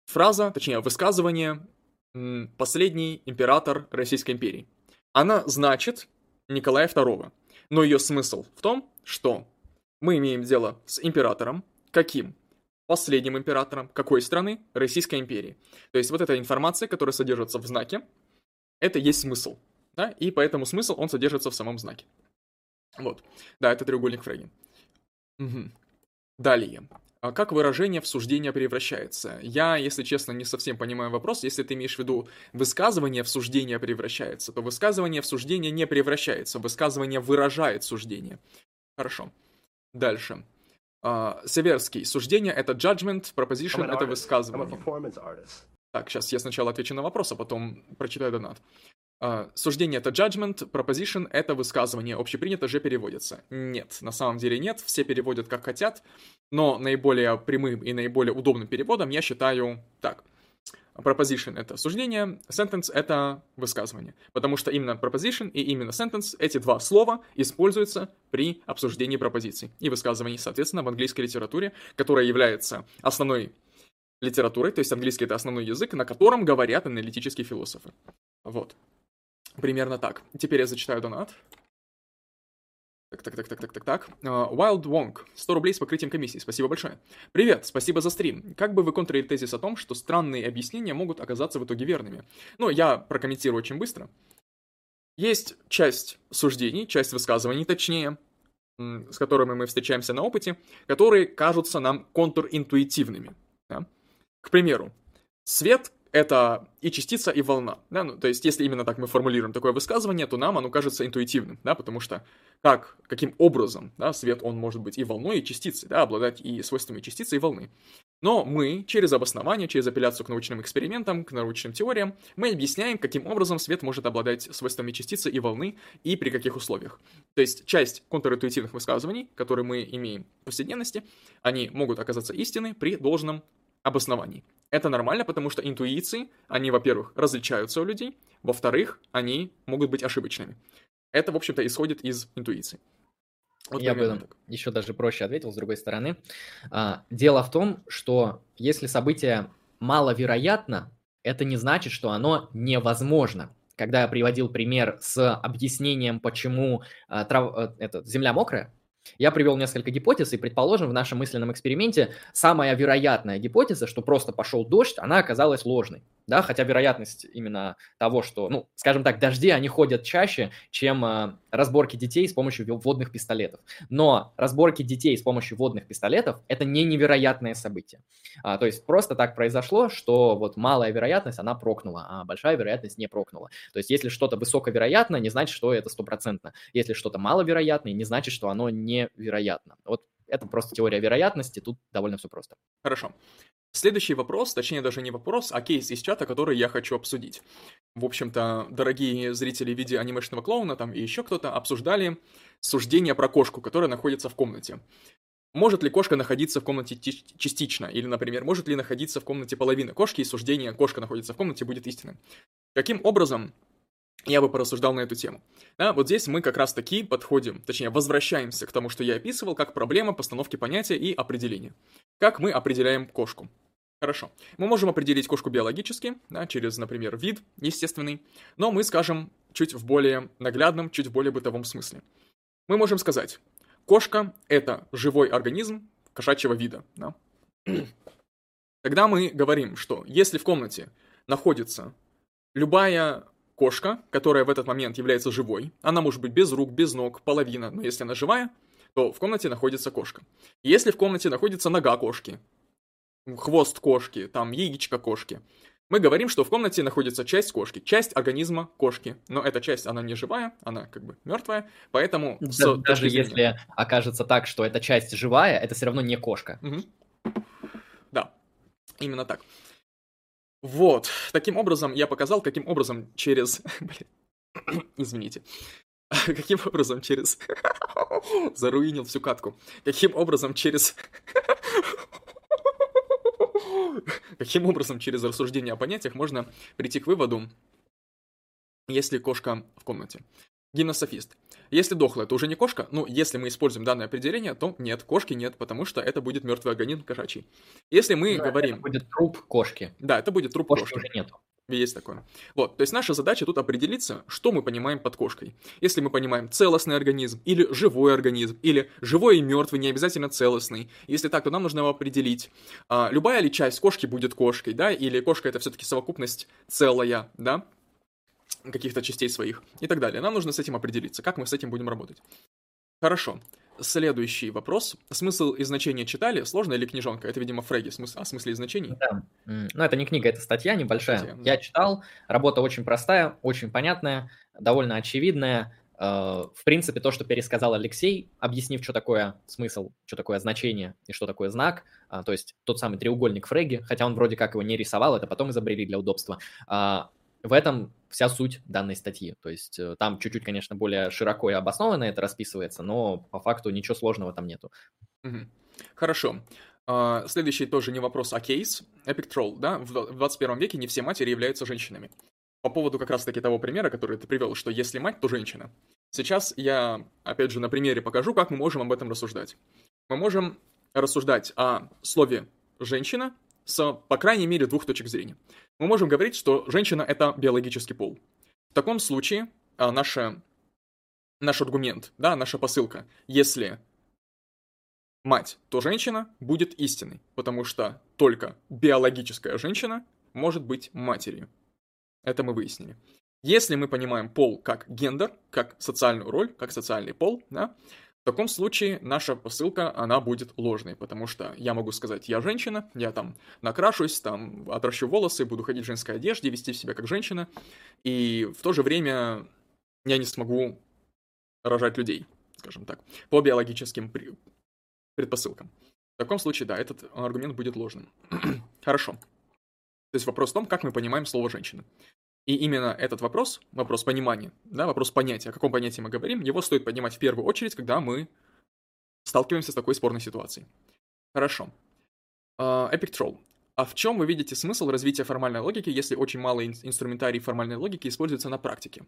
фраза, точнее, высказывание «последний император Российской империи». Она значит Николая II, но ее смысл в том, что мы имеем дело с императором, каким? Последним императором какой страны? Российской империи. То есть вот эта информация, которая содержится в знаке, это есть смысл, да, и поэтому смысл, он содержится в самом знаке. Вот, да, это треугольник Фрейни. Угу. Далее. А как выражение в суждение превращается? Я, если честно, не совсем понимаю вопрос. Если ты имеешь в виду высказывание в суждение превращается, то высказывание в суждение не превращается. Высказывание выражает суждение. Хорошо. Дальше. Uh, Северский. Суждение — это judgment, proposition — это высказывание. Так, сейчас я сначала отвечу на вопрос, а потом прочитаю донат. Uh, суждение — это judgment, proposition — это высказывание, общепринято же переводится. Нет, на самом деле нет, все переводят как хотят, но наиболее прямым и наиболее удобным переводом я считаю так — Proposition — это суждение, sentence — это высказывание. Потому что именно proposition и именно sentence — эти два слова используются при обсуждении пропозиций и высказываний, соответственно, в английской литературе, которая является основной литературой, то есть английский — это основной язык, на котором говорят аналитические философы. Вот. Примерно так. Теперь я зачитаю донат. Так, так, так, так, так, так, так. Uh, Wild Wong, 100 рублей с покрытием комиссии, спасибо большое. Привет, спасибо за стрим. Как бы вы контрили тезис о том, что странные объяснения могут оказаться в итоге верными? Ну, я прокомментирую очень быстро. Есть часть суждений, часть высказываний, точнее, с которыми мы встречаемся на опыте, которые кажутся нам контринтуитивными. Да? К примеру, свет это и частица, и волна. Да? Ну, то есть, если именно так мы формулируем такое высказывание, то нам оно кажется интуитивным, да, потому что как, каким образом да, свет, он может быть и волной, и частицей, да, обладать и свойствами частицы, и волны. Но мы через обоснование, через апелляцию к научным экспериментам, к научным теориям, мы объясняем, каким образом свет может обладать свойствами частицы и волны, и при каких условиях. То есть часть контринтуитивных высказываний, которые мы имеем в повседневности, они могут оказаться истиной при должном обоснований. Это нормально, потому что интуиции, они, во-первых, различаются у людей, во-вторых, они могут быть ошибочными. Это, в общем-то, исходит из интуиции. Вот Я бы так. еще даже проще ответил с другой стороны. А, дело в том, что если событие маловероятно, это не значит, что оно невозможно. Когда я приводил пример с объяснением, почему а, трав... Э, это, земля мокрая, я привел несколько гипотез, и, предположим, в нашем мысленном эксперименте самая вероятная гипотеза, что просто пошел дождь, она оказалась ложной да, хотя вероятность именно того, что, ну, скажем так, дожди, они ходят чаще, чем э, разборки детей с помощью водных пистолетов. Но разборки детей с помощью водных пистолетов – это не невероятное событие. А, то есть просто так произошло, что вот малая вероятность, она прокнула, а большая вероятность не прокнула. То есть если что-то высоковероятно, не значит, что это стопроцентно. Если что-то маловероятное, не значит, что оно невероятно. Вот это просто теория вероятности, тут довольно все просто. Хорошо. Следующий вопрос, точнее даже не вопрос, а кейс из чата, который я хочу обсудить. В общем-то, дорогие зрители в виде анимешного клоуна там и еще кто-то обсуждали суждение про кошку, которая находится в комнате. Может ли кошка находиться в комнате частично? Или, например, может ли находиться в комнате половина кошки, и суждение «кошка находится в комнате» будет истинным? Каким образом я бы порассуждал на эту тему. Да, вот здесь мы как раз таки подходим, точнее, возвращаемся к тому, что я описывал, как проблема постановки понятия и определения. Как мы определяем кошку? Хорошо. Мы можем определить кошку биологически, да, через, например, вид естественный, но мы скажем чуть в более наглядном, чуть в более бытовом смысле. Мы можем сказать, кошка – это живой организм кошачьего вида. Да? Тогда мы говорим, что если в комнате находится любая кошка, которая в этот момент является живой, она может быть без рук, без ног, половина, но если она живая, то в комнате находится кошка. Если в комнате находится нога кошки, хвост кошки, там яичко кошки, мы говорим, что в комнате находится часть кошки, часть организма кошки. Но эта часть, она не живая, она как бы мертвая, поэтому... Да, с, даже если окажется так, что эта часть живая, это все равно не кошка. Угу. Да, именно так. Вот, таким образом я показал, каким образом через... Извините. Каким образом через... Заруинил всю катку. Каким образом через... Каким образом через рассуждение о понятиях можно прийти к выводу, если кошка в комнате. гимнософист. Если дохлая, то уже не кошка. Ну, если мы используем данное определение, то нет, кошки нет, потому что это будет мертвый организм кошачий. Если мы Да, говорим... это будет труп кошки. Да, это будет труп Кошки кошки. уже нету. Есть такое. Вот, то есть наша задача тут определиться, что мы понимаем под кошкой. Если мы понимаем целостный организм, или живой организм, или живой и мертвый, не обязательно целостный. Если так, то нам нужно его определить. А, любая ли часть кошки будет кошкой, да, или кошка это все-таки совокупность целая, да, каких-то частей своих и так далее. Нам нужно с этим определиться, как мы с этим будем работать. Хорошо. Следующий вопрос. Смысл и значение читали? Сложно или книжонка? Это, видимо, Фреги. Смысл, о смысле и значении. Да. Ну, это не книга, это статья небольшая. Статья, да. Я читал, работа очень простая, очень понятная, довольно очевидная. Э, В принципе, то, что пересказал Алексей, объяснив, что такое смысл, что такое значение и что такое знак, а, то есть тот самый треугольник Фреги, хотя он вроде как его не рисовал, это потом изобрели для удобства. В этом вся суть данной статьи. То есть э, там чуть-чуть, конечно, более широко и обоснованно это расписывается, но по факту ничего сложного там нету. Хорошо. А, Следующий тоже не вопрос, а кейс. Epic Troll, да? В 21 веке не все матери являются женщинами. По поводу как раз-таки того примера, который ты привел, что если мать, то женщина. Сейчас я, опять же, на примере покажу, как мы можем об этом рассуждать. Мы можем рассуждать о слове «женщина» с, по крайней мере, двух точек зрения. Мы можем говорить, что женщина — это биологический пол. В таком случае а, наша, наш аргумент, да, наша посылка, если мать, то женщина будет истинной, потому что только биологическая женщина может быть матерью. Это мы выяснили. Если мы понимаем пол как гендер, как социальную роль, как социальный пол, да, в таком случае наша посылка, она будет ложной, потому что я могу сказать, я женщина, я там накрашусь, там отращу волосы, буду ходить в женской одежде, вести себя как женщина, и в то же время я не смогу рожать людей, скажем так, по биологическим предпосылкам. В таком случае, да, этот аргумент будет ложным. Хорошо. То есть вопрос в том, как мы понимаем слово «женщина». И именно этот вопрос, вопрос понимания, да, вопрос понятия, о каком понятии мы говорим, его стоит поднимать в первую очередь, когда мы сталкиваемся с такой спорной ситуацией. Хорошо. А, Epic Troll. А в чем вы видите смысл развития формальной логики, если очень мало ин- инструментарий формальной логики используется на практике?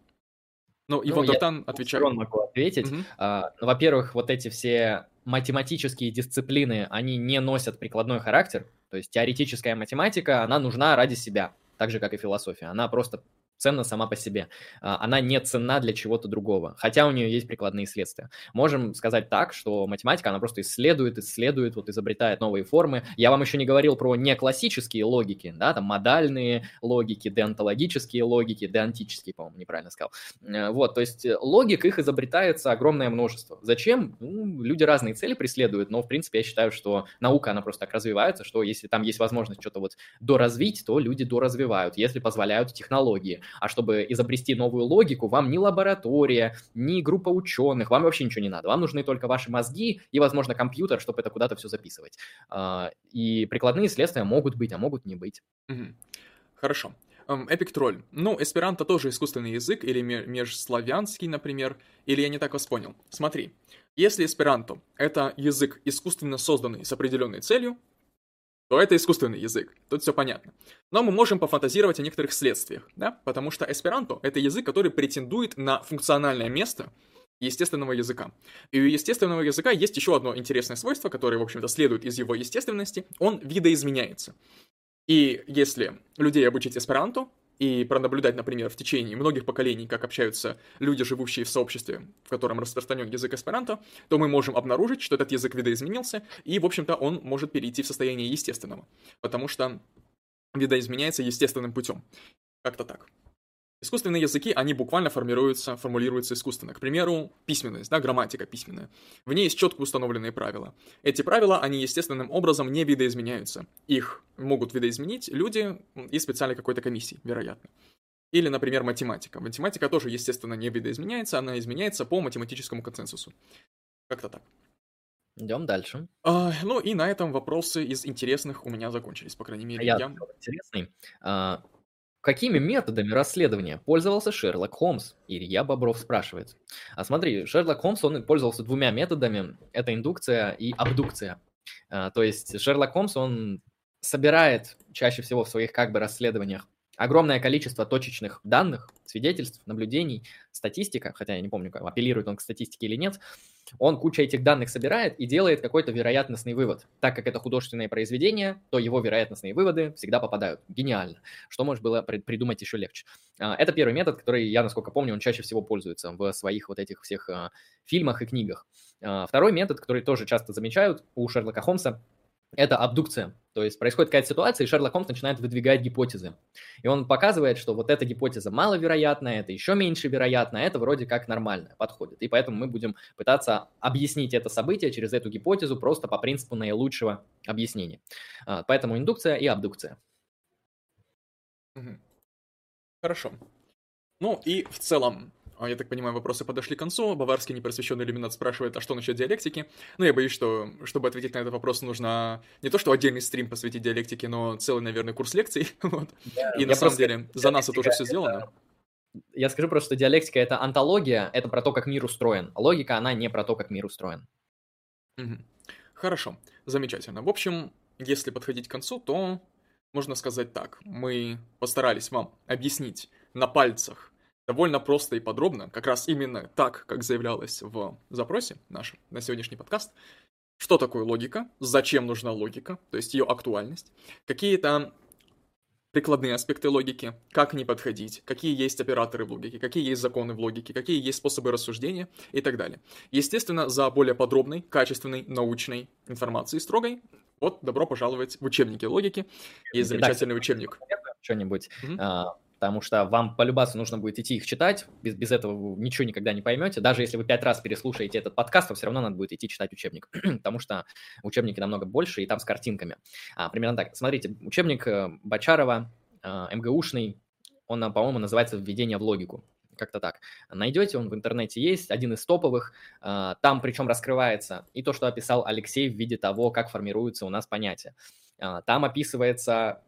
Ну, Иван я с двух отвечает. сторон могу ответить. Мгм. А, ну, Во-первых, вот эти все математические дисциплины, они не носят прикладной характер. То есть теоретическая математика, она нужна ради себя, так же, как и философия. Она просто ценна сама по себе. А, Она не ценна для чего-то другого, хотя у нее есть прикладные следствия. Можем сказать так, что математика, она просто исследует, исследует, вот изобретает новые формы. Я вам еще не говорил про неклассические логики, да, там модальные логики, деонтологические логики, деонтические, по-моему, неправильно сказал. Э, Вот, то есть э, логик их изобретается огромное множество. Зачем? Ну, люди разные цели преследуют, но, в принципе, я считаю, что наука, она просто так развивается, что если там есть возможность что-то вот доразвить, то люди доразвивают, если позволяют технологии. А чтобы изобрести новую логику, вам ни лаборатория, ни группа ученых, вам вообще ничего не надо. Вам нужны только ваши мозги и, возможно, компьютер, чтобы это куда-то все записывать. А, И прикладные следствия могут быть, а могут не быть. Хорошо. Эм, Epic Troll. Ну, эсперанто тоже искусственный язык, или ме- межславянский, например, или я не так вас понял. Смотри, если эсперанто — это язык, искусственно созданный с определенной целью, то это искусственный язык. Тут все понятно. Но мы можем пофантазировать о некоторых следствиях, да? Потому что эсперанто — это язык, который претендует на функциональное место естественного языка. И у естественного языка есть еще одно интересное свойство, которое, в общем-то, следует из его естественности. Он видоизменяется. И если людей обучить эсперанто и пронаблюдать, например, в течение многих поколений, как общаются люди, живущие в сообществе, в котором распространен язык эсперанто, то мы можем обнаружить, что этот язык видоизменился, и, в общем-то, он может перейти в состояние естественного, потому что видоизменяется естественным путем. Как-то так. Искусственные языки, они буквально формируются, формулируются искусственно. К примеру, письменность, да, грамматика письменная. В ней есть четко установленные правила. Эти правила, они естественным образом не видоизменяются. Их могут видоизменить люди из специальной какой-то комиссии, вероятно. Или, например, математика. Математика тоже, естественно, не видоизменяется, она изменяется по математическому консенсусу. Как-то так. Идем дальше. А, ну и на этом вопросы из интересных у меня закончились, по крайней А мере. я я... интересный. А, Какими методами расследования пользовался Шерлок Холмс? Илья Бобров спрашивает. А смотри, Шерлок Холмс, он пользовался двумя методами. Это индукция и абдукция. А, То есть Шерлок Холмс, он собирает чаще всего в своих как бы расследованиях огромное количество точечных данных, свидетельств, наблюдений, статистика, хотя я не помню, апеллирует он к статистике или нет, он куча этих данных собирает и делает какой-то вероятностный вывод. Так как это художественное произведение, то его вероятностные выводы всегда попадают. Гениально. Что может было придумать еще легче? А, это первый метод, который, я, насколько помню, он чаще всего пользуется в своих вот этих всех а, фильмах и книгах. А, второй метод, который тоже часто замечают у Шерлока Холмса, это абдукция. То есть происходит какая-то ситуация, и Шерлок Холмс начинает выдвигать гипотезы. И он показывает, что вот эта гипотеза маловероятная, это еще меньше вероятно, а это вроде как нормально подходит. И поэтому мы будем пытаться объяснить это событие через эту гипотезу просто по принципу наилучшего объяснения. А, поэтому индукция и абдукция. Хорошо. Ну и в целом, я так понимаю, вопросы подошли к концу. Баварский непросвещенный иллюминат спрашивает, а что насчет диалектики? Ну, я боюсь, что, чтобы ответить на этот вопрос, нужно не то, что отдельный стрим посвятить диалектике, но целый, наверное, курс лекций. вот. Я, И на самом деле, за нас это уже все сделано. Я скажу просто, что диалектика — это антология, это про то, как мир устроен. А логика, она не про то, как мир устроен. Угу. Хорошо, замечательно. В общем, если подходить к концу, то можно сказать так. Мы постарались вам объяснить на пальцах довольно просто и подробно, как раз именно так, как заявлялось в запросе нашем на сегодняшний подкаст, что такое логика, зачем нужна логика, то есть ее актуальность, какие-то прикладные аспекты логики, как не подходить, какие есть операторы в логике, какие есть законы в логике, какие есть способы рассуждения? И так далее. Естественно, за более подробной, качественной, научной информацией строгой, вот, добро пожаловать в учебники логики. Есть замечательный учебник. Что-нибудь. Mm-hmm потому что вам полюбаться нужно будет идти их читать, без, без этого вы ничего никогда не поймете. Даже если вы пять раз переслушаете этот подкаст, то все равно надо будет идти читать учебник, потому что учебники намного больше, и там с картинками. А, примерно так. Смотрите, учебник э, Бачарова, э, МГУшный, он, по-моему, называется «Введение в логику» как-то так. Найдете, он в интернете есть, один из топовых. Э, там причем раскрывается и то, что описал Алексей в виде того, как формируются у нас понятия. Там описывается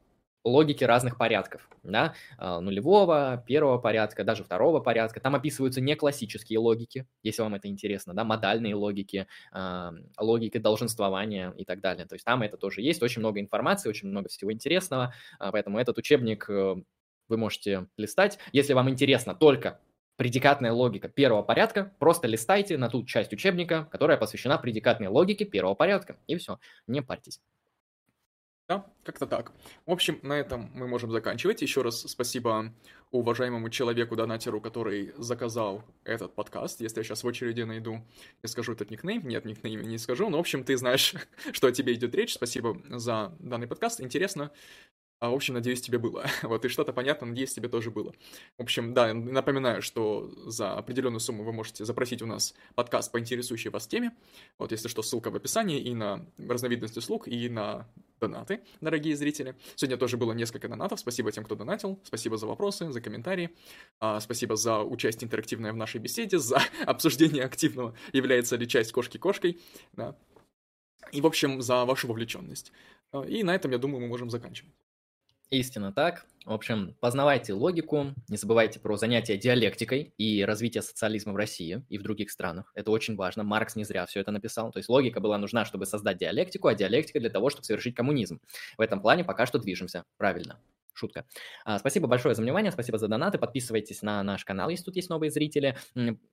логики разных порядков, да, а, нулевого, первого порядка, даже второго порядка. Там описываются не классические логики, если вам это интересно, да, модальные логики, а, логики долженствования и так далее. То есть там это тоже есть, очень много информации, очень много всего интересного, а, поэтому этот учебник э, вы можете листать. Если вам интересно только предикатная логика первого порядка, просто листайте на ту часть учебника, которая посвящена предикатной логике первого порядка, и все, не парьтесь. Да, как-то так. В общем, на этом мы можем заканчивать. Еще раз спасибо уважаемому человеку, донатеру, который заказал этот подкаст. Если я сейчас в очереди найду и скажу этот никнейм, нет, никнейм не скажу, но, в общем, ты знаешь, что о тебе идет речь. Спасибо за данный подкаст. Интересно, а, в общем, надеюсь, тебе было. Вот, и что-то понятно, надеюсь, тебе тоже было. В общем, да, напоминаю, что за определенную сумму вы можете запросить у нас подкаст по интересующей вас теме. Вот, если что, ссылка в описании и на разновидность услуг, и на донаты, дорогие зрители. Сегодня тоже было несколько донатов. Спасибо тем, кто донатил. Спасибо за вопросы, за комментарии. А, спасибо за участие интерактивное в нашей беседе, за обсуждение активного, является ли часть кошки кошкой. Да. И, в общем, за вашу вовлеченность. А, и на этом, я думаю, мы можем заканчивать. Истинно так. В общем, познавайте логику, не забывайте про занятия диалектикой и развитие социализма в России и в других странах. Это очень важно. Маркс не зря все это написал. То есть логика была нужна, чтобы создать диалектику, а диалектика для того, чтобы совершить коммунизм. В этом плане пока что движемся правильно. Шутка. А, спасибо большое за внимание, спасибо за донаты. Подписывайтесь на наш канал, если тут есть новые зрители.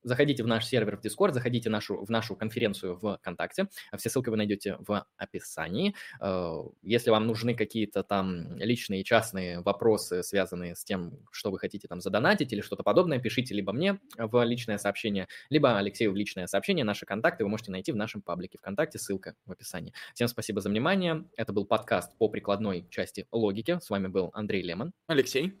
Заходите в наш сервер в Discord, заходите в нашу, в нашу конференцию в ВКонтакте. Все ссылки вы найдете в описании. А, если вам нужны какие-то там личные, частные вопросы, связанные с тем, что вы хотите там задонатить или что-то подобное, пишите либо мне в личное сообщение, либо Алексею в личное сообщение. Наши контакты вы можете найти в нашем паблике ВКонтакте, ссылка в описании. Всем спасибо за внимание. Это был подкаст по прикладной части логики. С вами был Андрей Андрей Лемон. Алексей.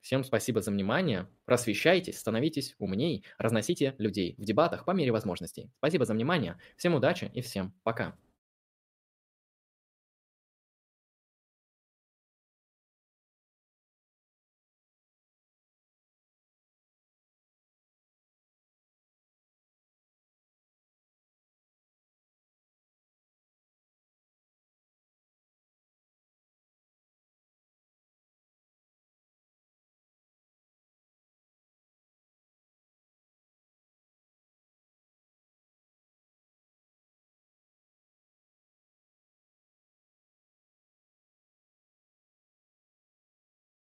Всем спасибо за внимание. Просвещайтесь, становитесь умней, разносите людей в дебатах по мере возможностей. Спасибо за внимание. Всем удачи и всем пока.